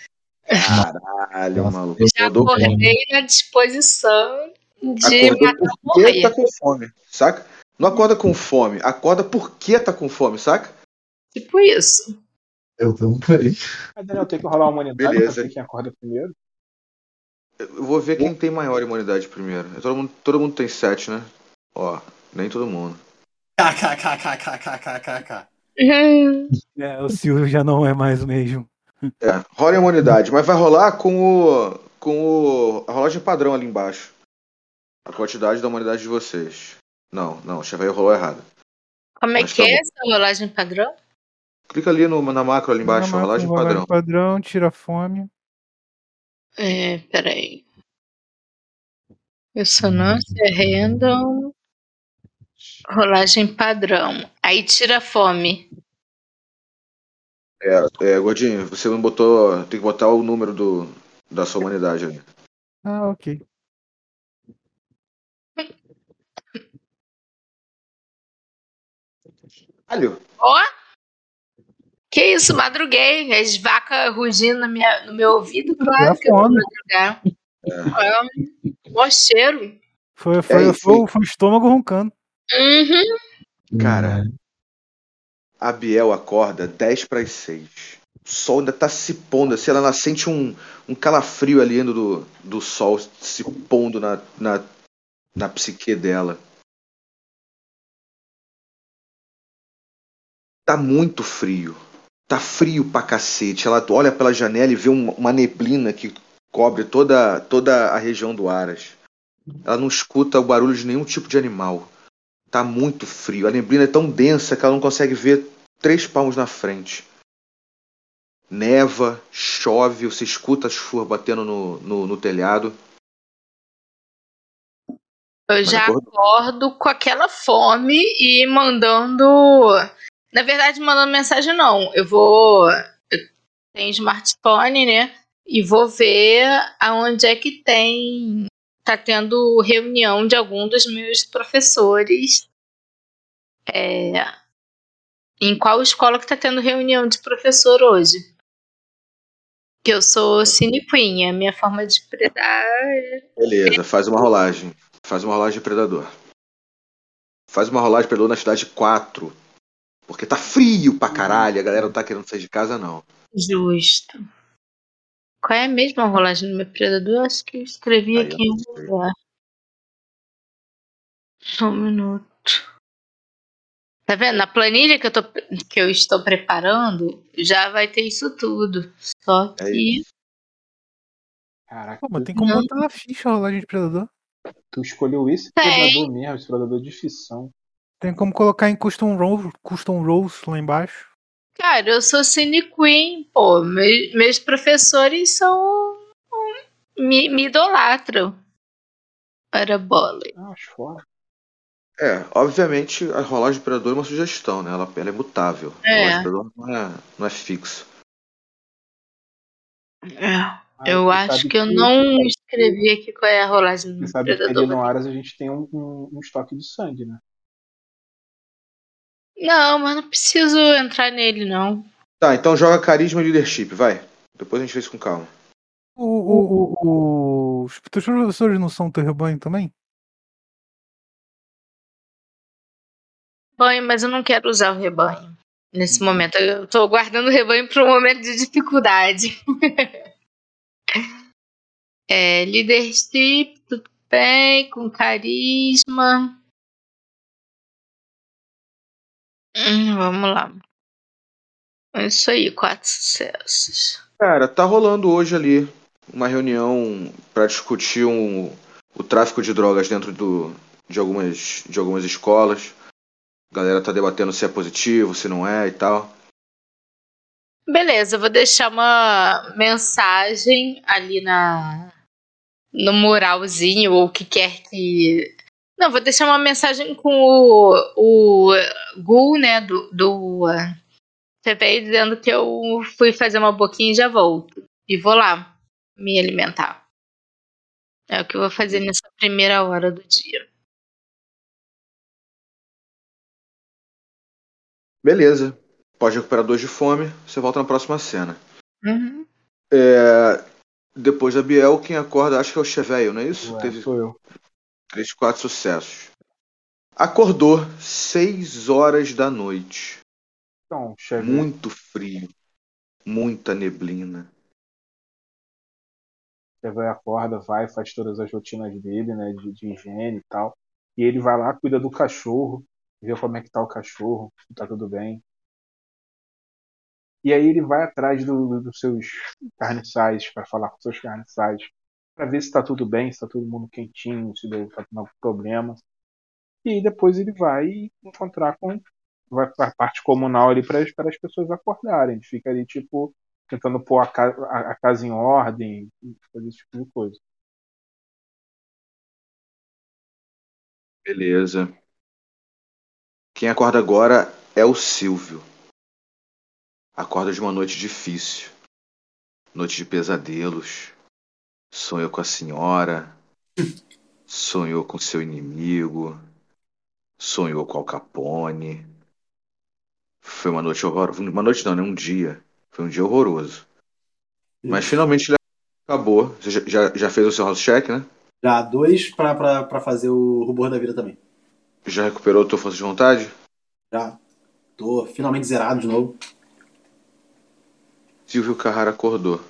Caralho, maluco. eu Já acordei na disposição de acordou matar morrer. tá com fome, saca? Não acorda com fome, acorda porque tá com fome, saca? Tipo isso. Eu também. Ah, Daniel, tem que rolar uma humanidade Beleza. pra ver quem acorda primeiro. Eu vou ver quem tem maior imunidade primeiro. Todo mundo, todo mundo tem 7, né? Ó, nem todo mundo. KKKKKKKK. É, o Silvio já não é mais o mesmo. É, rola a imunidade, mas vai rolar com o. com o. a rolagem padrão ali embaixo. A quantidade da humanidade de vocês. Não, não, o Cheveio rolou errado. Como é Mas que tá é bom. essa rolagem padrão? Clica ali no, na macro ali embaixo, máquina, rolagem rolagem padrão. padrão, tira a fome. É, peraí. Ressonância random. Rolagem padrão. Aí tira a fome. É, é, Godinho, você não botou. Tem que botar o número do, da sua humanidade ali. Ah, ok. Alho, Ó, Que isso, madruguei. As vacas rugindo minha, no meu ouvido, É claro que eu vou fome. madrugar. É um mó cheiro. Foi, foi, É, foi, foi- foi o estômago roncando. Uhum. Cara, a Biel acorda 10 para as 6. O sol ainda tá se pondo, assim, ela sente um, um calafrio ali indo do, do sol se pondo na, na, na psique dela. Tá muito frio. Tá frio pra cacete. Ela olha pela janela e vê um- uma neblina que cobre toda, toda a região do Aras. Ela não escuta o barulho de nenhum tipo de animal. Tá muito frio. A neblina é tão densa que ela não consegue ver três palmos na frente. Neva, chove, você escuta a chuva batendo no, no, no telhado. Eu já acordo com aquela fome e mandando. Na verdade, mandando mensagem não. Eu vou. Eu tenho smartphone, né? E vou ver aonde é que tem. Tá tendo reunião de algum dos meus professores. É, em qual escola que tá tendo reunião de professor hoje? Que eu sou Cine Queen, a minha forma de predar Beleza, faz uma rolagem. Faz uma rolagem de predador. Faz uma rolagem de predador na cidade 4. Porque tá frio pra caralho. A galera não tá querendo sair de casa, não. Justo. Qual é a mesma rolagem do meu predador? Acho que eu escrevi Aí eu aqui em não algum sei. lugar. Só um minuto. Tá vendo? Na planilha que eu, tô, que eu estou preparando, já vai ter isso tudo. Só É que. Caraca, Pô, mas tem como Não. botar na ficha a rolagem de predador. tu escolheu esse Tem. predador mesmo, esse predador de ficção. Tem como colocar em custom roles, custom roles lá embaixo. Cara, eu sou Cine Queen, pô. Me- meus professores são. Me, me idolatram. Para bola. Ah, acho fora. É, obviamente a rolagem de predador é uma sugestão, né? Ela, ela é mutável. A É. rolagem de predador não é, não é fixa. É. Ah, Eu acho sabe que eu não escrevi aqui qual é a rolagem Você do sabe que ali no Aras a gente tem um, um, um estoque de sangue, né? Não, mas não preciso entrar nele, não. Tá, então joga carisma e leadership, vai. Depois a gente vê isso com calma. O, o, o, o- os teus professores não são teu rebanho também? Banho, mas eu não quero usar o rebanho nesse momento. Eu tô guardando o rebanho para um momento de dificuldade. é, leadership, tudo bem, com carisma. Hum, vamos lá. É isso aí, quatro sucessos. Cara, tá rolando hoje ali uma reunião pra discutir um, o tráfico de drogas dentro do, de, algumas, de algumas escolas. A galera tá debatendo se é positivo, se não é e tal. Beleza, eu vou deixar uma mensagem ali na no muralzinho ou o que quer que. Não, vou deixar uma mensagem com o, o Gul, né, do, do uh, CPI, dizendo que eu fui fazer uma boquinha e já volto. E vou lá me alimentar. É o que eu vou fazer nessa primeira hora do dia. Beleza. Pode recuperar dois de fome, você volta na próxima cena. Uhum. É, depois da Biel, quem acorda, acho que é o Cheveio, não é isso? Ué, Teve sou eu. Três, quatro sucessos. Acordou seis horas da noite. Então. Muito frio. Muita neblina. Você vai, acorda, vai, faz todas as rotinas dele, né, de, de higiene e tal. E ele vai lá, cuida do cachorro, vê como é que tá o cachorro, se tá tudo bem. E aí ele vai atrás do- dos seus carniçais, para falar com os seus carniçais, para ver se tá tudo bem, se tá todo mundo quentinho, se deu tá algum problema. E depois ele vai encontrar com. Vai pra parte comunal ali para as pessoas acordarem. Ele fica ali, tipo, tentando pôr a, a- a casa em ordem, fazer esse tipo de coisa. Beleza. Quem acorda agora é o Silvio. Acorda de uma noite difícil. Noite de pesadelos. Sonhou com a senhora. Sonhou com seu inimigo. Sonhou com Al Capone. Foi uma noite horrorosa. Uma noite não, né? Um dia. Foi um dia horroroso. Mas finalmente ele acabou. Você já, já, já fez o seu house check, né? Já, dois pra, pra, pra fazer o rubor da vida também. Já recuperou a tua força de vontade? Já. Tô finalmente zerado de novo. Silvio Carrara acordou.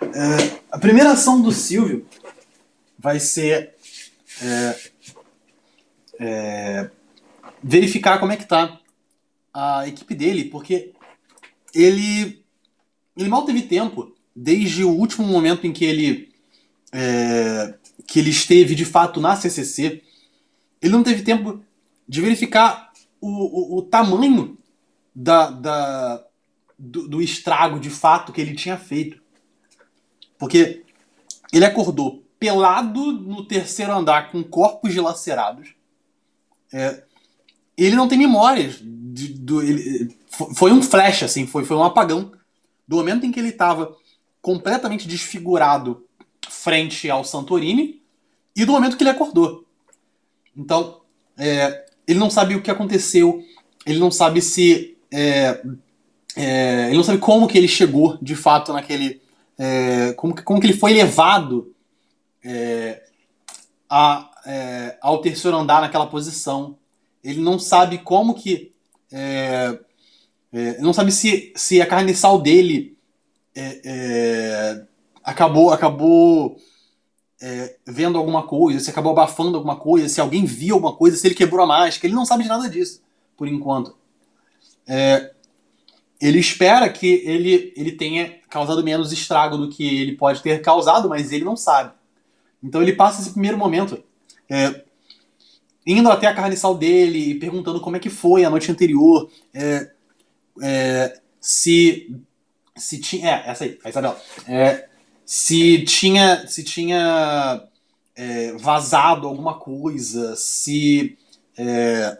É, a primeira ação do Silvio vai ser é, é, verificar como é que tá a equipe dele, porque ele, ele mal teve tempo, desde o último momento em que ele, é, que ele esteve de fato na CCC, ele não teve tempo de verificar o, o, o tamanho da, da, do, do estrago de fato que ele tinha feito. Porque ele acordou pelado no terceiro andar com corpos dilacerados. É, ele não tem memórias. De, do, ele, foi um flash, assim, foi, foi um apagão. Do momento em que ele estava completamente desfigurado frente ao Santorini e do momento que ele acordou. Então, é, ele não sabe o que aconteceu, ele não sabe se. É, é, ele não sabe como que ele chegou de fato naquele. É, como, como que ele foi levado é, a, é, ao terceiro andar naquela posição. Ele não sabe como que. É, é não sabe se, se a carniçal dele é, é, acabou acabou vendo alguma coisa, se acabou abafando alguma coisa, se alguém viu alguma coisa, se ele quebrou a máscara. Ele não sabe de nada disso, por enquanto. Ele espera que ele, ele tenha causado menos estrago do que ele pode ter causado, mas ele não sabe. Então ele passa esse primeiro momento é, indo até a carniçal dele e perguntando como é que foi a noite anterior, é, é, se se tinha é essa aí, a Isabela, é, se tinha se tinha é, vazado alguma coisa, se é,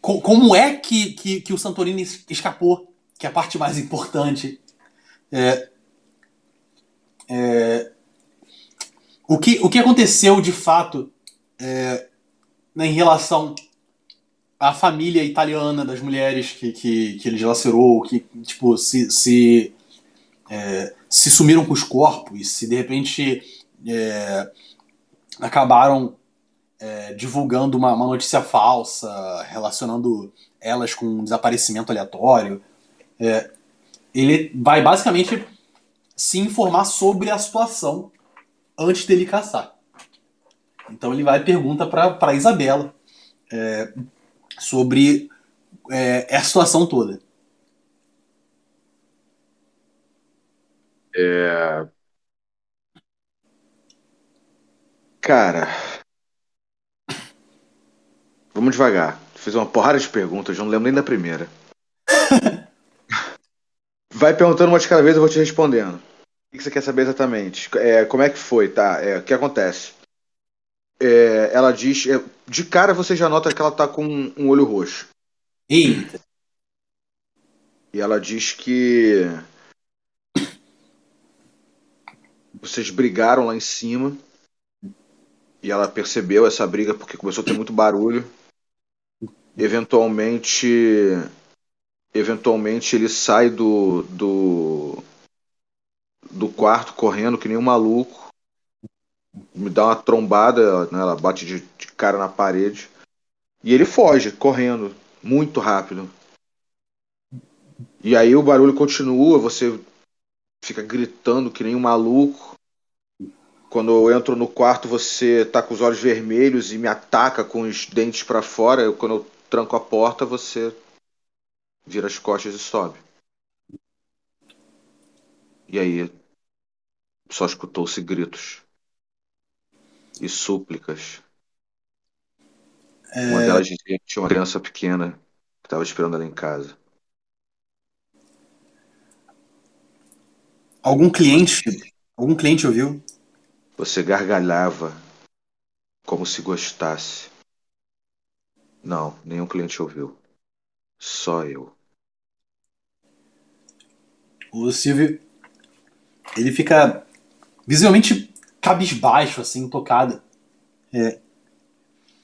co como é que, que, que, o Santorini escapou, que é a parte mais importante. É, é, o que, o que aconteceu de fato é, em relação à família italiana das mulheres que, que, que ele dilacerou, que tipo, se, se, é, se sumiram com os corpos, se de repente é, acabaram é, divulgando uma, uma notícia falsa, relacionando elas com um desaparecimento aleatório. É, ele vai basicamente se informar sobre a situação antes dele caçar. Então ele vai e pergunta para Isabela é, sobre é, a situação toda. É... Cara, vamos devagar. Fiz uma porrada de perguntas, não lembro nem da primeira. Vai perguntando uma de cada vez, eu vou te respondendo. O que você quer saber exatamente? É, como é que foi, tá? É, o que acontece? É, ela diz. É, de cara você já nota que ela tá com um olho roxo. Eita! E ela diz que. Vocês brigaram lá em cima. E ela percebeu essa briga porque começou a ter muito barulho. Eventualmente. Eventualmente ele sai do. do do quarto correndo que nem um maluco. Me dá uma trombada, né, ela bate de, de cara na parede. E ele foge, correndo, muito rápido. E aí o barulho continua, você fica gritando que nem um maluco. Quando eu entro no quarto, você tá com os olhos vermelhos e me ataca com os dentes para fora. Eu, quando eu tranco a porta, você vira as costas e sobe. E aí só escutou-se gritos e súplicas. É... Uma delas dizia que tinha uma criança pequena que estava esperando ela em casa. Algum cliente, algum cliente ouviu? Você gargalhava como se gostasse. Não, nenhum cliente ouviu. Só eu. O Silvio, ele fica visivelmente cabisbaixo, assim, tocado. É.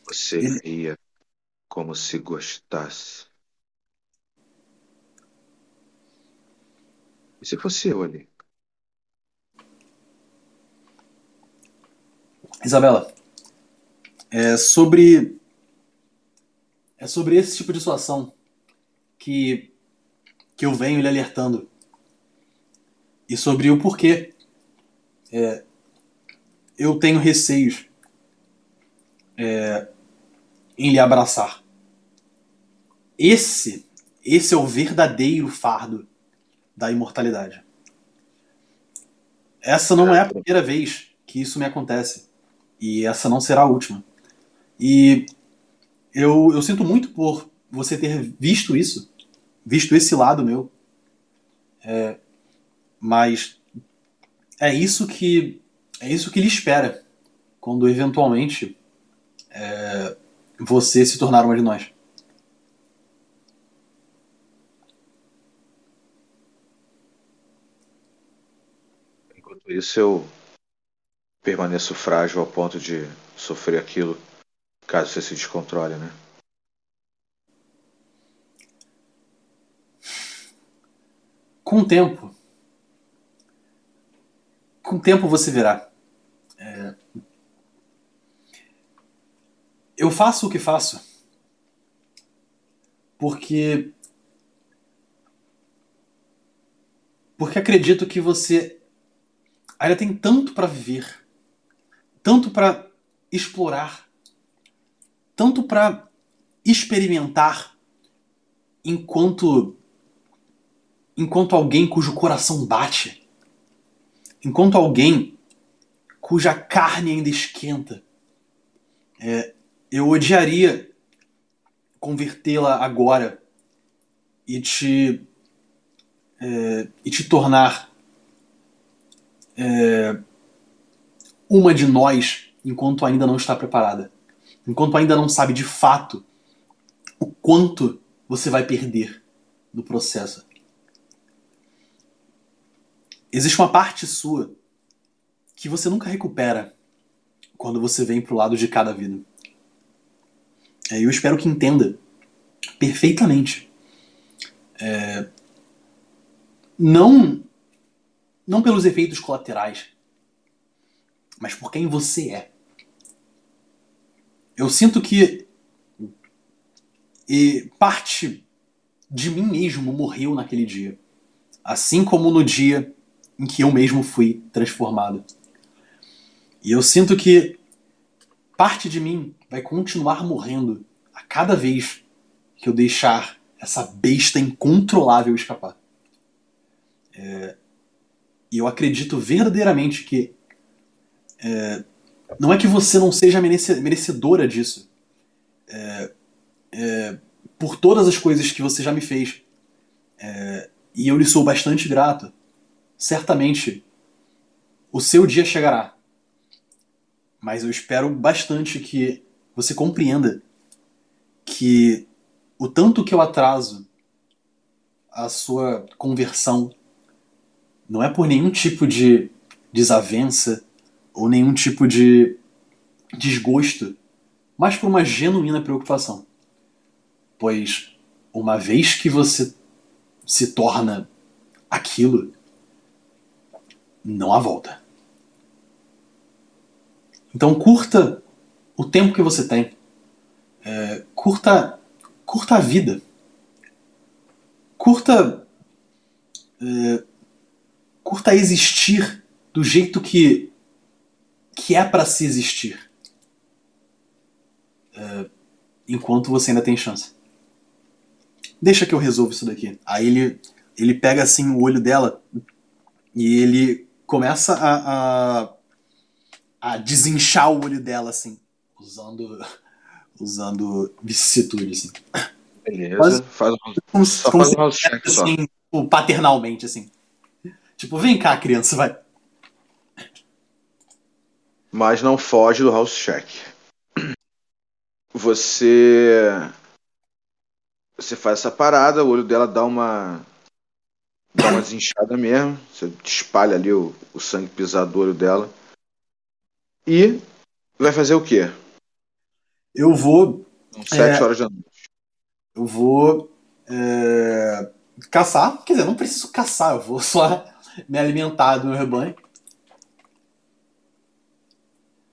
Você Ele... ria Como se gostasse. E se fosse eu ali? Isabela, é sobre é sobre esse tipo de situação que que eu venho lhe alertando e sobre o porquê é, eu tenho receios é, em lhe abraçar. Esse, esse é o verdadeiro fardo da imortalidade. Essa não é a primeira vez que isso me acontece. E essa não será a última. E eu, eu sinto muito por você ter visto isso, visto esse lado meu. É, mas é isso que é isso que lhe espera quando eventualmente é, você se tornar uma de nós. Enquanto isso, eu permaneço frágil ao ponto de sofrer aquilo caso você se descontrole, né? Com o tempo, com o tempo você verá. É, eu faço o que faço porque porque acredito que você ainda tem tanto para viver, tanto para explorar, tanto para experimentar enquanto enquanto alguém cujo coração bate, enquanto alguém cuja carne ainda esquenta. É, eu odiaria convertê-la agora e te é, e te tornar é, uma de nós enquanto ainda não está preparada, enquanto ainda não sabe de fato o quanto você vai perder no processo. Existe uma parte sua que você nunca recupera quando você vem pro lado de cada vida. É, eu espero que entenda perfeitamente. É, não, não pelos efeitos colaterais, mas por quem você é. Eu sinto que parte de mim mesmo morreu naquele dia, assim como no dia em que eu mesmo fui transformado. E eu sinto que parte de mim vai continuar morrendo a cada vez que eu deixar essa besta incontrolável escapar. É, e eu acredito verdadeiramente que é, não é que você não seja merecedora disso. É, é, por todas as coisas que você já me fez. É, e eu lhe sou bastante grato. Certamente o seu dia chegará. Mas eu espero bastante que você compreenda que o tanto que eu atraso a sua conversão não é por nenhum tipo de desavença ou nenhum tipo de desgosto, mas por uma genuína preocupação. Pois uma vez que você se torna aquilo, não há volta. Então curta o tempo que você tem. É, curta, curta a vida. Curta. É, curta existir do jeito que, que é para se existir. É, enquanto você ainda tem chance. Deixa que eu resolvo isso daqui. Aí ele, ele pega assim o olho dela e ele começa a, a, a desinchar o olho dela assim, usando usando vicissitude, assim. Beleza, faz, um, só faz um house check assim, Tipo, paternalmente, assim. Tipo, vem cá, criança, vai. Mas não foge do house check. Você. Você faz essa parada, o olho dela dá uma. Dá uma desinchada mesmo. Você espalha ali o, o sangue pisado do olho dela. E vai fazer o quê? eu vou sete É. horas da noite. Eu vou é, caçar. Quer dizer, eu não preciso caçar, eu vou só me alimentar do meu rebanho.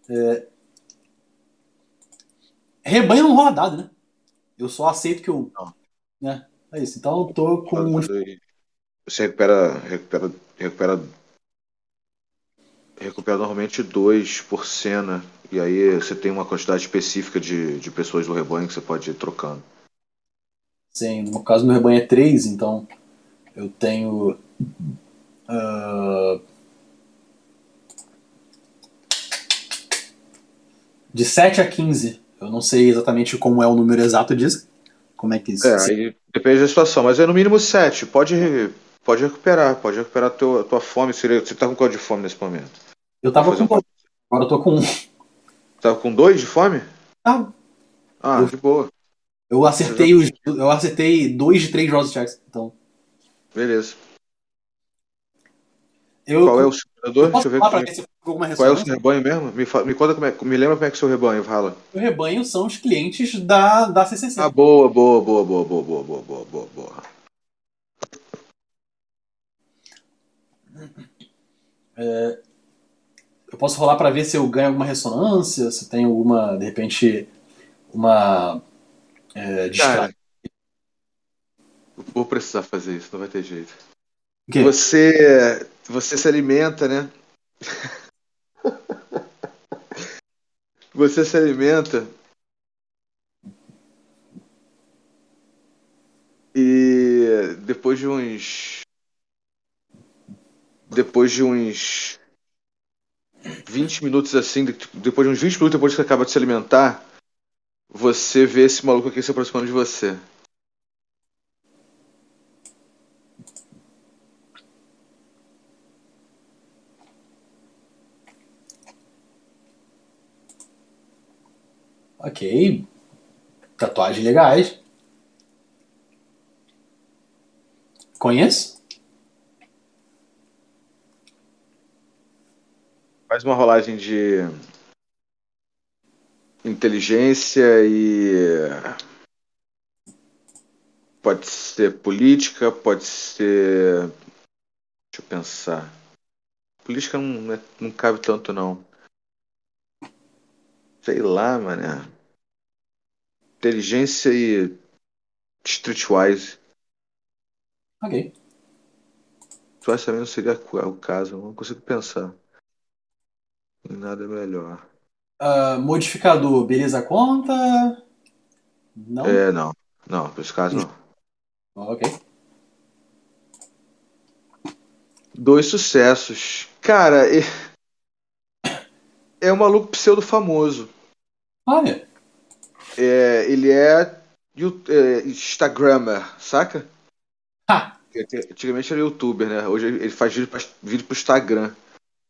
É, rebanho não rola dado, né? Eu só aceito que eu. Né? É isso. Então eu tô com. um Você recupera, recupera, recupera, recupera normalmente dois por cena. E aí você tem uma quantidade específica de, de pessoas do rebanho que você pode ir trocando. Sim, no caso meu rebanho é 3, então eu tenho. ah, de 7 a 15. Eu não sei exatamente como é o número exato disso. Como é que isso. É, depende da situação, mas é no mínimo sete. Pode, pode recuperar, pode recuperar a tua, tua fome. Você tá com quanto de fome nesse momento? eu tava com. um- Agora eu tô com um. Tava com dois de fome? Ah, Ah, Eu- de boa. eu acertei os. Eu acertei 2 de 3 Rose Checks. Então. Beleza. Eu, Qual é o seu predador? Deixa eu ver como é- se Qual é o seu rebanho mesmo? Me, fa- me conta como é, me lembra como é que é o seu rebanho, fala. O rebanho são os clientes da, da CCC. Ah, boa, boa, boa, boa, boa, boa, boa, boa, boa, É, eu posso rolar pra ver se eu ganho alguma ressonância, se tem alguma, de repente, uma. É. Cara, vou precisar fazer isso, não vai ter jeito. Você, você se alimenta, né? Você se alimenta e depois de uns depois de uns 20 minutos assim, de- depois de uns 20 minutos depois que você acaba de se alimentar, você vê esse maluco aqui se aproximando de você. Ok. Tatuagens legais. Conheço? Faz uma rolagem de inteligência e pode ser política, pode ser. Deixa eu pensar. Política não, é- não cabe tanto não. Sei lá, mané. Inteligência e streetwise. Ok. Streetwise também não seria o caso, não consigo pensar. Nada melhor. Ah, modificador, beleza conta? Não? É, não. Não, por esse caso não. Ok. Dois sucessos. Cara, é, é um maluco pseudo famoso. Olha. É, ele é, é Instagrammer, saca? Ha! Antigamente era youtuber, né? Hoje ele faz vídeo, pra, vídeo pro Instagram.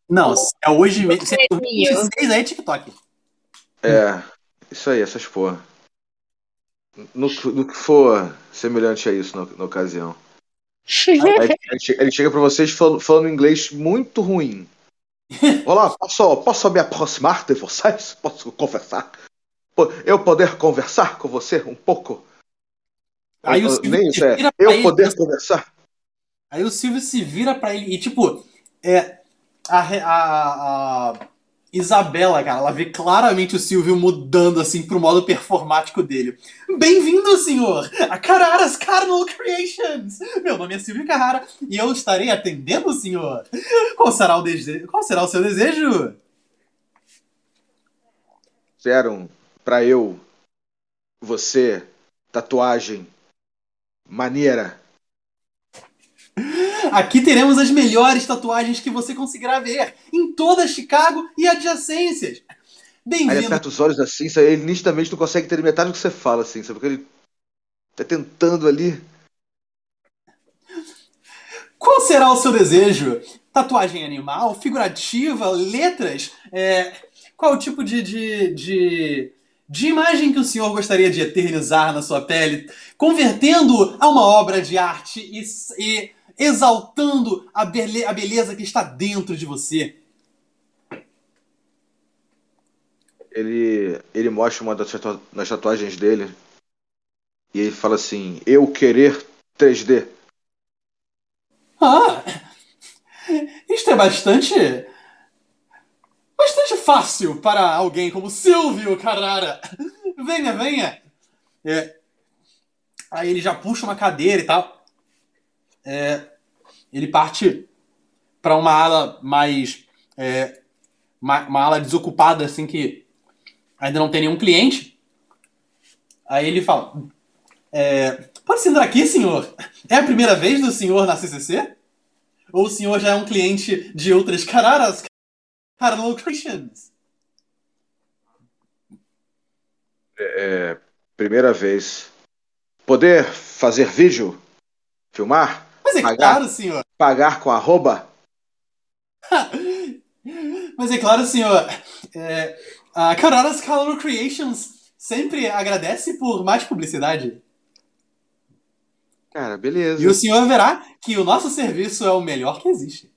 Não, é hoje mesmo. Seria. 26 é TikTok. É, isso aí, essas porra. No, que- no que for semelhante a isso na, na ocasião. Aí ele che- ele chega pra vocês falando, falando inglês muito ruim. Olá, posso, posso me aproximar de vocês? Posso conversar? Eu poder conversar com você um pouco? Aí o Eu- Silvio nem se isso é. Eu ele, poder pensa- conversar? Aí o Silvio se vira pra ele e, tipo, é. A, a, a Isabela, cara, ela vê claramente o Silvio mudando, assim, pro modo performático dele. Bem-vindo, senhor, a Cararas Carnal Creations! Meu nome é Silvio Carrara e eu estarei atendendo o senhor. Qual será o, dese... Qual será o seu desejo? Fizeram pra eu, você, tatuagem, maneira. Aqui teremos as melhores tatuagens que você conseguirá ver em toda Chicago e adjacências. Aí ele Bem-vindo. aperta os olhos assim, ele nitidamente não consegue ter metade do que você fala, assim, sabe? Porque ele tá tentando ali. Qual será o seu desejo? Tatuagem animal, figurativa, letras? É, qual o tipo de, de, de, de imagem que o senhor gostaria de eternizar na sua pele, convertendo a uma obra de arte e, e exaltando a, bele, a beleza que está dentro de você? ele, ele mostra uma das, das tatuagens dele e ele fala assim: Eu querer 3D. Ah! Isto é bastante. bastante fácil para alguém como Silvio Carrara. Venha, venha! É, aí ele já puxa uma cadeira e tal. É, ele parte para uma ala mais. é, uma, uma ala desocupada, assim, que ainda não tem nenhum cliente. Aí ele fala: é, Pode sentar aqui, senhor? É a primeira vez do senhor na CCC? Ou o senhor já é um cliente de outras cararas? Carlo Christians? É, primeira vez. Poder fazer vídeo? Filmar? Mas é Pagar? claro, senhor. Pagar com arroba? Mas é claro, senhor. É, a Cararas Carlo Creations sempre agradece por mais publicidade. Cara, beleza. E o senhor verá que o nosso serviço é o melhor que existe.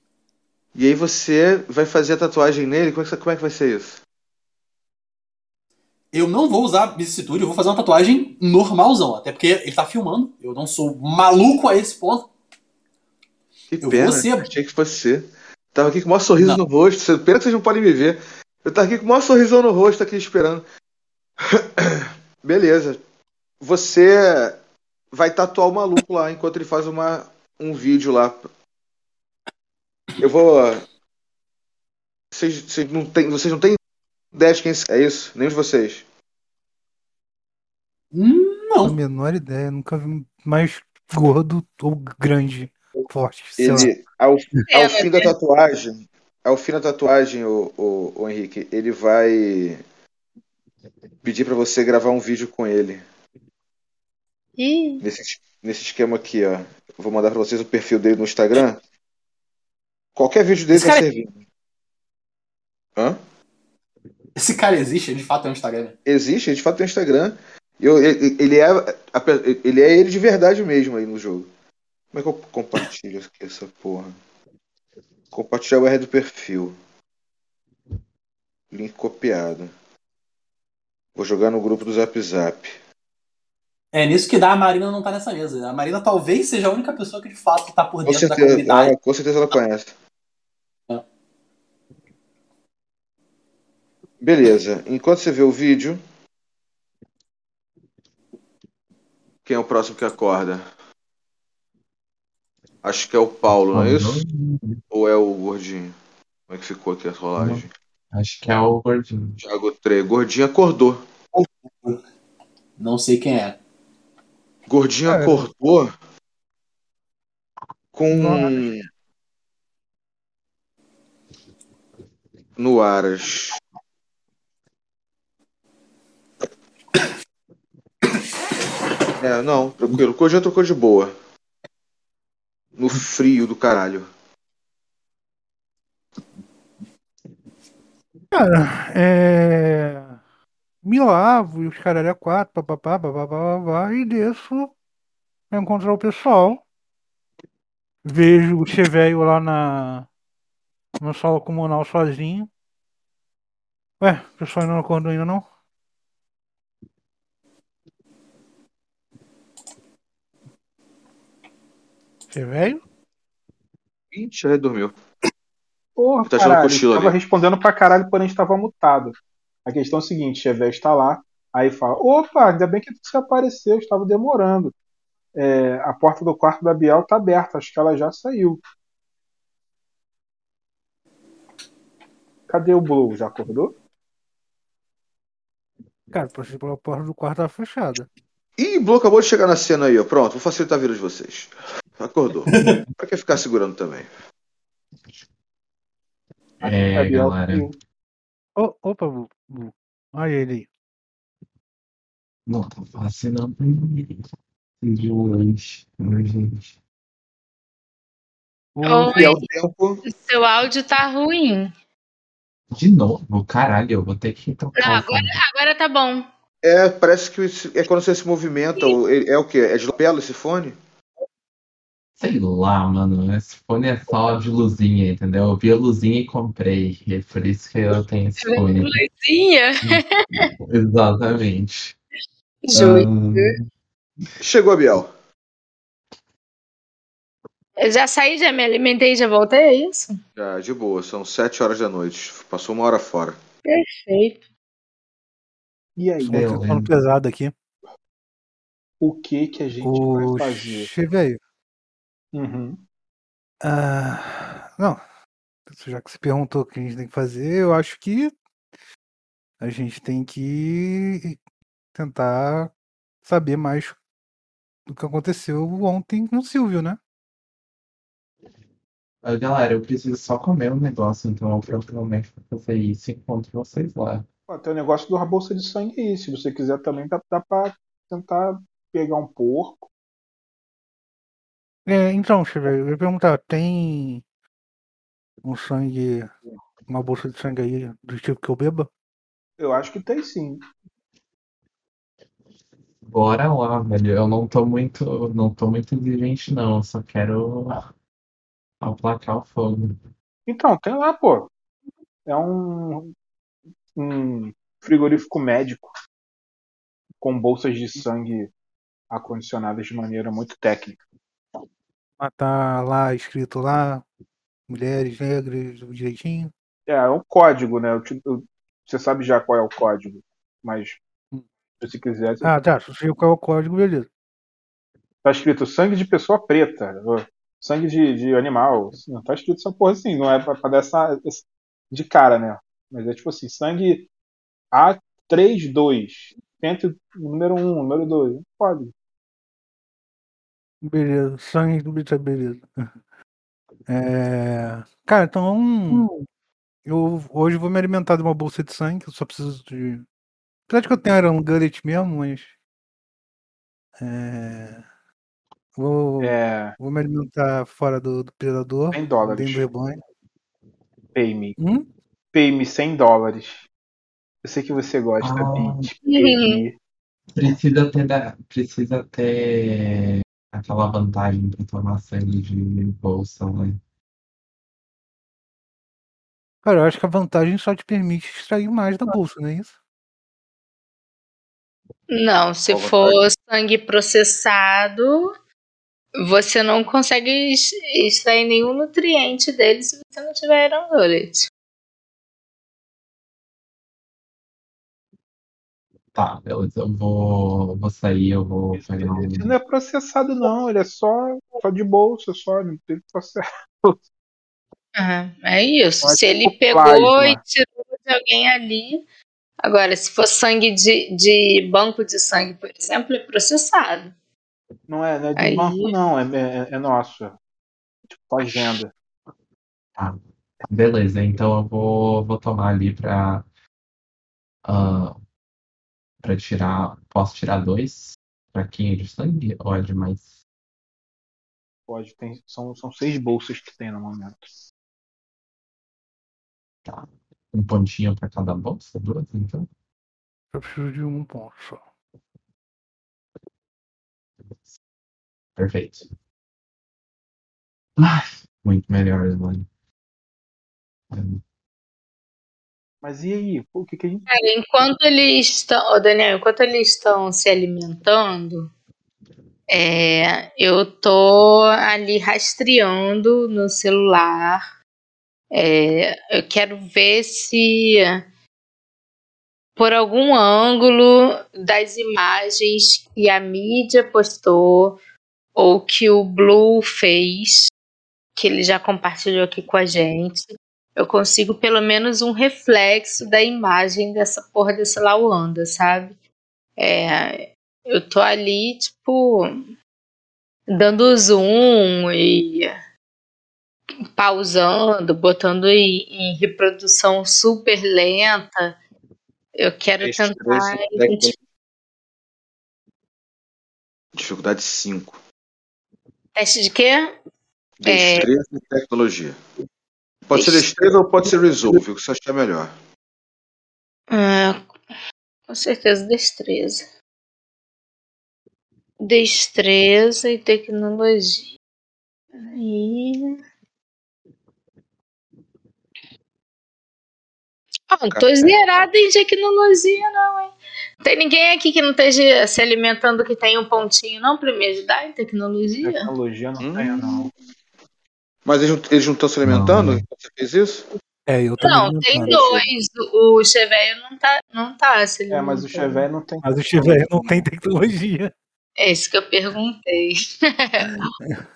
E aí você vai fazer a tatuagem nele? Como é que, como é que vai ser isso? Eu não vou usar vicissitude, eu vou fazer uma tatuagem normalzão. Até porque ele tá filmando. Eu não sou maluco a esse ponto. Que Eu pena, vou ser- achei que fosse você. Tava aqui com o maior sorriso Não. no rosto. Pena que vocês não podem me ver. Eu tava aqui com o maior sorrisão no rosto, aqui esperando. Beleza. Você vai tatuar o maluco lá enquanto ele faz uma, um vídeo lá. Eu vou. Vocês, vocês, não têm, vocês não têm ideia de quem é isso? Nenhum de vocês. Hum, A Não. menor ideia, nunca vi um mais gordo ou grande, forte. Ele, ao, ao Pena, fim da né? tatuagem, ao fim da tatuagem, o, o, o Henrique, ele vai pedir pra você gravar um vídeo com ele. Ih, Nesse, nesse esquema aqui, ó. Eu vou mandar pra vocês o perfil dele no Instagram. Qualquer vídeo dele Esse tá cara- servindo. Hã? Esse cara existe, de fato é um Instagram. Existe, ele de fato tem um Instagram. E eu- ele, ele é, ele é ele de verdade mesmo aí no jogo. Como é que eu compartilho aqui essa porra? Compartilhar o R do perfil. Link copiado. Vou jogar no grupo do Zap Zap. É nisso que dá a Marina não tá nessa mesa. A Marina talvez seja a única pessoa que de fato tá por dentro da certeza, comunidade. ah, com certeza ela conhece. É. Beleza. Enquanto você vê o vídeo. Quem é o próximo que acorda? Acho que é o Paulo, não é isso? Ou é o Gordinho? Como é que ficou aqui a rolagem? Acho que é o gordinho. Thiago 3. Gordinho acordou. Não sei quem é. Gordinho Cara, acordou com. No Aras. É, não, tranquilo. O Gordinho trocou de boa. No frio do caralho. Cara, é. Me lavo e os caras é quatro, papapá, papapá, e desço pra encontrar o pessoal. Vejo o Chevelho lá na. na sala comunal sozinho. Ué, o pessoal ainda não acordou ainda não? Chevelho? Ixi, aí dormiu. Porra, Tá caralho, cochilo tava ali. respondendo pra caralho, porém estava mutado. A questão é a seguinte, Chevette está lá, aí fala, opa, ainda bem que você apareceu, estava demorando. É, a porta do quarto da Biel tá aberta, acho que ela já saiu. Cadê o Blue? Já acordou? Cara, passei pela porta do quarto tava fechada. Ih, Blue acabou de chegar na cena aí, ó. Pronto, vou facilitar a vida de vocês. Acordou. pra que ficar segurando também? É, galera. Ô, opa, Bu- Bu. olha ele aí. Não tá fácil não pra mim. De hoje, gente. O- Oi, E ao tempo. seu áudio tá ruim. De novo, caralho, eu vou ter que Não, trocar. o agora, agora tá bom. É, parece que é quando você se movimenta. É, é o quê? É de lapela esse fone? Sei lá, mano. Esse fone é só de luzinha, entendeu? Eu vi a luzinha e comprei. E é por isso que eu tenho esse fone. Luzinha? Exatamente. Justo. Ahn, Chegou, Biel. Eu já saí, já me alimentei, já voltei, é isso? Já, de boa, são sete horas da noite. Passou uma hora fora. Perfeito. E aí, Só um sono pesado aqui. o que que a gente O vai fazer? Velho. Uhum. Ah, não. Já que você perguntou o que a gente tem que fazer, eu acho que a gente tem que tentar saber mais do que aconteceu ontem com o Silvio, né? Galera, eu preciso só comer um negócio, então eu provavelmente vou fazer isso e encontro vocês lá. Pô, tem o negócio da bolsa de sangue aí. Se você quiser também, dá, dá pra tentar pegar um porco. É, então, Che, velho, eu ia perguntar, tem um sangue, uma bolsa de sangue aí do tipo que eu beba? Eu acho que tem sim. Bora lá, velho. Eu não tô muito, não tô muito exigente, não. Eu só quero aplacar o fogo. Então, tem lá, pô. É um, um frigorífico médico com bolsas de sangue acondicionadas de maneira muito técnica. Ah, tá lá escrito lá, mulheres negras, direitinho. É, é um código, né? Eu te- eu- você sabe já qual é o código, mas se você quiser, você- Ah, tá, se você qual é o código, beleza. tá escrito sangue de pessoa preta, sangue de, de animal. Não tá escrito essa porra assim, não é pra, pra dar essa, essa- de cara, né? Mas é tipo assim, sangue A32, centro, número 1, número 2, código. Beleza, sangue do beleza. É... Cara, então. Eu hoje vou me alimentar de uma bolsa de sangue, eu só preciso de. Apesar de que eu tenho Iron Gullet mesmo, mas. É... Vou, É, vou me alimentar fora do, do predador. 100 dólares. Dentro do rebanho. Pay me. Hum? Pay me 100 dólares. Eu sei que você gosta, Ah. Pete. Precisa ter, da- precisa ter aquela vantagem pra tomar sangue de bolsa, né? Cara, eu acho que a vantagem só te permite extrair mais da bolsa, não é isso? Não, se Qual for sangue processado, você não consegue ex- extrair nenhum nutriente dele se você não tiver Iron Gullet. Tá, beleza. Eu vou, vou sair, eu vou pegar um. Ele não é processado, não. Ele é só, só de bolsa, só. Não tem processo. Ah, é isso. Pode Se ele pegou plasma. e tirou de alguém ali. Agora, se for sangue de, de banco de sangue, por exemplo, é processado. Não é, não é de Aí- banco, não. É, é, é nosso. Tipo, fazenda. Tá, beleza. Então eu vou, vou tomar ali pra. ah, pra tirar. Posso tirar dois fraquinhos de sangue? Ou é demais? Pode, tem, são, são seis bolsas que tem no momento. Tá. Um pontinho pra cada bolsa? Duas, então? Eu preciso de um ponto só. Perfeito. Ai, muito melhor, mano. Mas e aí? O que, que a gente. Enquanto eles estão. Ô, Daniel, enquanto eles estão se alimentando, é, eu tô ali rastreando no celular. É, eu quero ver se por algum ângulo das imagens que a mídia postou ou que o Blue fez, que ele já compartilhou aqui com a gente, eu consigo pelo menos um reflexo da imagem dessa porra dessa Lawanda, sabe? É, eu tô ali, tipo, dando zoom e pausando, botando em, em reprodução super lenta. Eu quero tentar identificar. Dificuldade 5. Teste de quê? Destreza e tecnologia. Pode ser Dest- destreza ou pode ser resolve, o que você achar melhor. Ah, com certeza, destreza. Destreza e tecnologia. Aí. Ah, não tô zerada em tecnologia, não, hein? Tem ninguém aqui que não esteja se alimentando que tem um pontinho, não, pra me ajudar em tecnologia? Tecnologia não Hum. tem, não. Mas eles não- eles não estão se alimentando? Não. Você fez isso? É, eu tô me Não, tem alimentando. dois. O Cheveio não tá, não tá se É, mas o alimentando. Chevé não tem. Mas o Chevette não tem tecnologia. É isso que eu perguntei.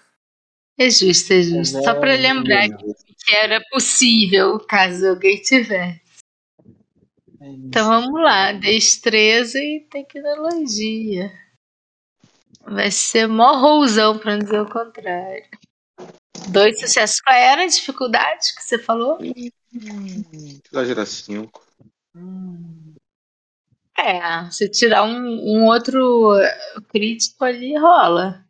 É justo, é justo. Só pra lembrar que era possível, caso alguém tivesse. É. Então vamos lá, destreza e tecnologia. Vai ser mó rouzão, pra não dizer o contrário. Dois sucessos. Qual era a dificuldade que você falou? Exagera 5. É, se tirar um, um outro crítico ali, rola.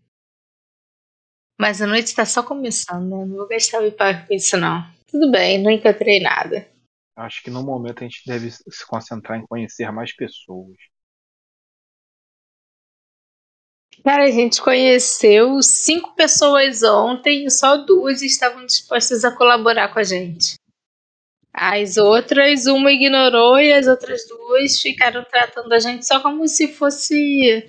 Mas a noite tá só começando, né? Não vou gastar o IPAC com isso, não. Tudo bem, não encontrei nada. Acho que no momento a gente deve se concentrar em conhecer mais pessoas. Cara, a gente conheceu cinco pessoas ontem e só duas estavam dispostas a colaborar com a gente. As outras, uma ignorou e as outras duas ficaram tratando a gente só como se fosse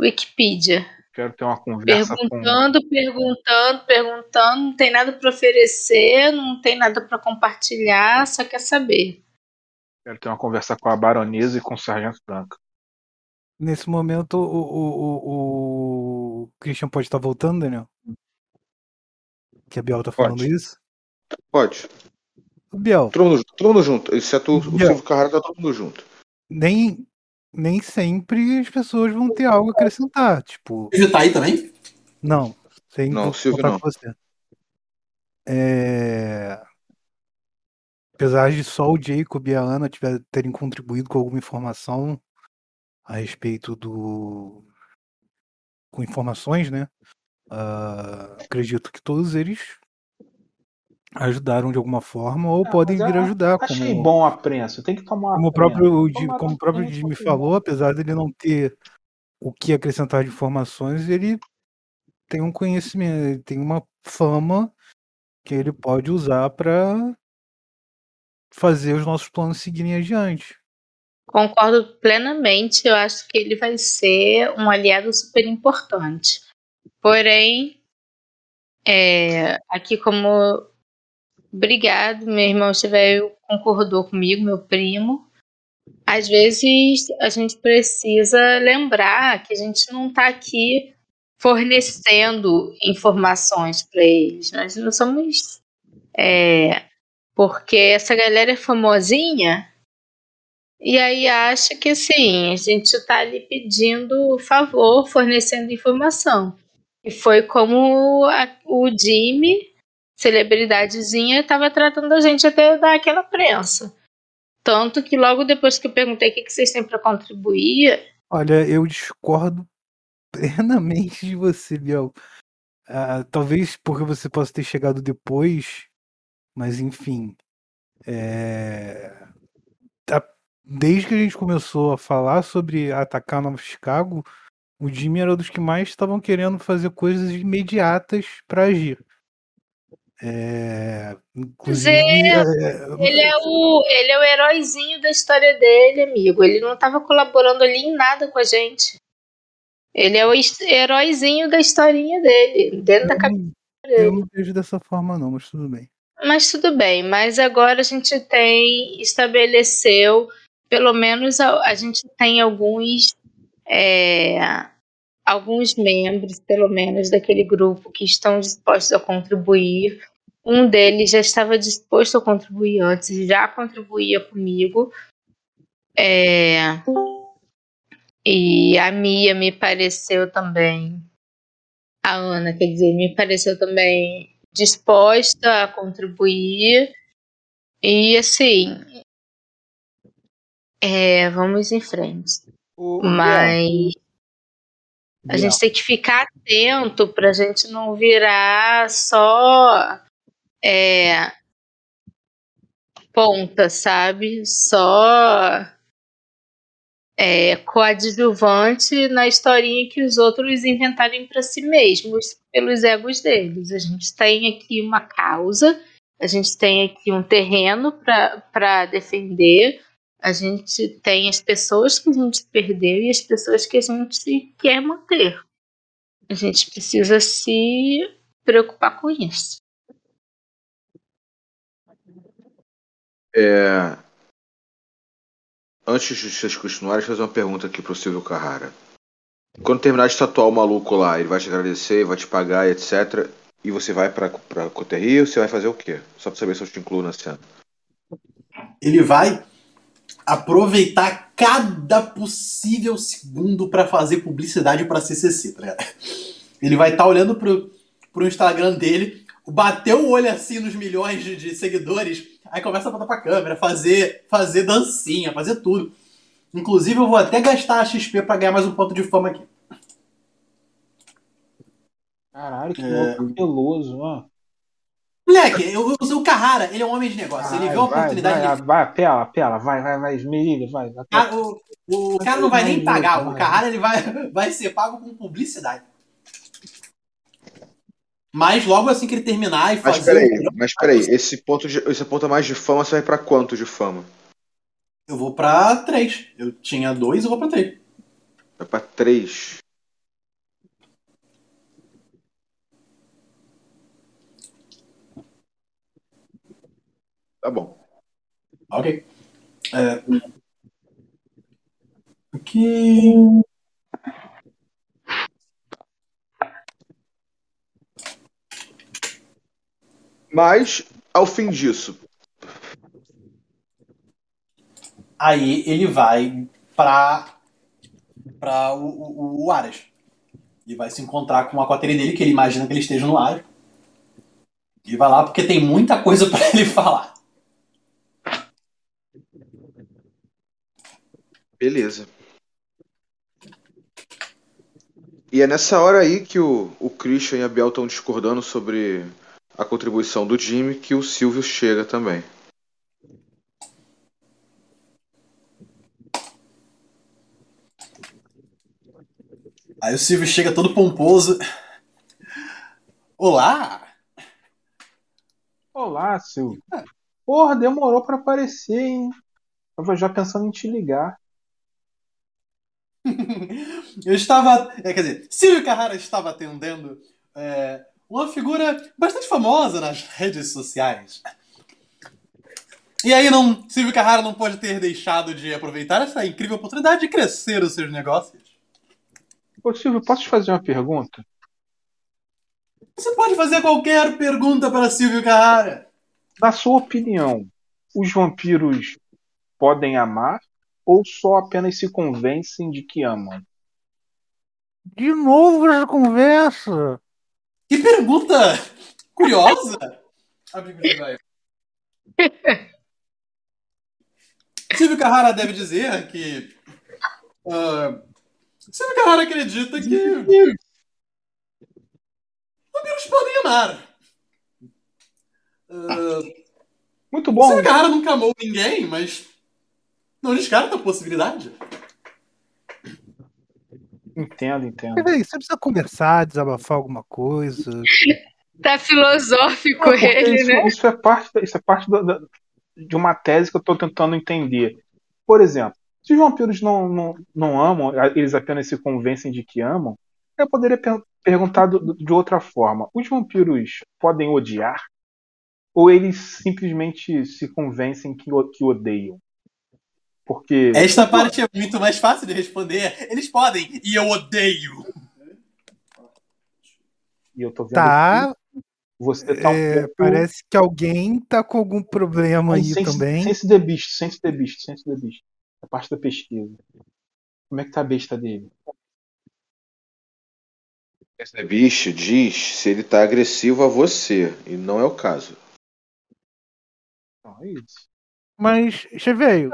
Wikipedia. Quero ter uma conversa com. Perguntando, perguntando, perguntando, não tem nada para oferecer, não tem nada para compartilhar, só quer saber. Quero ter uma conversa com a baronesa e com o Sargento Branco. Nesse momento, o, o, o, o Christian pode estar voltando, Daniel? Que a Biel tá falando Pode. isso? Pode. O Biel, Todo mundo, todo mundo junto. Exceto o Biel. Silvio Carrara, tá todo mundo junto. nem, nem sempre as pessoas vão ter algo a acrescentar. Tipo, Silvio tá aí também? não, sem Não, Silvio não. com você. É... Apesar de só o Jacob e a Ana tiver, terem contribuído com alguma informação a respeito do. com informações, né? Ah, acredito que todos eles ajudaram de alguma forma ou Ah, podem vir eu ajudar. Achei Como, bom a prensa. Tem que tomar como o próprio, como o próprio Jimmy falou, apesar dele não ter o que acrescentar de informações, ele tem um conhecimento, ele tem uma fama que ele pode usar para fazer os nossos planos seguirem adiante. Concordo plenamente, eu acho que ele vai ser um aliado super importante. Porém, é, aqui como obrigado, meu irmão estiver concordou comigo, meu primo. Às vezes a gente precisa lembrar que a gente não está aqui fornecendo informações para eles. Nós não somos. é, porque essa galera é famosinha e aí acha que assim, a gente está ali pedindo favor, fornecendo informação. E foi como a- o Jimmy, celebridadezinha, estava tratando a gente até dar aquela prensa. Tanto que logo depois que eu perguntei o que que vocês têm para contribuir, Olha, eu discordo plenamente de você, Biel. Ah, talvez porque você possa ter chegado depois, mas enfim. é, Desde que a gente começou a falar sobre atacar Nova Chicago, o Jimmy era dos que mais estavam querendo fazer coisas imediatas para agir. É, Inclusive, é, ele é o ele é o heróizinho da história dele, amigo. Ele não estava colaborando ali em nada com a gente. Ele é o heróizinho da historinha dele, dentro da eu cabeça não- dele. eu não vejo dessa forma, não, mas tudo bem. Mas tudo bem, mas agora a gente tem, estabeleceu, pelo menos a, a gente tem alguns, é, alguns membros, pelo menos, daquele grupo que estão dispostos a contribuir. Um deles já estava disposto a contribuir antes, já contribuía comigo. É, e a Mia me pareceu também, a Ana, quer dizer, me pareceu também disposta a contribuir. E assim, é, vamos em frente. O, Mas a gente tem que ficar atento para a gente não virar só é, ponta, sabe? Só é, coadjuvante na historinha que os outros inventarem para si mesmos, pelos egos deles. A gente tem aqui uma causa, a gente tem aqui um terreno para defender, a gente tem as pessoas que a gente perdeu e as pessoas que a gente quer manter. A gente precisa se preocupar com isso. É, Antes de vocês continuarem, deixa eu fazer uma pergunta aqui pro Silvio Carrara. Quando terminar de tatuar o maluco lá, ele vai te agradecer, vai te pagar, etc. E você vai pra, pra Coterri ou você vai fazer o quê? Só pra saber se eu te incluo na cena. Ele vai aproveitar cada possível segundo para fazer publicidade para CCC, tá ligado? Ele vai estar tá olhando pro, pro Instagram dele, bateu o olho assim nos milhões de, de seguidores, Aí começa a botar pra câmera, fazer, fazer dancinha, fazer tudo. Inclusive, eu vou até gastar a XP pra ganhar mais um ponto de fama aqui. Caralho, que é... peloso, ó. Moleque, eu, eu, o Carrara, ele é um homem de negócio. ele vê uma oportunidade. Vai, de... vai, pela, pela, vai, vai, vai, esmerilha, vai. vai. Cara, o, o cara não vai nem pagar. O Carrara ele vai, vai ser pago com publicidade. Mas logo assim que ele terminar e fazer. Mas peraí, mas peraí, esse ponto, de, esse ponto mais de fama você vai pra quanto de fama? Eu vou pra 3. Eu tinha 2, eu vou pra 3. Vai pra 3. Tá bom. Ok. É... Aqui. Mas, ao fim disso. Aí ele vai pra, pra o, o, o Aras. E vai se encontrar com a coteira dele, que ele imagina que ele esteja no Aras. Ele vai lá porque tem muita coisa para ele falar. Beleza. E é nessa hora aí que o, o Christian e a Bel estão discordando sobre a contribuição do Jimmy que o Silvio chega também. Aí o Silvio chega todo pomposo. Olá! Olá, Silvio. Porra, demorou para aparecer, hein? Tava já pensando em te ligar. Eu estava. É, quer dizer, Silvio Carrara estava atendendo é, uma figura bastante famosa nas redes sociais. E aí, não, Silvio Carrara não pode ter deixado de aproveitar essa incrível oportunidade de crescer os seus negócios. Ô Silvio, posso te fazer uma pergunta? Você pode fazer qualquer pergunta para Silvio Carrara. Na sua opinião, os vampiros podem amar ou só apenas se convencem de que amam? De novo essa conversa. Que pergunta curiosa! Silvio Carrara deve dizer que. Uh, Silvio Carrara acredita que. Vampiros podem amar. Uh, Muito bom. Silvio Carrara nunca amou ninguém, mas. Não descarta a possibilidade. Entendo, entendo. Peraí, você precisa conversar, desabafar alguma coisa. Tá filosófico Não, ele, isso, né? Isso é parte, isso é parte da, da, de uma tese que eu estou tentando entender. Por exemplo, se os vampiros não, não, não amam, eles apenas se convencem de que amam, eu poderia per perguntar do, de outra forma: os vampiros podem odiar? Ou eles simplesmente se convencem que, que odeiam? Porque. Esta parte é muito mais fácil de responder. Eles podem, e eu odeio. E eu tô vendo. Tá. Você tá um é, pouco... Parece que alguém tá com algum problema aí sense, também. Sense the Beast, Sense the Beast, Sense the Beast. A parte da pesquisa. Como é que tá a besta dele? Sense the Beast diz se ele tá agressivo a você, e não é o caso. Não, é isso. Mas, Cheveio,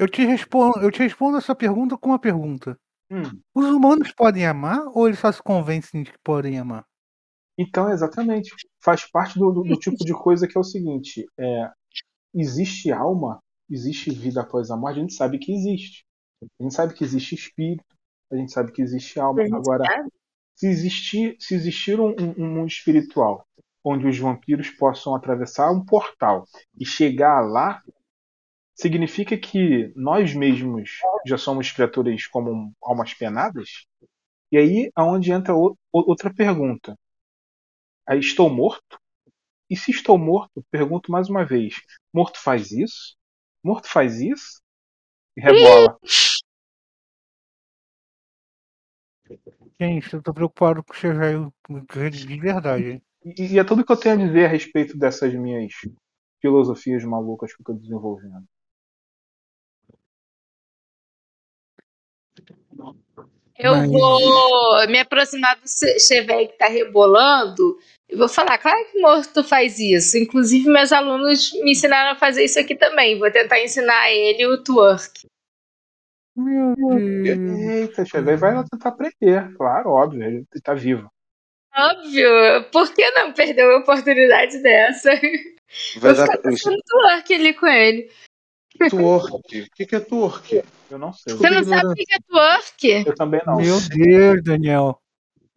eu te respondo, eu te respondo essa pergunta com uma pergunta. Hum. Os humanos podem amar ou eles só se convencem de que podem amar? Então, exatamente. Faz parte do, do, do tipo de coisa que é o seguinte: é, existe alma, existe vida após a morte, a gente sabe que existe. A gente sabe que existe espírito, a gente sabe que existe alma. Agora, se existir, se existir um, um, um mundo espiritual onde os vampiros possam atravessar um portal e chegar lá, significa que nós mesmos já somos criaturas como almas penadas? E aí aonde entra outra pergunta. Aí estou morto? E se estou morto, pergunto mais uma vez: morto faz isso? Morto faz isso? E rebola. Gente, eu tô preocupado com o Chevelho de verdade. E, e é tudo que eu tenho a dizer a respeito dessas minhas filosofias malucas que eu estou desenvolvendo. Eu Mas- vou me aproximar do Chevette que tá rebolando e vou falar, claro que morto faz isso. Inclusive, meus alunos me ensinaram a fazer isso aqui também. Vou tentar ensinar a ele o twerk. Meu Deus. Eita, Chevette vai lá tentar aprender, claro, óbvio, ele tá vivo. Óbvio, por que não perder uma oportunidade dessa? Vai Vou dar ficar fazendo twerk ali com ele. Twerk. O que, que é twerk? Eu não sei. Você não sabe o que é twerk? Eu também não. Meu Deus, Daniel.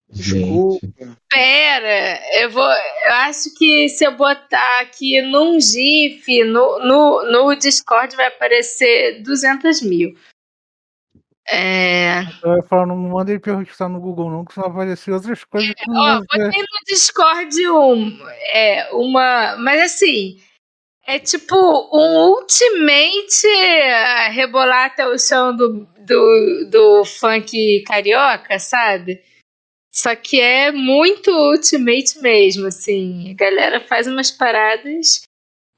Desculpa. Pera, eu vou. Eu acho que se eu botar aqui num GIF, no, no, no Discord vai aparecer 200 mil. É. Eu ia falar, não manda ele perguntar no Google, não, que senão vai aparecer outras coisas que Ó, botei no Discord um, é, uma. Mas assim, é tipo um ultimate é, rebolar até o chão do, do, do funk carioca, sabe? Só que é muito ultimate mesmo, assim. A galera faz umas paradas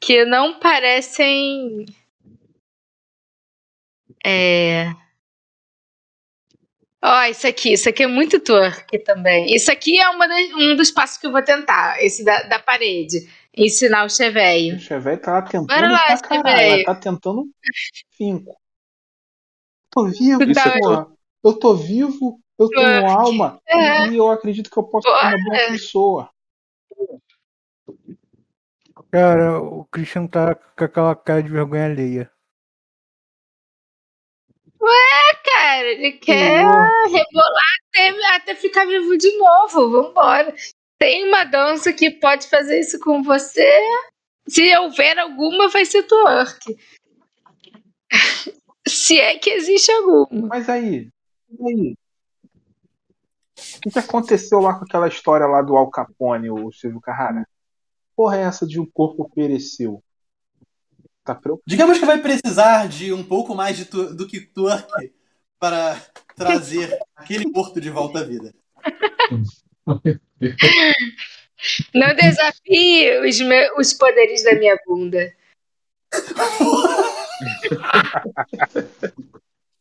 que não parecem. É. Ó, isso aqui, isso aqui é muito twerk também. Isso aqui é uma das- um dos passos que eu vou tentar, esse da, da parede. Ensinar o cheveio. O Chevette tá lá tentando Bora lá, pra caralho. Tá tentando cinco. Tô vivo, Isso é-. Eu tô vivo, eu tenho alma É. e eu acredito que eu posso ser uma boa pessoa. Cara, o Christian tá com aquela cara de vergonha alheia. Cara, ele quer rebolar até, até ficar vivo de novo. Vambora. Tem uma dança que pode fazer isso com você. Se houver alguma, vai ser twerk. Se é que existe alguma. Mas aí, aí? O que, que aconteceu lá com aquela história lá do Al Capone, o Silvio Carrara? Porra, é essa de o corpo pereceu? Tá preocupado? Digamos que vai precisar de um pouco mais de tu- do que twerk para trazer aquele morto de volta à vida. Não desafie os, me- os poderes da minha bunda.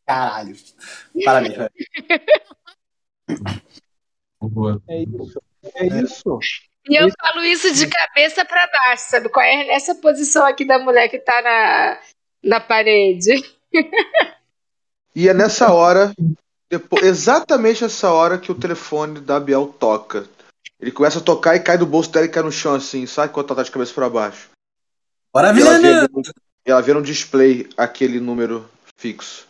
Caralho. Parabéns, velho. Boa. É isso. É isso. E eu falo isso de cabeça pra baixo, sabe qual é? Nessa posição aqui da mulher que tá na, na parede. E é nessa hora, depois, exatamente nessa hora que o telefone da Biel toca. Ele começa a tocar e cai do bolso dela e cai no chão assim, sabe? Quando ela tá de cabeça pra baixo. Bora, E ela, vê, e ela vê no display aquele número fixo.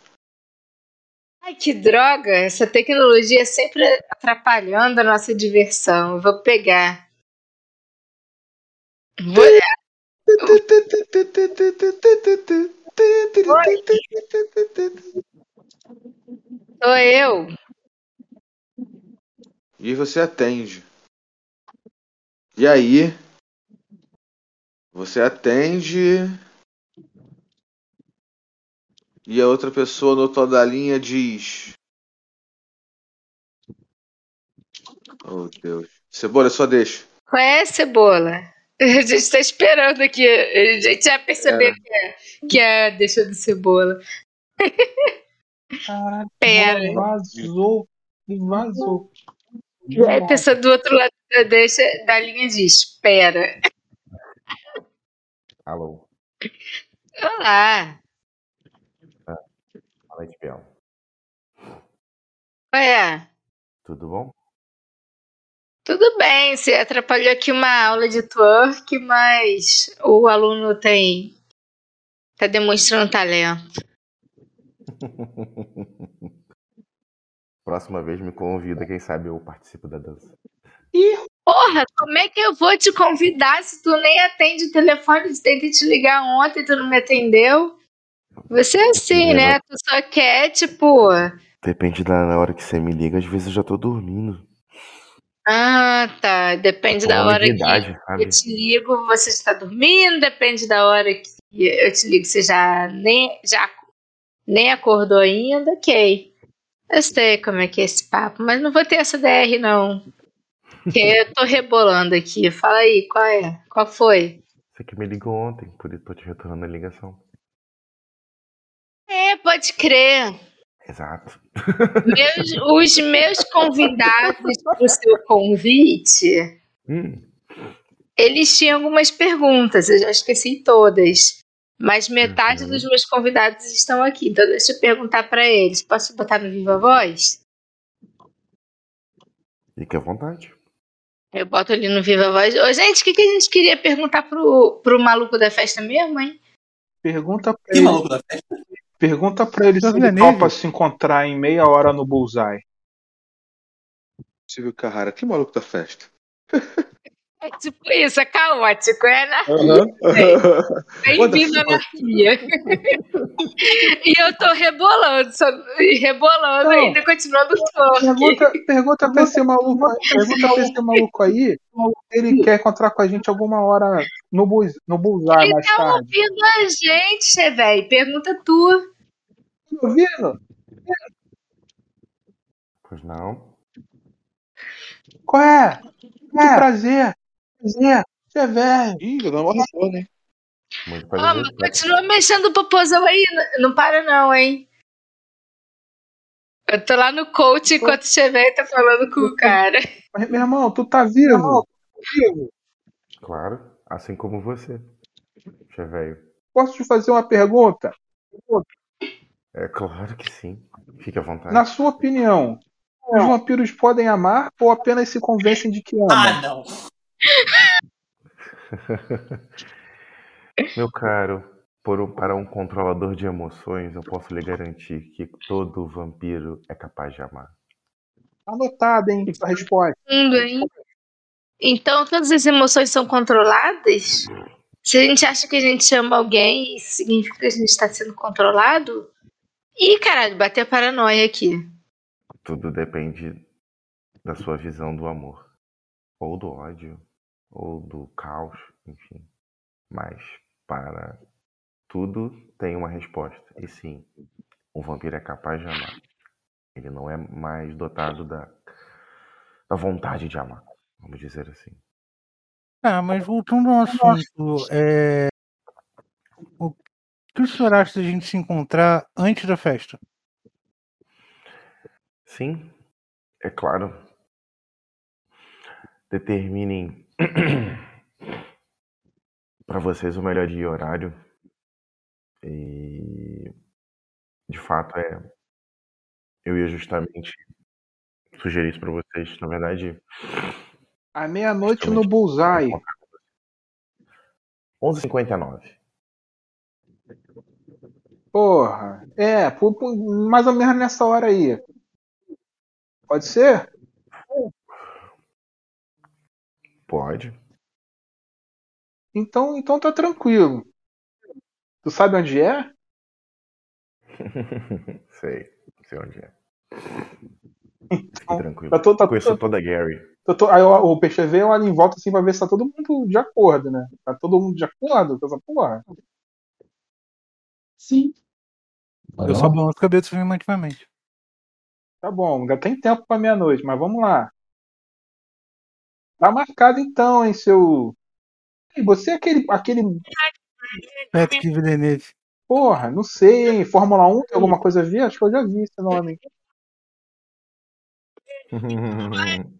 Ai, que droga! Essa tecnologia é sempre atrapalhando a nossa diversão. Eu vou pegar. Vou... Sou eu. E você atende. E aí? Você atende. E a outra pessoa no outro da linha diz. Oh Deus. Cebola, só deixa. Qual é, cebola? A gente tá esperando aqui. A gente já percebeu que é, que é deixa de cebola. Caralho, Pera. vazou. Vazou. E aí a pessoa do outro lado da, deixa, da linha diz: Espera. Alô, Olá. fala de Biel. Qual é? Tudo bom? Tudo bem, você atrapalhou aqui uma aula de twerk, mas o aluno tem. tá demonstrando talento. Próxima vez me convida, quem sabe eu participo da dança. Ih, porra, como é que eu vou te convidar se tu nem atende o telefone? Tentei te ligar ontem, tu não me atendeu. Você é assim, né? Tu só quer, tipo. Depende da hora que você me liga, às vezes eu já tô dormindo. Ah, tá. Depende da hora que idade, eu sabe? te ligo, você está dormindo. Depende da hora que eu te ligo, você já nem, já nem acordou ainda. Ok. Eu sei como é que é esse papo, mas não vou ter essa DR, não. Porque eu tô rebolando aqui. Fala aí, qual é? Qual foi? Você que me ligou ontem, por isso tô te retornando a ligação. É, pode crer. Exato. Meus- os meus convidados para o seu convite, Hum, eles tinham algumas perguntas, eu já esqueci todas. Mas metade Uhum. dos meus convidados estão aqui, então deixa eu perguntar para eles. Posso botar no Viva Voz? fique à vontade. Eu boto ali no Viva Voz. Ô, gente, o que, que a gente queria perguntar pro, pro maluco da festa mesmo, hein? Pergunta pra Que ele, maluco da festa? pergunta pra ele se Jovem ele topa se encontrar em meia hora no Bullseye. Silvio Carrara, que maluco da festa. É tipo isso, é caótico, é anarquia. Aham. Bem-vindo à anarquia. e eu tô rebolando, só, rebolando Não. ainda, continuando o. Pergunta, pergunta pra esse maluco, pergunta pra esse maluco aí se ele quer encontrar com a gente alguma hora no, no Bullseye Ele mais tá tarde. ouvindo a gente, velho. Pergunta tu. Tá ouvindo? Pois não. Qual é? Que prazer. Prazer. Você é velho. Ih, já dá uma retorno, hein? Muito Ó, prazer. mas continua mexendo o popozão aí. Não para, não, hein? Eu tô lá no coach enquanto o Chevette tá falando com o cara. Mas, meu irmão, tu tá vivo? vivo? Claro, assim como você. Che velho. Posso te fazer uma pergunta? É claro que sim. Fique à vontade. Na sua opinião, os vampiros podem amar ou apenas se convencem de que amam? Ah, não. Meu caro, por um- para um controlador de emoções, eu posso lhe garantir que todo vampiro é capaz de amar. Anotado, hein? Sua resposta. Mundo, hein? Então todas as emoções são controladas? Se a gente acha que a gente ama alguém, isso significa que a gente está sendo controlado? Ih, caralho, bateu a paranoia aqui. Tudo depende da sua visão do amor. Ou do ódio, ou do caos, enfim. Mas para tudo tem uma resposta. E sim, o vampiro é capaz de amar. Ele não é mais dotado da, da vontade de amar, vamos dizer assim. Ah, mas voltando ao assunto, é... o que o senhor acha da gente se encontrar antes da festa? Sim, é claro. Determinem para vocês o melhor dia e horário. E de fato é. Eu ia justamente sugerir isso para vocês. Na verdade, À meia-noite no Bullseye. 11h59. Porra. É, mais ou menos nessa hora aí. Pode ser? Pode. Então, então tá tranquilo. Tu sabe onde é? sei, sei onde é. Fique tranquilo. Tá tá Conheço todo- toda a Gary. Tô- aí o o PCV olha em volta assim pra ver se tá todo mundo de acordo, né? Tá todo mundo de acordo com essa porra? Sim. Eu só lá? balanço a cabeça afirmativamente. Tá bom, ainda tem tempo pra meia-noite, mas vamos lá. Tá marcado então, hein, seu. Ei, Você é aquele. aquele. Patrick Villeneuve. Porra, não sei, hein? Fórmula 1 tem alguma coisa a ver? Acho que eu já vi esse nome.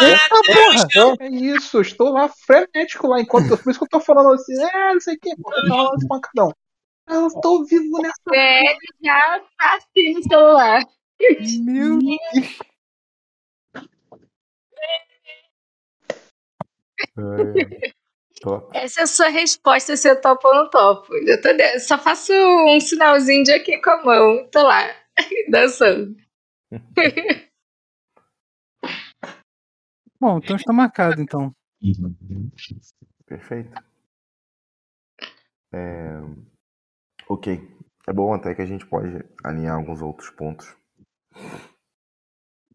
Eita porra! É isso, estou lá frenético lá, enquanto. Por isso que eu tô falando assim, é, não sei o que, porra, tá rolando esse pancadão. Eu tô vivo nessa. É, já tá assim no celular. Meu Deus! É. Top. Essa é a sua resposta se eu topo ou não topo. Eu tô de- só faço um sinalzinho de aqui com a mão. Tô lá, dançando. Bom, então está marcado, então. Perfeito. É, Ok. É bom até que a gente pode alinhar alguns outros pontos.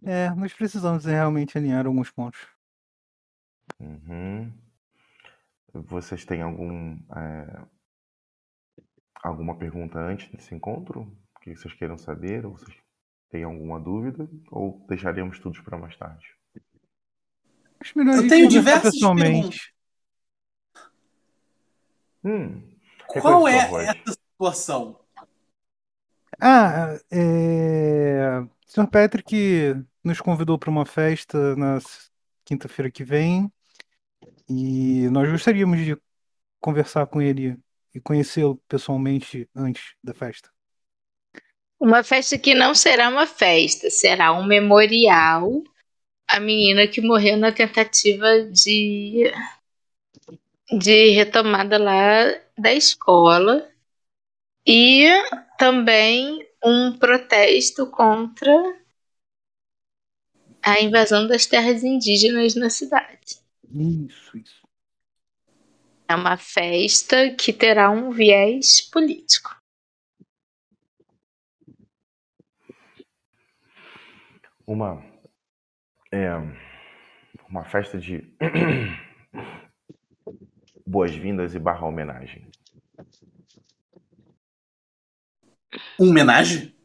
É, nós precisamos realmente alinhar alguns pontos. Uhum. Vocês têm algum é, alguma pergunta antes desse encontro? Que vocês queiram saber? Ou vocês têm alguma dúvida? Ou deixaríamos tudo para mais tarde? Acho melhor Eu tenho diversas pessoalmente. Hum. Qual é essa situação? Ah, é... O Sr. Patrick nos convidou para uma festa na quinta-feira que vem e nós gostaríamos de conversar com ele e conhecê-lo pessoalmente antes da festa. Uma festa que não será uma festa, será um memorial à menina que morreu na tentativa de, de retomada lá da escola e também um protesto contra a invasão das terras indígenas na cidade. Isso, isso. É uma festa que terá um viés político. Uma é, uma festa de boas-vindas e barra homenagem. Homenagem?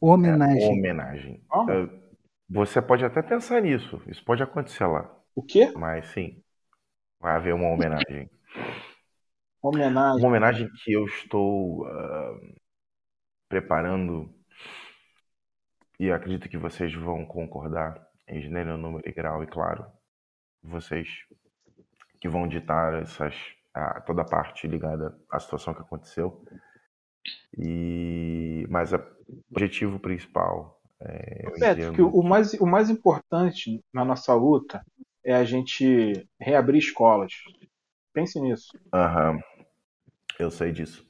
Homenagem. Homenagem. É, Você pode até pensar nisso. Isso pode acontecer lá. O quê? Mas sim, vai haver uma homenagem. Homenagem. Uma homenagem que eu estou ah, preparando e acredito que vocês vão concordar em gênero, número e grau, e claro, vocês que vão ditar essas, a- toda a parte ligada à situação que aconteceu. E, mas o objetivo principal é, Beto, que o mais, o mais importante na nossa luta é a gente reabrir escolas. Pense nisso. Aham, eu sei disso.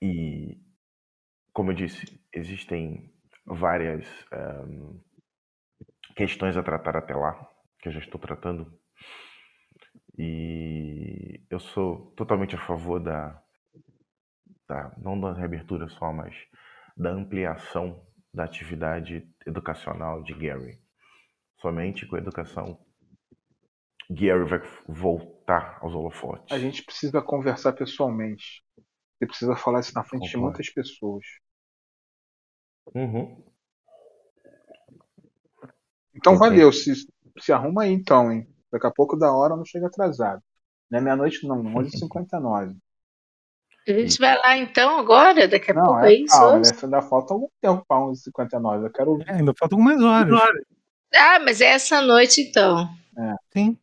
E, como eu disse, existem várias ahm, questões a tratar até lá, que eu já estou tratando. E eu sou totalmente a favor da, da não da reabertura só, mas da ampliação da atividade educacional de Gary. Somente com a educação, Gary vai voltar aos holofotes. A gente precisa conversar pessoalmente. Você precisa falar isso na frente de Concordo. muitas pessoas. Uhum. Então Ok. valeu, se, se arruma aí então, hein? Daqui a pouco da hora não chega atrasado. Não é meia-noite não, 11h59. A gente vai lá então agora, daqui a Não, pouco é é isso? né? ainda falta algum tempo para 11h59. Eu quero ouvir. É, ainda faltam algumas horas. Ah, mas é essa noite então. Sim,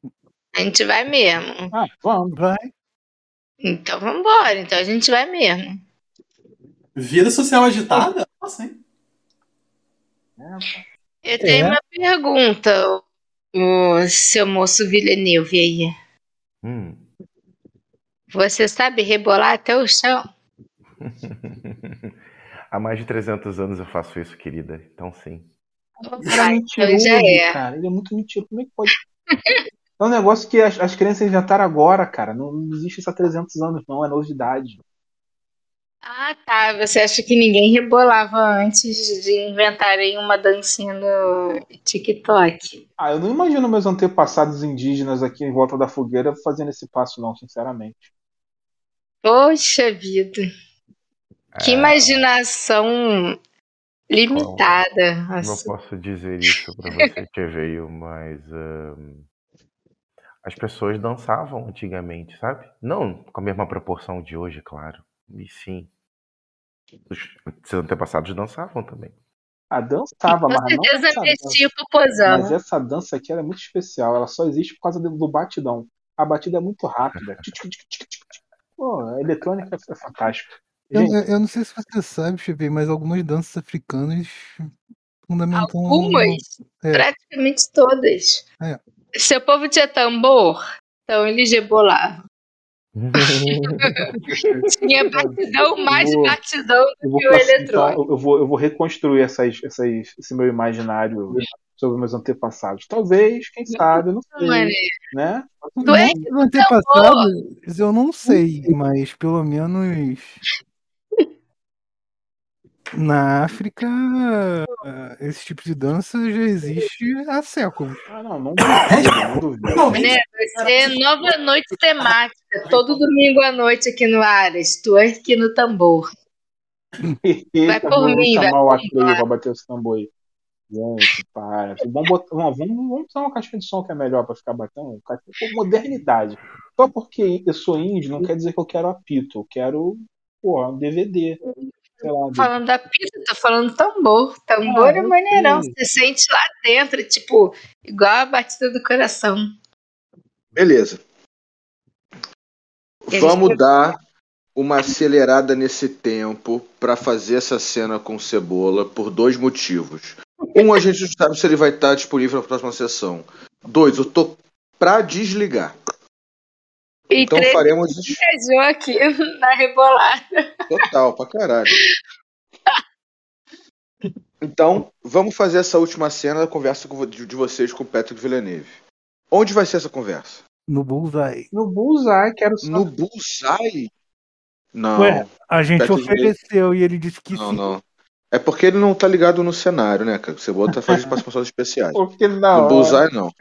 A gente vai mesmo. Ah, vamos. vai. Então vamos embora. Então a gente vai mesmo. Vida social agitada? Nossa, hein? É, Eu tenho É. uma pergunta, o seu moço Villeneuve aí. Hum. Você sabe rebolar até o chão? Há mais de 300 anos eu faço isso, querida. Então, sim. É mentiroso, então já é. cara. Ele é muito mentiroso. Como é que pode? É um negócio que as, as crianças inventaram agora, cara. Não, não existe isso há 300 anos, não. É novidade. Ah, tá. Você acha que ninguém rebolava antes de inventarem uma dancinha no TikTok? Ah, eu não imagino meus antepassados indígenas aqui em volta da fogueira fazendo esse passo, não, sinceramente. Poxa vida. Que É, imaginação limitada. Não Assim. posso dizer isso pra você que veio, mas ahn, as pessoas dançavam antigamente, sabe? Não com a mesma proporção de hoje, claro. E sim. Os seus antepassados dançavam também. Ah, dançava, mas não essa dança. metia o popozão. Mas essa dança aqui ela é muito especial. Ela só existe por causa do batidão. A batida é muito rápida. Pô, a eletrônica é fantástica. Eu, eu- eu não sei se você sabe, Chevy, mas algumas danças africanas fundamentam. Algumas, É. praticamente todas. Seu povo tinha tambor, então eles rebolavam. Tinha batidão, mais vou- batidão do que o eletrônico. eu vou, eu vou reconstruir essas, essas, esse meu imaginário sobre meus antepassados. Talvez, quem sabe, não sei. Maneiro. Né? Tu é Os antepassados, eu não sei, mas pelo menos na África esse tipo de dança já existe há séculos. Ah, não, não duvido, não duvido. Né? Vai ser nova noite temática, todo domingo à noite aqui no Ares, twerk no tambor. Eita, por mim, vai chamar o pra bater esse tambor aí. Gente, para. Vamos, botar, vamos, vamos vamos usar uma caixinha de som que é melhor pra ficar batendo. Modernidade. Só porque eu sou índio não quer dizer que eu quero apito. Eu quero, pô, um DVD. Falando da pizza, tô falando tambor. Tambor Ah, é maneirão. sei. Você sente lá dentro, tipo, igual a batida do coração. Beleza. Eles Vamos dar uma acelerada nesse tempo pra fazer essa cena com cebola por dois motivos. Um, a gente não sabe se ele vai estar disponível na próxima sessão. Dois, eu tô pra desligar. E Então três faremos viajou aqui na rebolada. total, pra caralho. Então, vamos fazer essa última cena da conversa de vocês com o Patrick Villeneuve. Onde vai ser essa conversa? No Bullseye. No Bullseye, quero só. No Bullseye? Não. Ué, a gente Patrick Villeneuve- ofereceu e ele disse que Não, sim. não. É porque ele não tá ligado no cenário, né, cara? Você bota fazendo participações especiais. Porque não. No Bullseye, não.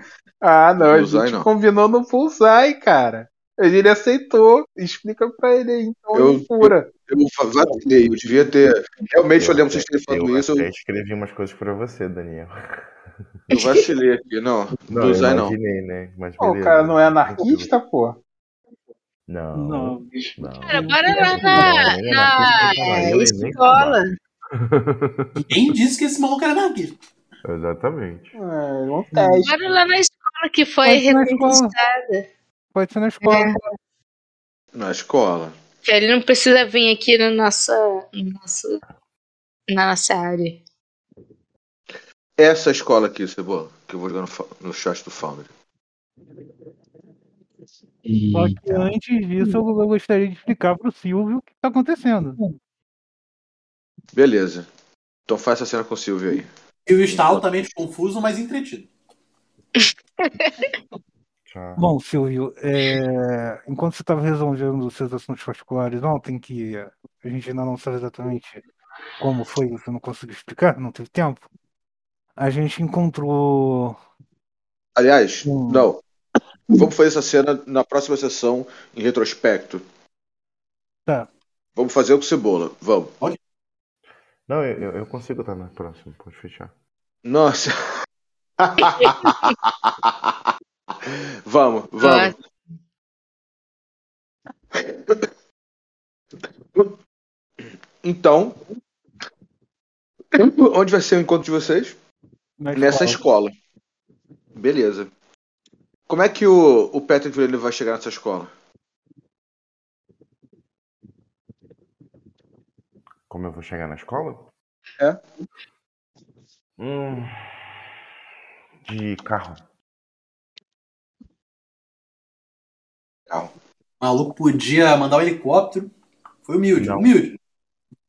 Ah, não. A Bullseye, gente não. combinou no Bullseye, cara. Ele aceitou. Explica pra ele aí, então, Eu- loucura. Eu va- vacilei, eu devia ter. Realmente eu lembro vocês terem falado eu isso, eu, escrevi umas coisas pra você, Daniel. eu vacilei aqui. Não, Não, Bullseye eu não. né? Mas Pô, o cara não é anarquista, pô? Não. Não. não. Cara, bora lá Não, na, ele é na não, ele nem escola. Quem disse que esse maluco era anarquista? Exatamente. É, não teste. Bora lá na escola que foi na reconquistada. Pode ser na escola. É. Na escola. Que ele não precisa vir aqui na nossa, no nosso, na nossa área. Essa escola aqui, Cebola, que eu vou jogar no, no chat do Foundry. Só que antes disso, eu gostaria de explicar pro Silvio o que tá acontecendo. Beleza. Então faz essa cena com o Silvio aí. E o está altamente confuso, mas entretido. Tchau. Bom, Silvio, é, enquanto você estava resolvendo os seus assuntos particulares ontem, que a gente ainda não sabe exatamente como foi, você não conseguiu explicar, não teve tempo, a gente encontrou. Aliás, Hum. não. Vamos fazer essa cena na próxima sessão em retrospecto. Tá. Vamos fazer o com Cebola. Vamos. Não, eu, eu- eu consigo estar na próxima, pode fechar. Nossa. vamos, vamos. Então, onde vai ser o encontro de vocês? Na Nessa escola. Beleza. Como é que o, o Patrick Villeneuve vai chegar nessa escola? Como eu vou chegar na escola? É. Hum, de carro. Carro. O maluco podia mandar um helicóptero. Foi humilde, Não. humilde.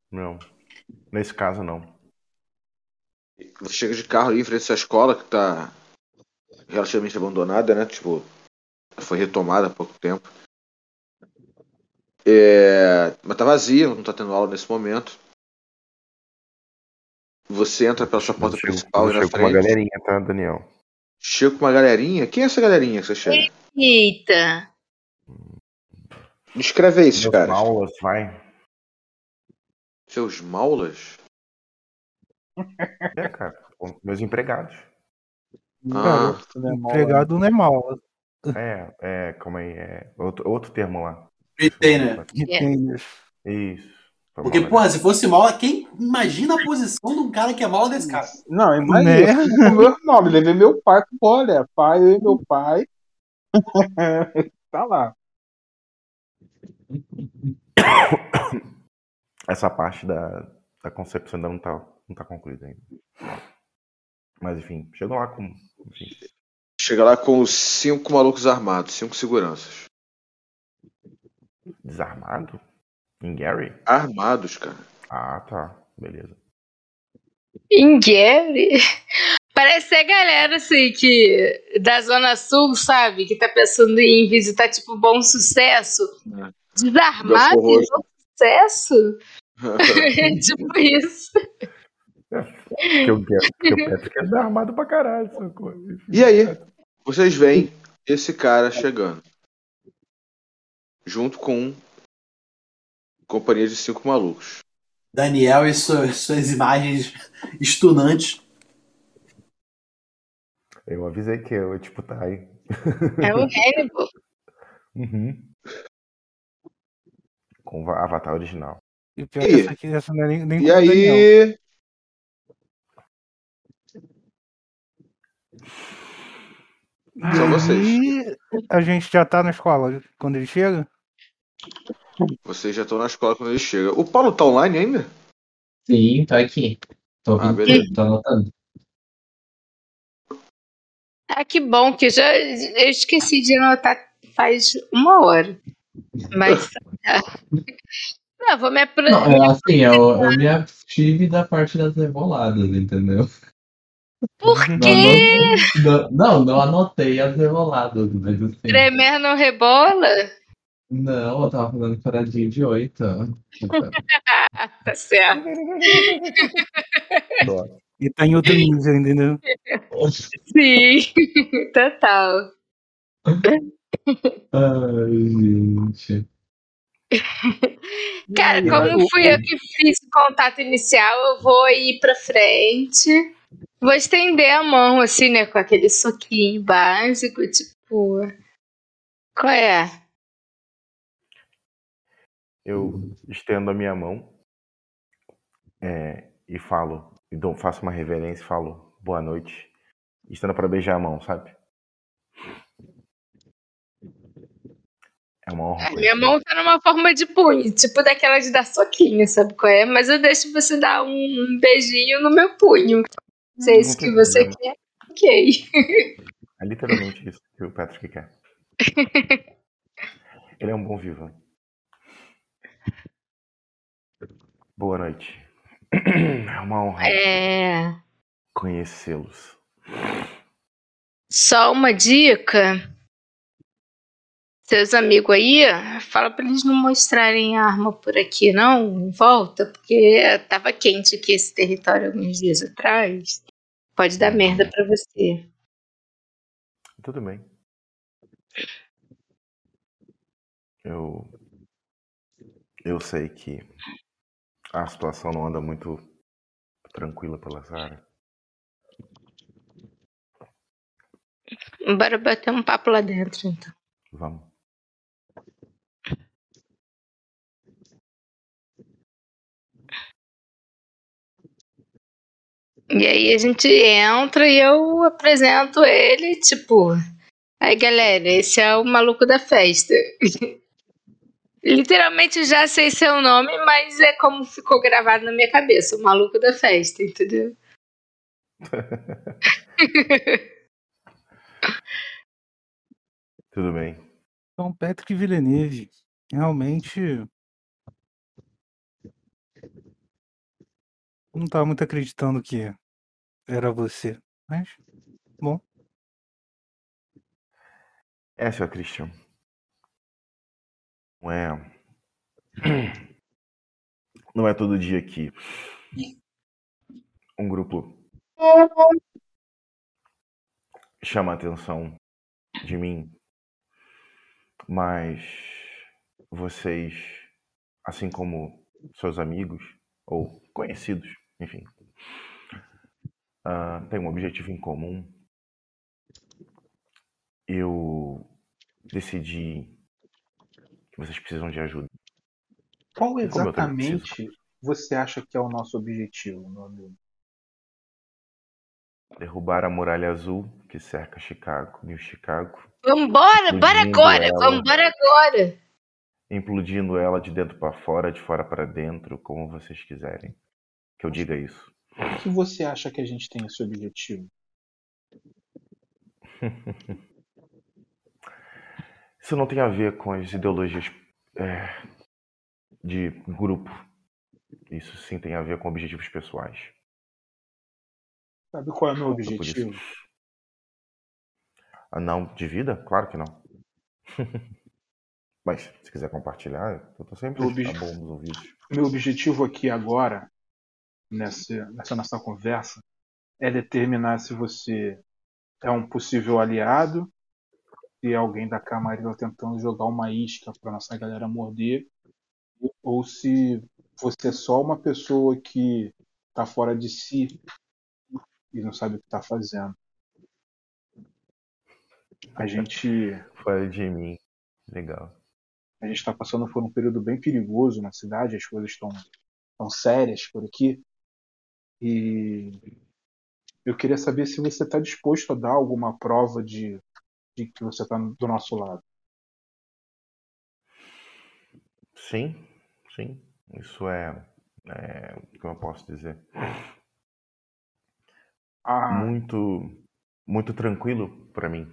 Não. Nesse caso, não. Você chega de carro ali em frente a essa escola que tá relativamente abandonada, né? Tipo, foi retomada há pouco tempo. É, mas tá vazia, não tá tendo aula nesse momento. Você entra pela sua porta Chego, principal e na chego com uma frente. galerinha, tá, Daniel? Chega com uma galerinha. Quem é essa galerinha que você chega? Eita. Descreve aí esses Meus caras. aulas, vai. Seus maulas? É, cara. Meus empregados. Ah, Garoto, né, mal, Empregado não é mal. É, é, calma aí. É outro, outro termo lá. Retainer. Retainers. Isso. Foi Porque, mal, porra, se fosse mala, quem imagina a posição de um cara que é mala desse cara? Não, imagina. Né? com meu irmão, me levei meu pai olha, pai, eu e meu pai. tá lá. Essa parte da, da concepção ainda não tá, não tá concluída ainda. Mas enfim, chegou lá com. Enfim, Chega lá com os cinco malucos armados, cinco seguranças. Desarmado? Em Gary? Armados, cara. Ah, tá. Beleza. Em Gary? Parece a galera assim que da Zona Sul, sabe? Que tá pensando em visitar, tipo, bom sucesso. Desarmado e Belfort bom sucesso? tipo isso. Porque o, Gary- porque o Patrick é desarmado pra caralho. sacou? E aí, vocês veem esse cara chegando. Junto com companhia de cinco malucos. Daniel e suas, suas imagens estunantes. Eu avisei que eu, tipo, tá aí. É o Hannibal. Uhum. Com o avatar original. E o pior E que aí? essa aqui essa não é nem, nem E aí, São vocês. E a gente já tá na escola quando ele chega? vocês já estão na escola quando ele chega. O Paulo tá online ainda? Sim, tô aqui. Tô Ah, beleza. tô anotando. Ah, que bom, que eu já eu esqueci de anotar faz uma hora. Mas. Não, vou me Não, aproximar. é assim, eu, eu me abstive da parte das revoaladas, entendeu? Por Não, quê? não, não, não anotei as revoaladas, mas assim. Tremer não rebola? Não, eu tava falando paradinho de oito. Tá certo. E tá em outro nível, entendeu? Sim, total. Ai, gente. Cara, como fui eu que fiz o contato inicial, eu vou ir pra frente. Vou estender a mão, assim, né? Com aquele soquinho básico, tipo. Qual é? Eu estendo a minha mão é, e falo, e dou, faço uma reverência e falo boa noite. Estendo pra beijar a mão, sabe? É uma honra. A minha mão tá numa forma de punho, tipo daquela de dar soquinho, sabe qual é? Mas eu deixo você dar um, beijinho no meu punho. Se é isso que você quer, ok. É literalmente isso que o Patrick quer. Ele é um bom vivo. Boa noite. É uma honra É. conhecê-los. Só uma dica. Seus amigos aí, fala pra eles não mostrarem arma por aqui, não, em volta, porque tava quente aqui esse território alguns dias atrás. Pode dar merda pra você. Tudo bem. Eu. Eu sei que a situação não anda muito tranquila pela Zara. Bora bater um papo lá dentro, então. Vamos. E aí a gente entra e eu apresento ele, tipo. Aí galera, esse é o maluco da festa. Literalmente já sei seu nome, mas é como ficou gravado na minha cabeça, o maluco da festa, entendeu? Tudo bem. Então, Patrick Villeneuve, realmente. Não tava muito acreditando que era você. Mas, bom. É, senhor Christian. Não é. Não é todo dia que um grupo chama a atenção de mim, mas vocês, assim como seus amigos ou conhecidos, enfim, têm um objetivo em comum. Eu decidi que vocês precisam de ajuda. Qual exatamente você acha que é o nosso objetivo, meu amigo? Derrubar a muralha azul que cerca Chicago, New Chicago, Vambora, bora agora, ela. vambora agora. implodindo ela de dentro para fora, de fora para dentro, como vocês quiserem. Que eu diga isso. Por que você acha que a gente tem esse objetivo? Isso não tem a ver com as ideologias é, de grupo. Isso sim tem a ver com objetivos pessoais. Sabe qual é o meu objetivo? Ah, não, de vida? Claro que não. Mas, se quiser compartilhar, eu tô sempre Meu, obje- bom nos ouvidos. meu objetivo aqui agora, nessa, nessa nossa conversa, é determinar se você é um possível aliado, se é alguém da Camarilla tentando jogar uma isca para nossa galera morder, ou se você é só uma pessoa que tá fora de si e não sabe o que tá fazendo. A gente Fora de mim. Legal. a gente está passando por um período bem perigoso na cidade, as coisas estão tão sérias por aqui. E eu queria saber se você está disposto a dar alguma prova de, de que você está do nosso lado. Sim, sim. Isso é, é o que eu posso dizer. Há, Muito, muito tranquilo para mim.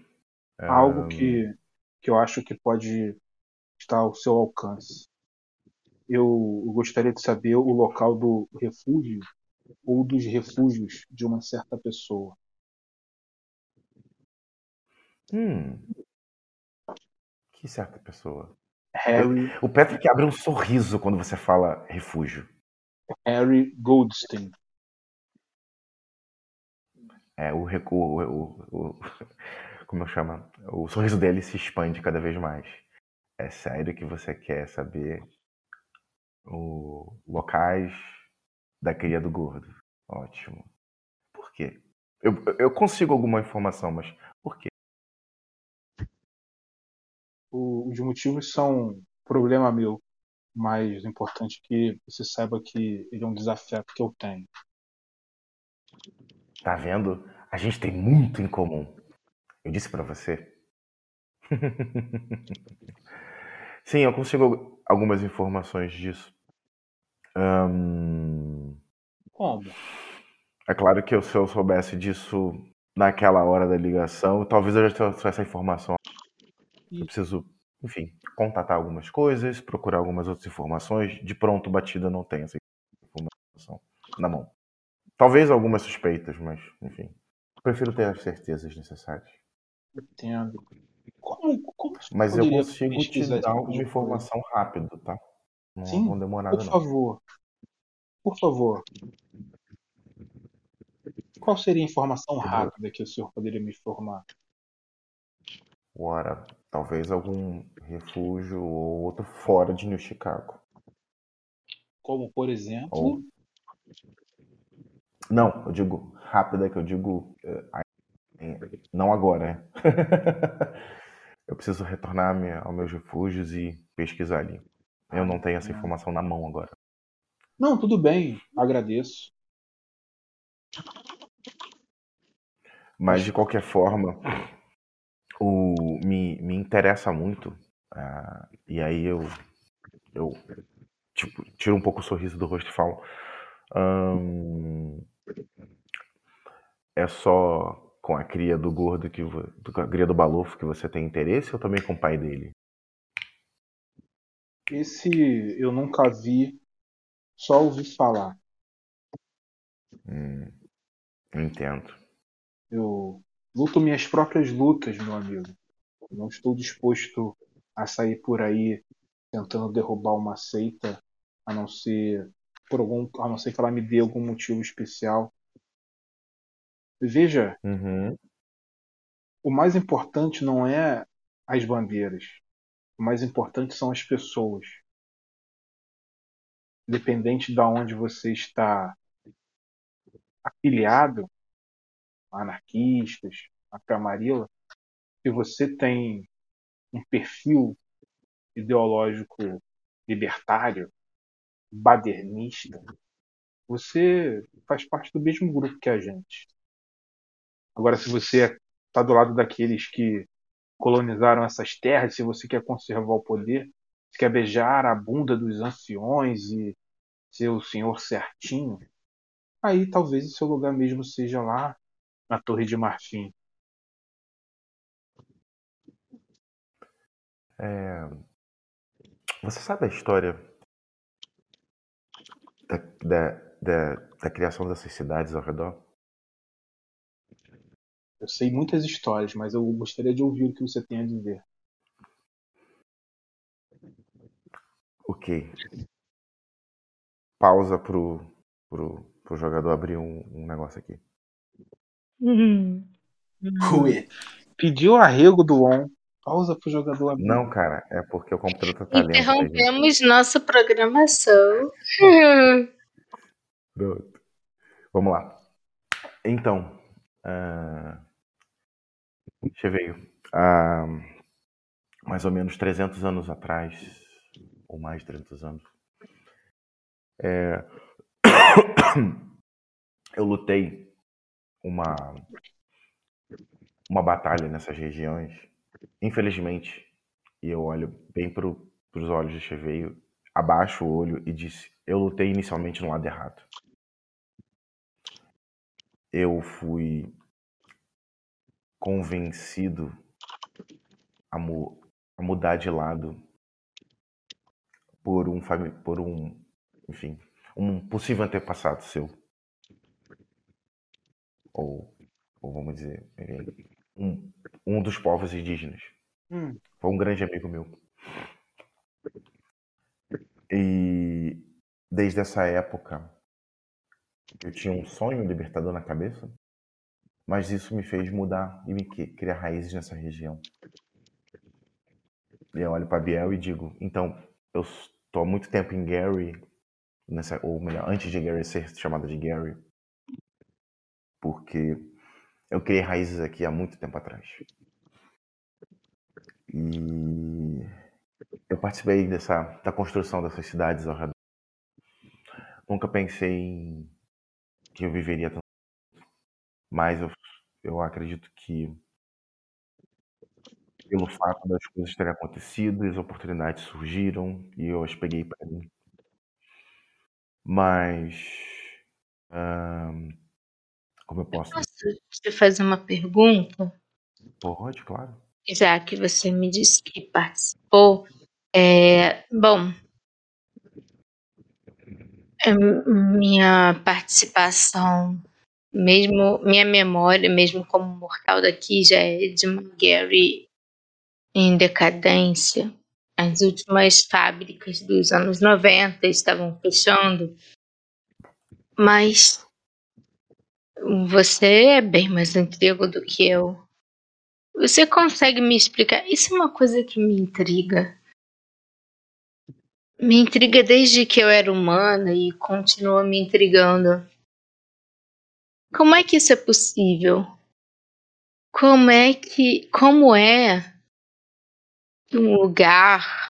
algo Ahn, que, que eu acho que pode estar ao seu alcance. Eu gostaria de saber o local do refúgio ou dos refúgios de uma certa pessoa. Hum, que certa pessoa. Harry, O Patrick abre um sorriso quando você fala refúgio. Harry Goldstein. É, o, recu- o, o, o- como eu chamo? O sorriso dele se expande cada vez mais. É sério que você quer saber o locais da cria do gordo? Ótimo. Por quê? Eu, eu consigo alguma informação, mas por quê? Os motivos são problema meu, mas o importante é que você saiba que ele é um desafeto que eu tenho. Tá vendo? A gente tem muito em comum. Eu disse pra você. Sim, eu consigo algumas informações disso. Ahn, Como? é claro que se eu soubesse disso naquela hora da ligação, talvez eu já tivesse essa informação. Eu preciso, enfim, contatar algumas coisas, procurar algumas outras informações. De pronto, batida, não tenho essa informação na mão. Talvez algumas suspeitas, mas, enfim. Prefiro ter as certezas necessárias. Entendo. Como, como Mas eu consigo te dar tipo alguma coisa? informação rápido, tá? Não Sim, vão demorar nada, por não. favor. Por favor. Qual seria a informação Entendeu? rápida que o senhor poderia me informar? Ora, talvez algum refúgio ou outro fora de New Chicago. Como, por exemplo, Ou... Não, eu digo rápida, que eu digo. eh, não agora, né? eu preciso retornar aos meus refúgios e pesquisar ali. Eu não tenho essa informação na mão agora. Não, tudo bem, agradeço. Mas de qualquer forma, o, me, me interessa muito. ah, e aí eu, eu tipo, tiro um pouco o sorriso do rosto e falo. "Ahn, é só com a cria do gordo que com a cria do balofo que você tem interesse ou também com o pai dele? Esse eu nunca vi, só ouvi falar. Hum, entendo. Eu luto minhas próprias lutas, meu amigo. Eu não estou disposto a sair por aí tentando derrubar uma seita, a não ser por algum, a não ser que ela me dê algum motivo especial. Veja, Uhum. o mais importante não é as bandeiras. O mais importante são as pessoas. Independente de onde você está afiliado, anarquistas, a Camarilla, se você tem um perfil ideológico libertário, badernista, você faz parte do mesmo grupo que a gente. Agora, se você está do lado daqueles que colonizaram essas terras, se você quer conservar o poder, quer é beijar a bunda dos anciões e ser o senhor certinho, aí talvez o seu lugar mesmo seja lá na Torre de Marfim. É... Você sabe a história da, da, da, da criação dessas cidades ao redor? Eu sei muitas histórias, mas eu gostaria de ouvir o que você tem a dizer. Ok. Pausa pro, pro, pro jogador abrir um, um negócio aqui. Hum. Ué. Pediu arrego do On. Pausa pro jogador abrir. Não, cara, é porque o computador tá lento. Interrompemos nossa programação. Hum. Pronto. Vamos lá. Então, ah, Cheveio, há mais ou menos 300 anos atrás, ou mais de 300 anos, é, eu lutei uma, uma batalha nessas regiões. Infelizmente, e eu olho bem para os olhos de Cheveio, abaixo o olho e disse: Eu lutei inicialmente no lado errado. Eu fui convencido a, mu- a mudar de lado por um por um enfim um possível antepassado seu ou, ou vamos dizer um, um dos povos indígenas Hum. foi um grande amigo meu e desde essa época eu tinha um sonho libertador na cabeça mas isso me fez mudar e me criar raízes nessa região. E eu olho para Biel e digo, então, eu estou há muito tempo em Gary, nessa, ou melhor, antes de Gary ser chamada de Gary, porque eu criei raízes aqui há muito tempo atrás. E eu participei dessa, da construção dessas cidades ao redor. Nunca pensei que eu viveria tanto mas eu, eu acredito que pelo fato das coisas terem acontecido, as oportunidades surgiram e eu as peguei para mim. Mas como eu posso Posso te fazer uma pergunta? Pode, claro. Já que você me disse que participou. É, bom, é, minha participação, mesmo minha memória, mesmo como mortal daqui, já é de uma Gary em decadência. As últimas fábricas dos anos 90 estavam fechando, mas você é bem mais antigo do que eu. Você consegue me explicar? Isso é uma coisa que me intriga. Me intriga desde que eu era humana e continua me intrigando. Como é que isso é possível? Como é que. Como é um lugar,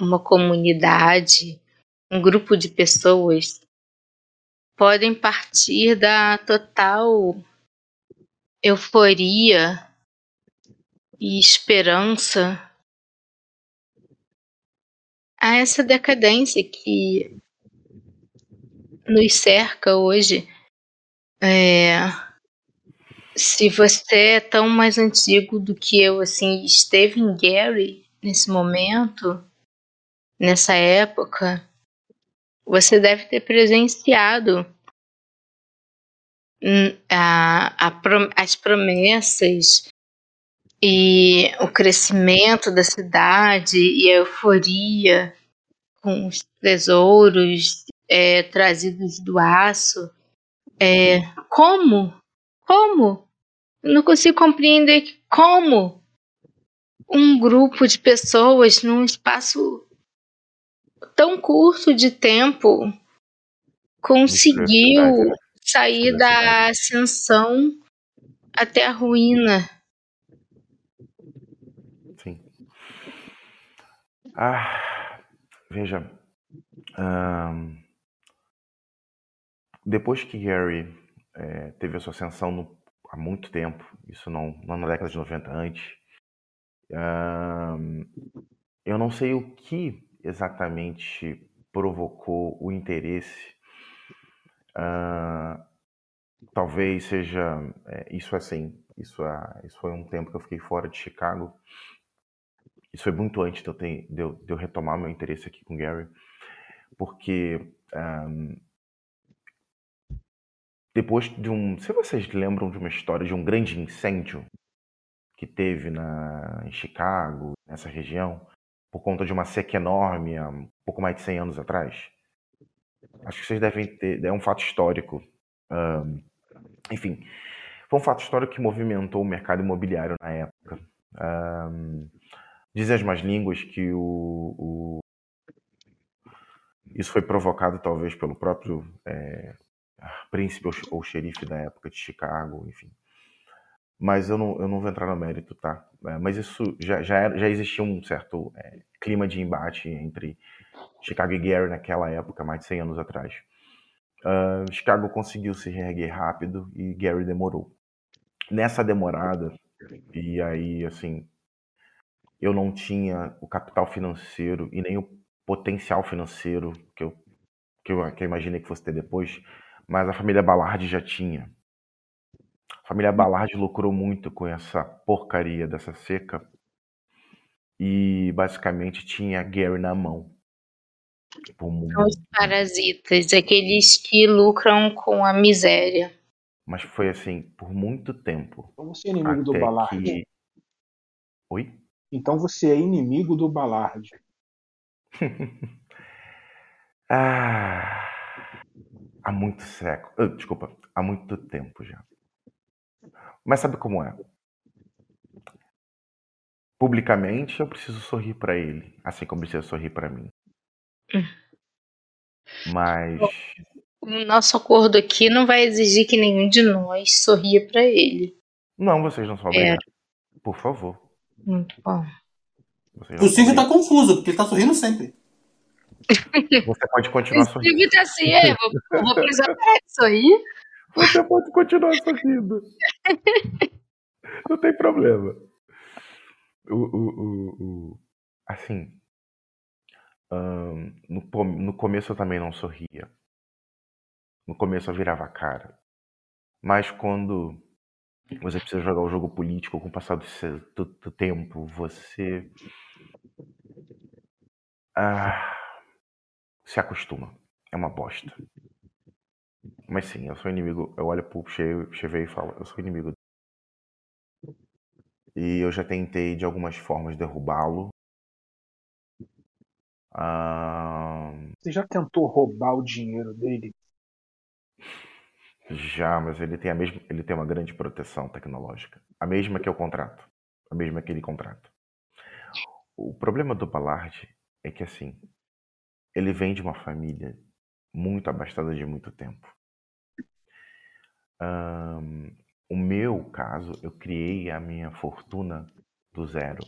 uma comunidade, um grupo de pessoas podem partir da total euforia e esperança a essa decadência que nos cerca hoje. É, se você é tão mais antigo do que eu, assim, esteve em Gary nesse momento, nessa época, você deve ter presenciado a, a as promessas e o crescimento da cidade e a euforia com os tesouros é, trazidos do aço. É, como? Como? Eu não consigo compreender como um grupo de pessoas num espaço tão curto de tempo conseguiu cidade, sair da ascensão até a ruína. Sim. Ah, veja. ahn, depois que Gary eh, teve a sua ascensão no- há muito tempo, isso não, não na década de 90 antes, eu não sei o que exatamente provocou o interesse. ah, talvez seja. eh, isso assim. Isso, ah, isso foi um tempo que eu fiquei fora de Chicago. isso foi muito antes de eu, ter, de, eu, de eu retomar meu interesse aqui com Gary, porque um, depois de um. Se vocês lembram de uma história de um grande incêndio que teve na, em Chicago, nessa região, por conta de uma seca enorme há pouco mais de 100 anos atrás? Acho que vocês devem ter. É um fato histórico. Um, enfim, foi um fato histórico que movimentou o mercado imobiliário na época. Um, dizem as más línguas que o, o, isso foi provocado talvez pelo próprio é, príncipe ou, xerife da época de Chicago, enfim. Mas eu não, eu não vou entrar no mérito, tá? É, mas isso já, já, era, já existia um certo é, clima de embate entre Chicago e Gary naquela época, mais de 100 anos atrás. Uh, Chicago conseguiu se reerguer rápido e Gary demorou. Nessa demorada, e aí, assim, eu não tinha o capital financeiro e nem o potencial financeiro que eu, que eu, que eu imaginei que fosse ter depois, mas a família Ballard já tinha. A família Ballard lucrou muito com essa porcaria dessa seca e basicamente tinha Gary na mão. Os parasitas, aqueles que lucram com a miséria. Mas foi assim, por muito tempo. Então você é inimigo do Ballard. Que... Oi? Então você é inimigo do Ballard. ah, há muito século. Uh, desculpa, há muito tempo já. Mas sabe como é? Publicamente eu preciso sorrir para ele, assim como precisa sorrir para mim. Mas. O nosso acordo aqui não vai exigir que nenhum de nós sorria para ele. Não, vocês não são é. obrigados. É. Por favor. Muito bom. O Silvio tá confuso, porque ele tá sorrindo sempre. Você pode continuar sorrindo. O Silvio tá assim, é, vou, vou precisar parar de sorrir. Você pode continuar sorrindo. Não tem problema. O, o, o, assim, no, no começo eu também não sorria. No começo eu virava a cara. Mas quando você precisa jogar o jogo político com o passar do, do tempo, você ah, se acostuma. É uma bosta. Mas sim, eu sou inimigo. Eu olho pro Chevy e falo, eu sou inimigo. E eu já tentei de algumas formas derrubá-lo. Ah, Você já tentou roubar o dinheiro dele? Já, mas ele tem a mesma, ele tem uma grande proteção tecnológica, a mesma que eu contrato, a mesma que ele contrata. O problema do Ballard é que assim, ele vem de uma família muito abastada de muito tempo. Um, o meu caso, eu criei a minha fortuna do zero.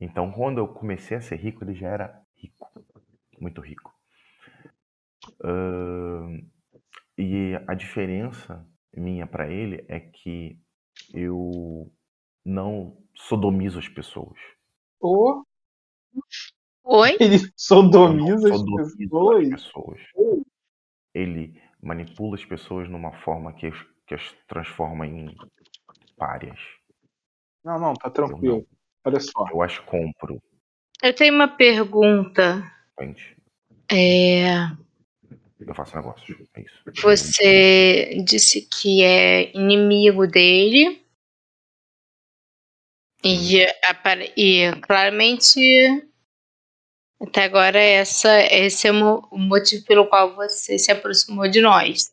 Então, quando eu comecei a ser rico, ele já era rico, muito rico. Uh, e a diferença minha para ele é que eu não sodomizo as pessoas. Oh. Oi? Ele sodomiza, as pessoas. as pessoas. Ele manipula as pessoas numa forma que, as, que as transforma em párias. Não, não, tá tranquilo. Olha só. Eu as compro. Eu tenho uma pergunta. Gente. É eu faço negócios. É isso. Você disse que é inimigo dele. E, e claramente até agora essa, esse é o motivo pelo qual você se aproximou de nós.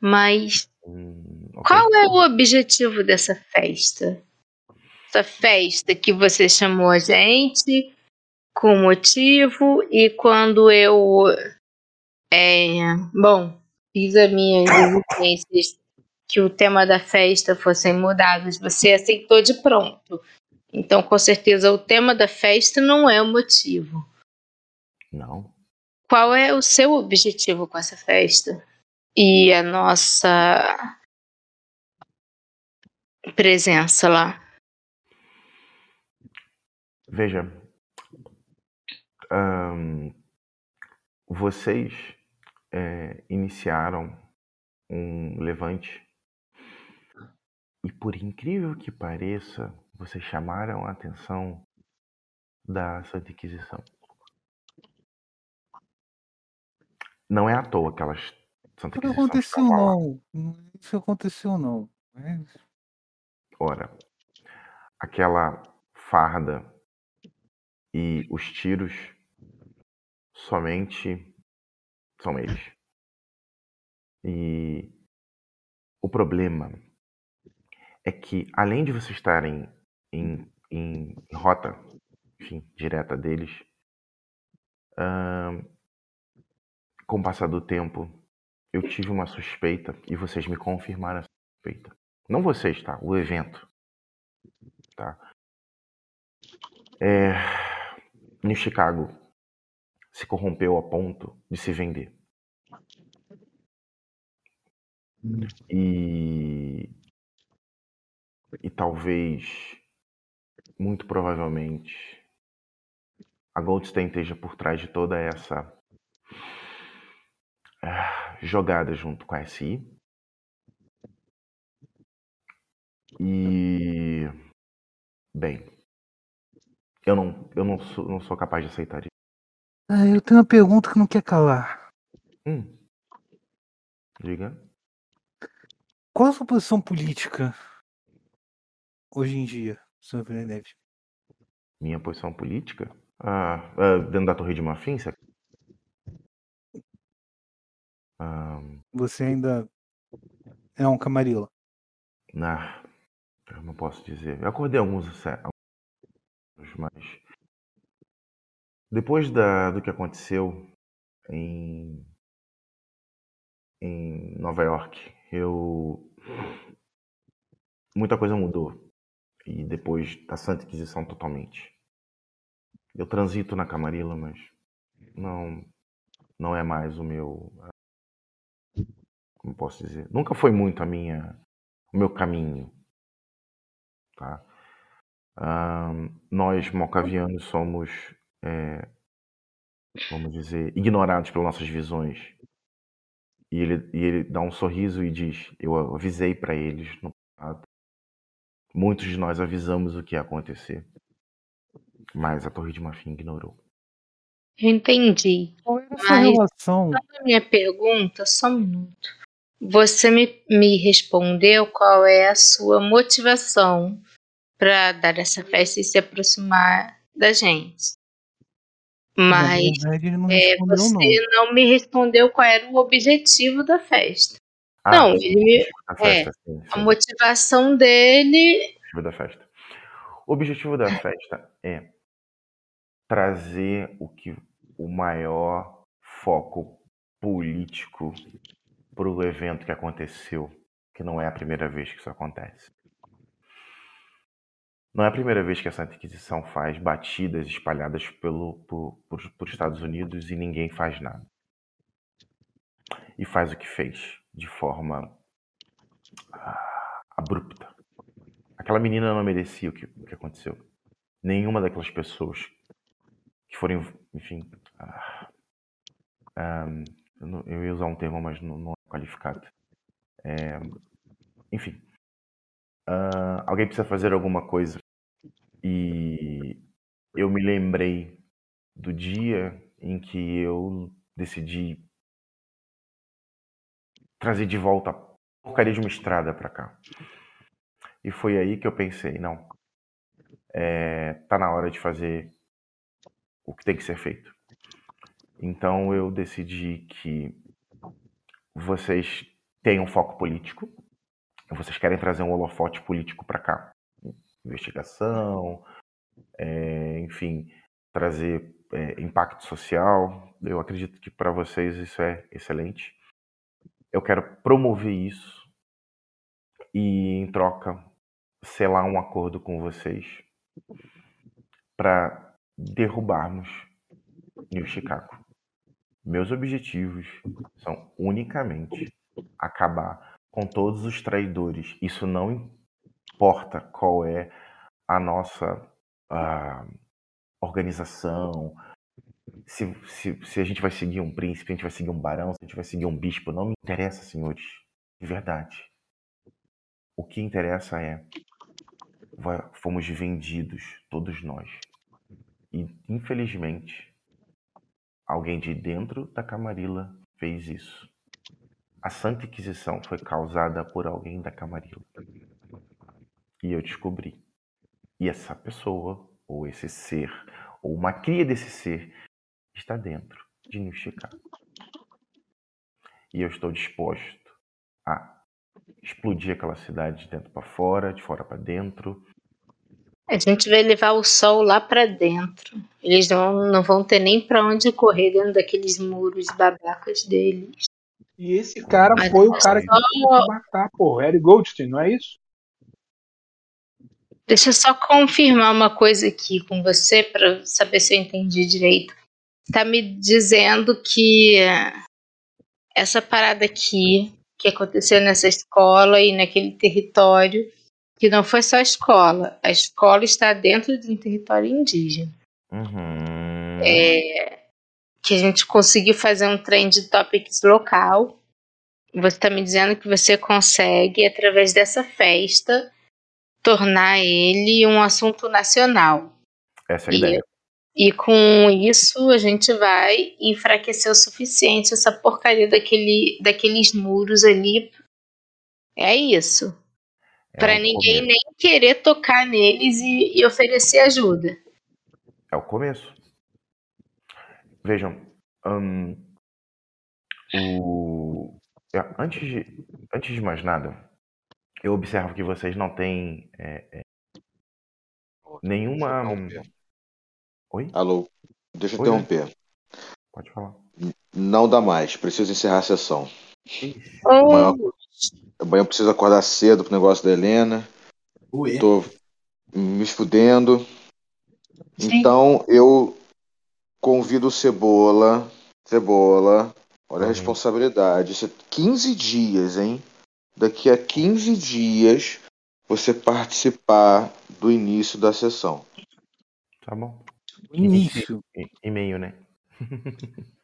Mas hum, okay. qual é o objetivo dessa festa? Essa festa que você chamou a gente com motivo e quando eu é, bom, fiz as minhas exigências que o tema da festa fossem mudados. Você aceitou de pronto. Então, com certeza, o tema da festa não é o motivo. Não. Qual é o seu objetivo com essa festa? E a nossa presença lá? Veja, um, vocês é, iniciaram um levante E por incrível que pareça, vocês chamaram a atenção da Santa Inquisição. Não é à toa que elas Santa Não Inquisição aconteceu não. Isso aconteceu não. Mas Ora, aquela farda e os tiros somente são eles. E o problema é que, além de vocês estarem em, em rota enfim, direta deles, com o passar do tempo, eu tive uma suspeita e vocês me confirmaram essa suspeita. Não vocês, tá? O evento. Tá? É, New Chicago se corrompeu a ponto de se vender. E, e talvez, muito provavelmente, a Goldstein esteja por trás de toda essa ah, jogada junto com a SI. E bem, eu não, eu não sou, não sou capaz de aceitar isso. Ah, eu tenho uma pergunta que não quer calar. Hum, diga. Qual a sua posição política hoje em dia, Villeneuve? Minha posição política? Ah, ah, dentro da Torre de Marfim? você- Ah, Você ainda é um camarila? nah, eu não posso dizer. Eu acordei alguns alguns, mas depois da, do que aconteceu em em Nova York, eu muita coisa mudou e depois da Santa Inquisição totalmente. Eu transito na Camarilla, mas não não é mais o meu como posso dizer, nunca foi muito a minha o meu caminho, tá? Ahn, nós mocavianos somos é, vamos dizer ignorados pelas nossas visões e ele, e ele dá um sorriso e diz: Eu avisei para eles no passado. Muitos de nós avisamos o que ia acontecer, mas a Torre de Marfim ignorou. Entendi. Mas, relação? a minha pergunta, só um minuto. Você me, me respondeu qual é a sua motivação para dar essa festa e se aproximar da gente. Mas não é, você não. não me respondeu qual era o objetivo da festa. Ah, Não, sim, ele me. a É, festa, sim, a sim. motivação dele. objetivo da festa. O objetivo da festa é trazer o que o maior foco político para o evento que aconteceu, que não é a primeira vez que isso acontece. Não é a primeira vez que a Santa Inquisição faz batidas espalhadas pelo, por, por, por Estados Unidos e ninguém faz nada. E faz o que fez, de forma ah, abrupta. Aquela menina não merecia o que, o que aconteceu. Nenhuma daquelas pessoas que foram, enfim. ah, ah, eu, não- eu ia usar um termo, mas não, não é qualificado. É, enfim. alguém precisa fazer alguma coisa. E eu me lembrei do dia em que eu decidi trazer de volta a porcaria de uma estrada pra cá. E foi aí que eu pensei, não, é, tá na hora de fazer o que tem que ser feito. Então eu decidi que vocês têm um foco político, vocês querem trazer um holofote político para cá, investigação, é, enfim, trazer é, impacto social. Eu acredito que para vocês isso é excelente. Eu quero promover isso e, em troca, selar um acordo com vocês para derrubarmos New Chicago. Meus objetivos são unicamente acabar com todos os traidores. Isso não importa qual é a nossa ah, organização, se, se, se a gente vai seguir um príncipe, a gente vai seguir um barão, se a gente vai seguir um bispo, não me interessa, senhores. De verdade. O que interessa é. Fomos vendidos, todos nós. E, infelizmente, alguém de dentro da Camarilla fez isso. A Santa Inquisição foi causada por alguém da Camarilla. E eu descobri. E essa pessoa, ou esse ser, ou uma cria desse ser, está dentro de New Chicago. E eu estou disposto a explodir aquela cidade de dentro para fora, de fora para dentro. A gente vai levar o sol lá pra dentro. Eles não, não vão ter nem pra onde correr dentro daqueles muros babacas deles. E esse cara Mas foi o é cara que só- tentou te matar, pô. Eric Goldstein, não é isso? Deixa eu só confirmar uma coisa aqui com você para saber se eu entendi direito. Tá me dizendo que essa parada aqui que aconteceu nessa escola e naquele território, que não foi só a escola, a escola está dentro de um território indígena. Uhum. É, que a gente conseguiu fazer um trend topics local. Você está me dizendo que você consegue, através dessa festa, tornar ele um assunto nacional. Essa é a E, ideia. E com isso a gente vai enfraquecer o suficiente essa porcaria daquele, daqueles muros ali. É isso. É Para ninguém começo. nem querer tocar neles e, e oferecer ajuda. É o começo. Vejam, hum, o... é, antes, de, antes de mais nada, eu observo que vocês não têm é, é, nenhuma. Oi? Alô, deixa eu Oi, interromper. Pode falar. Não dá mais, preciso encerrar a sessão. Ixi, Amanhã, amanhã eu preciso acordar cedo pro negócio da Helena. Ué. Tô me fudendo. Sim. Então eu convido o Cebola. Cebola, olha a Uhum. responsabilidade. Isso é 15 dias, hein? Daqui a 15 dias você participar do início da sessão. Tá bom. Início. E- E-mail, né?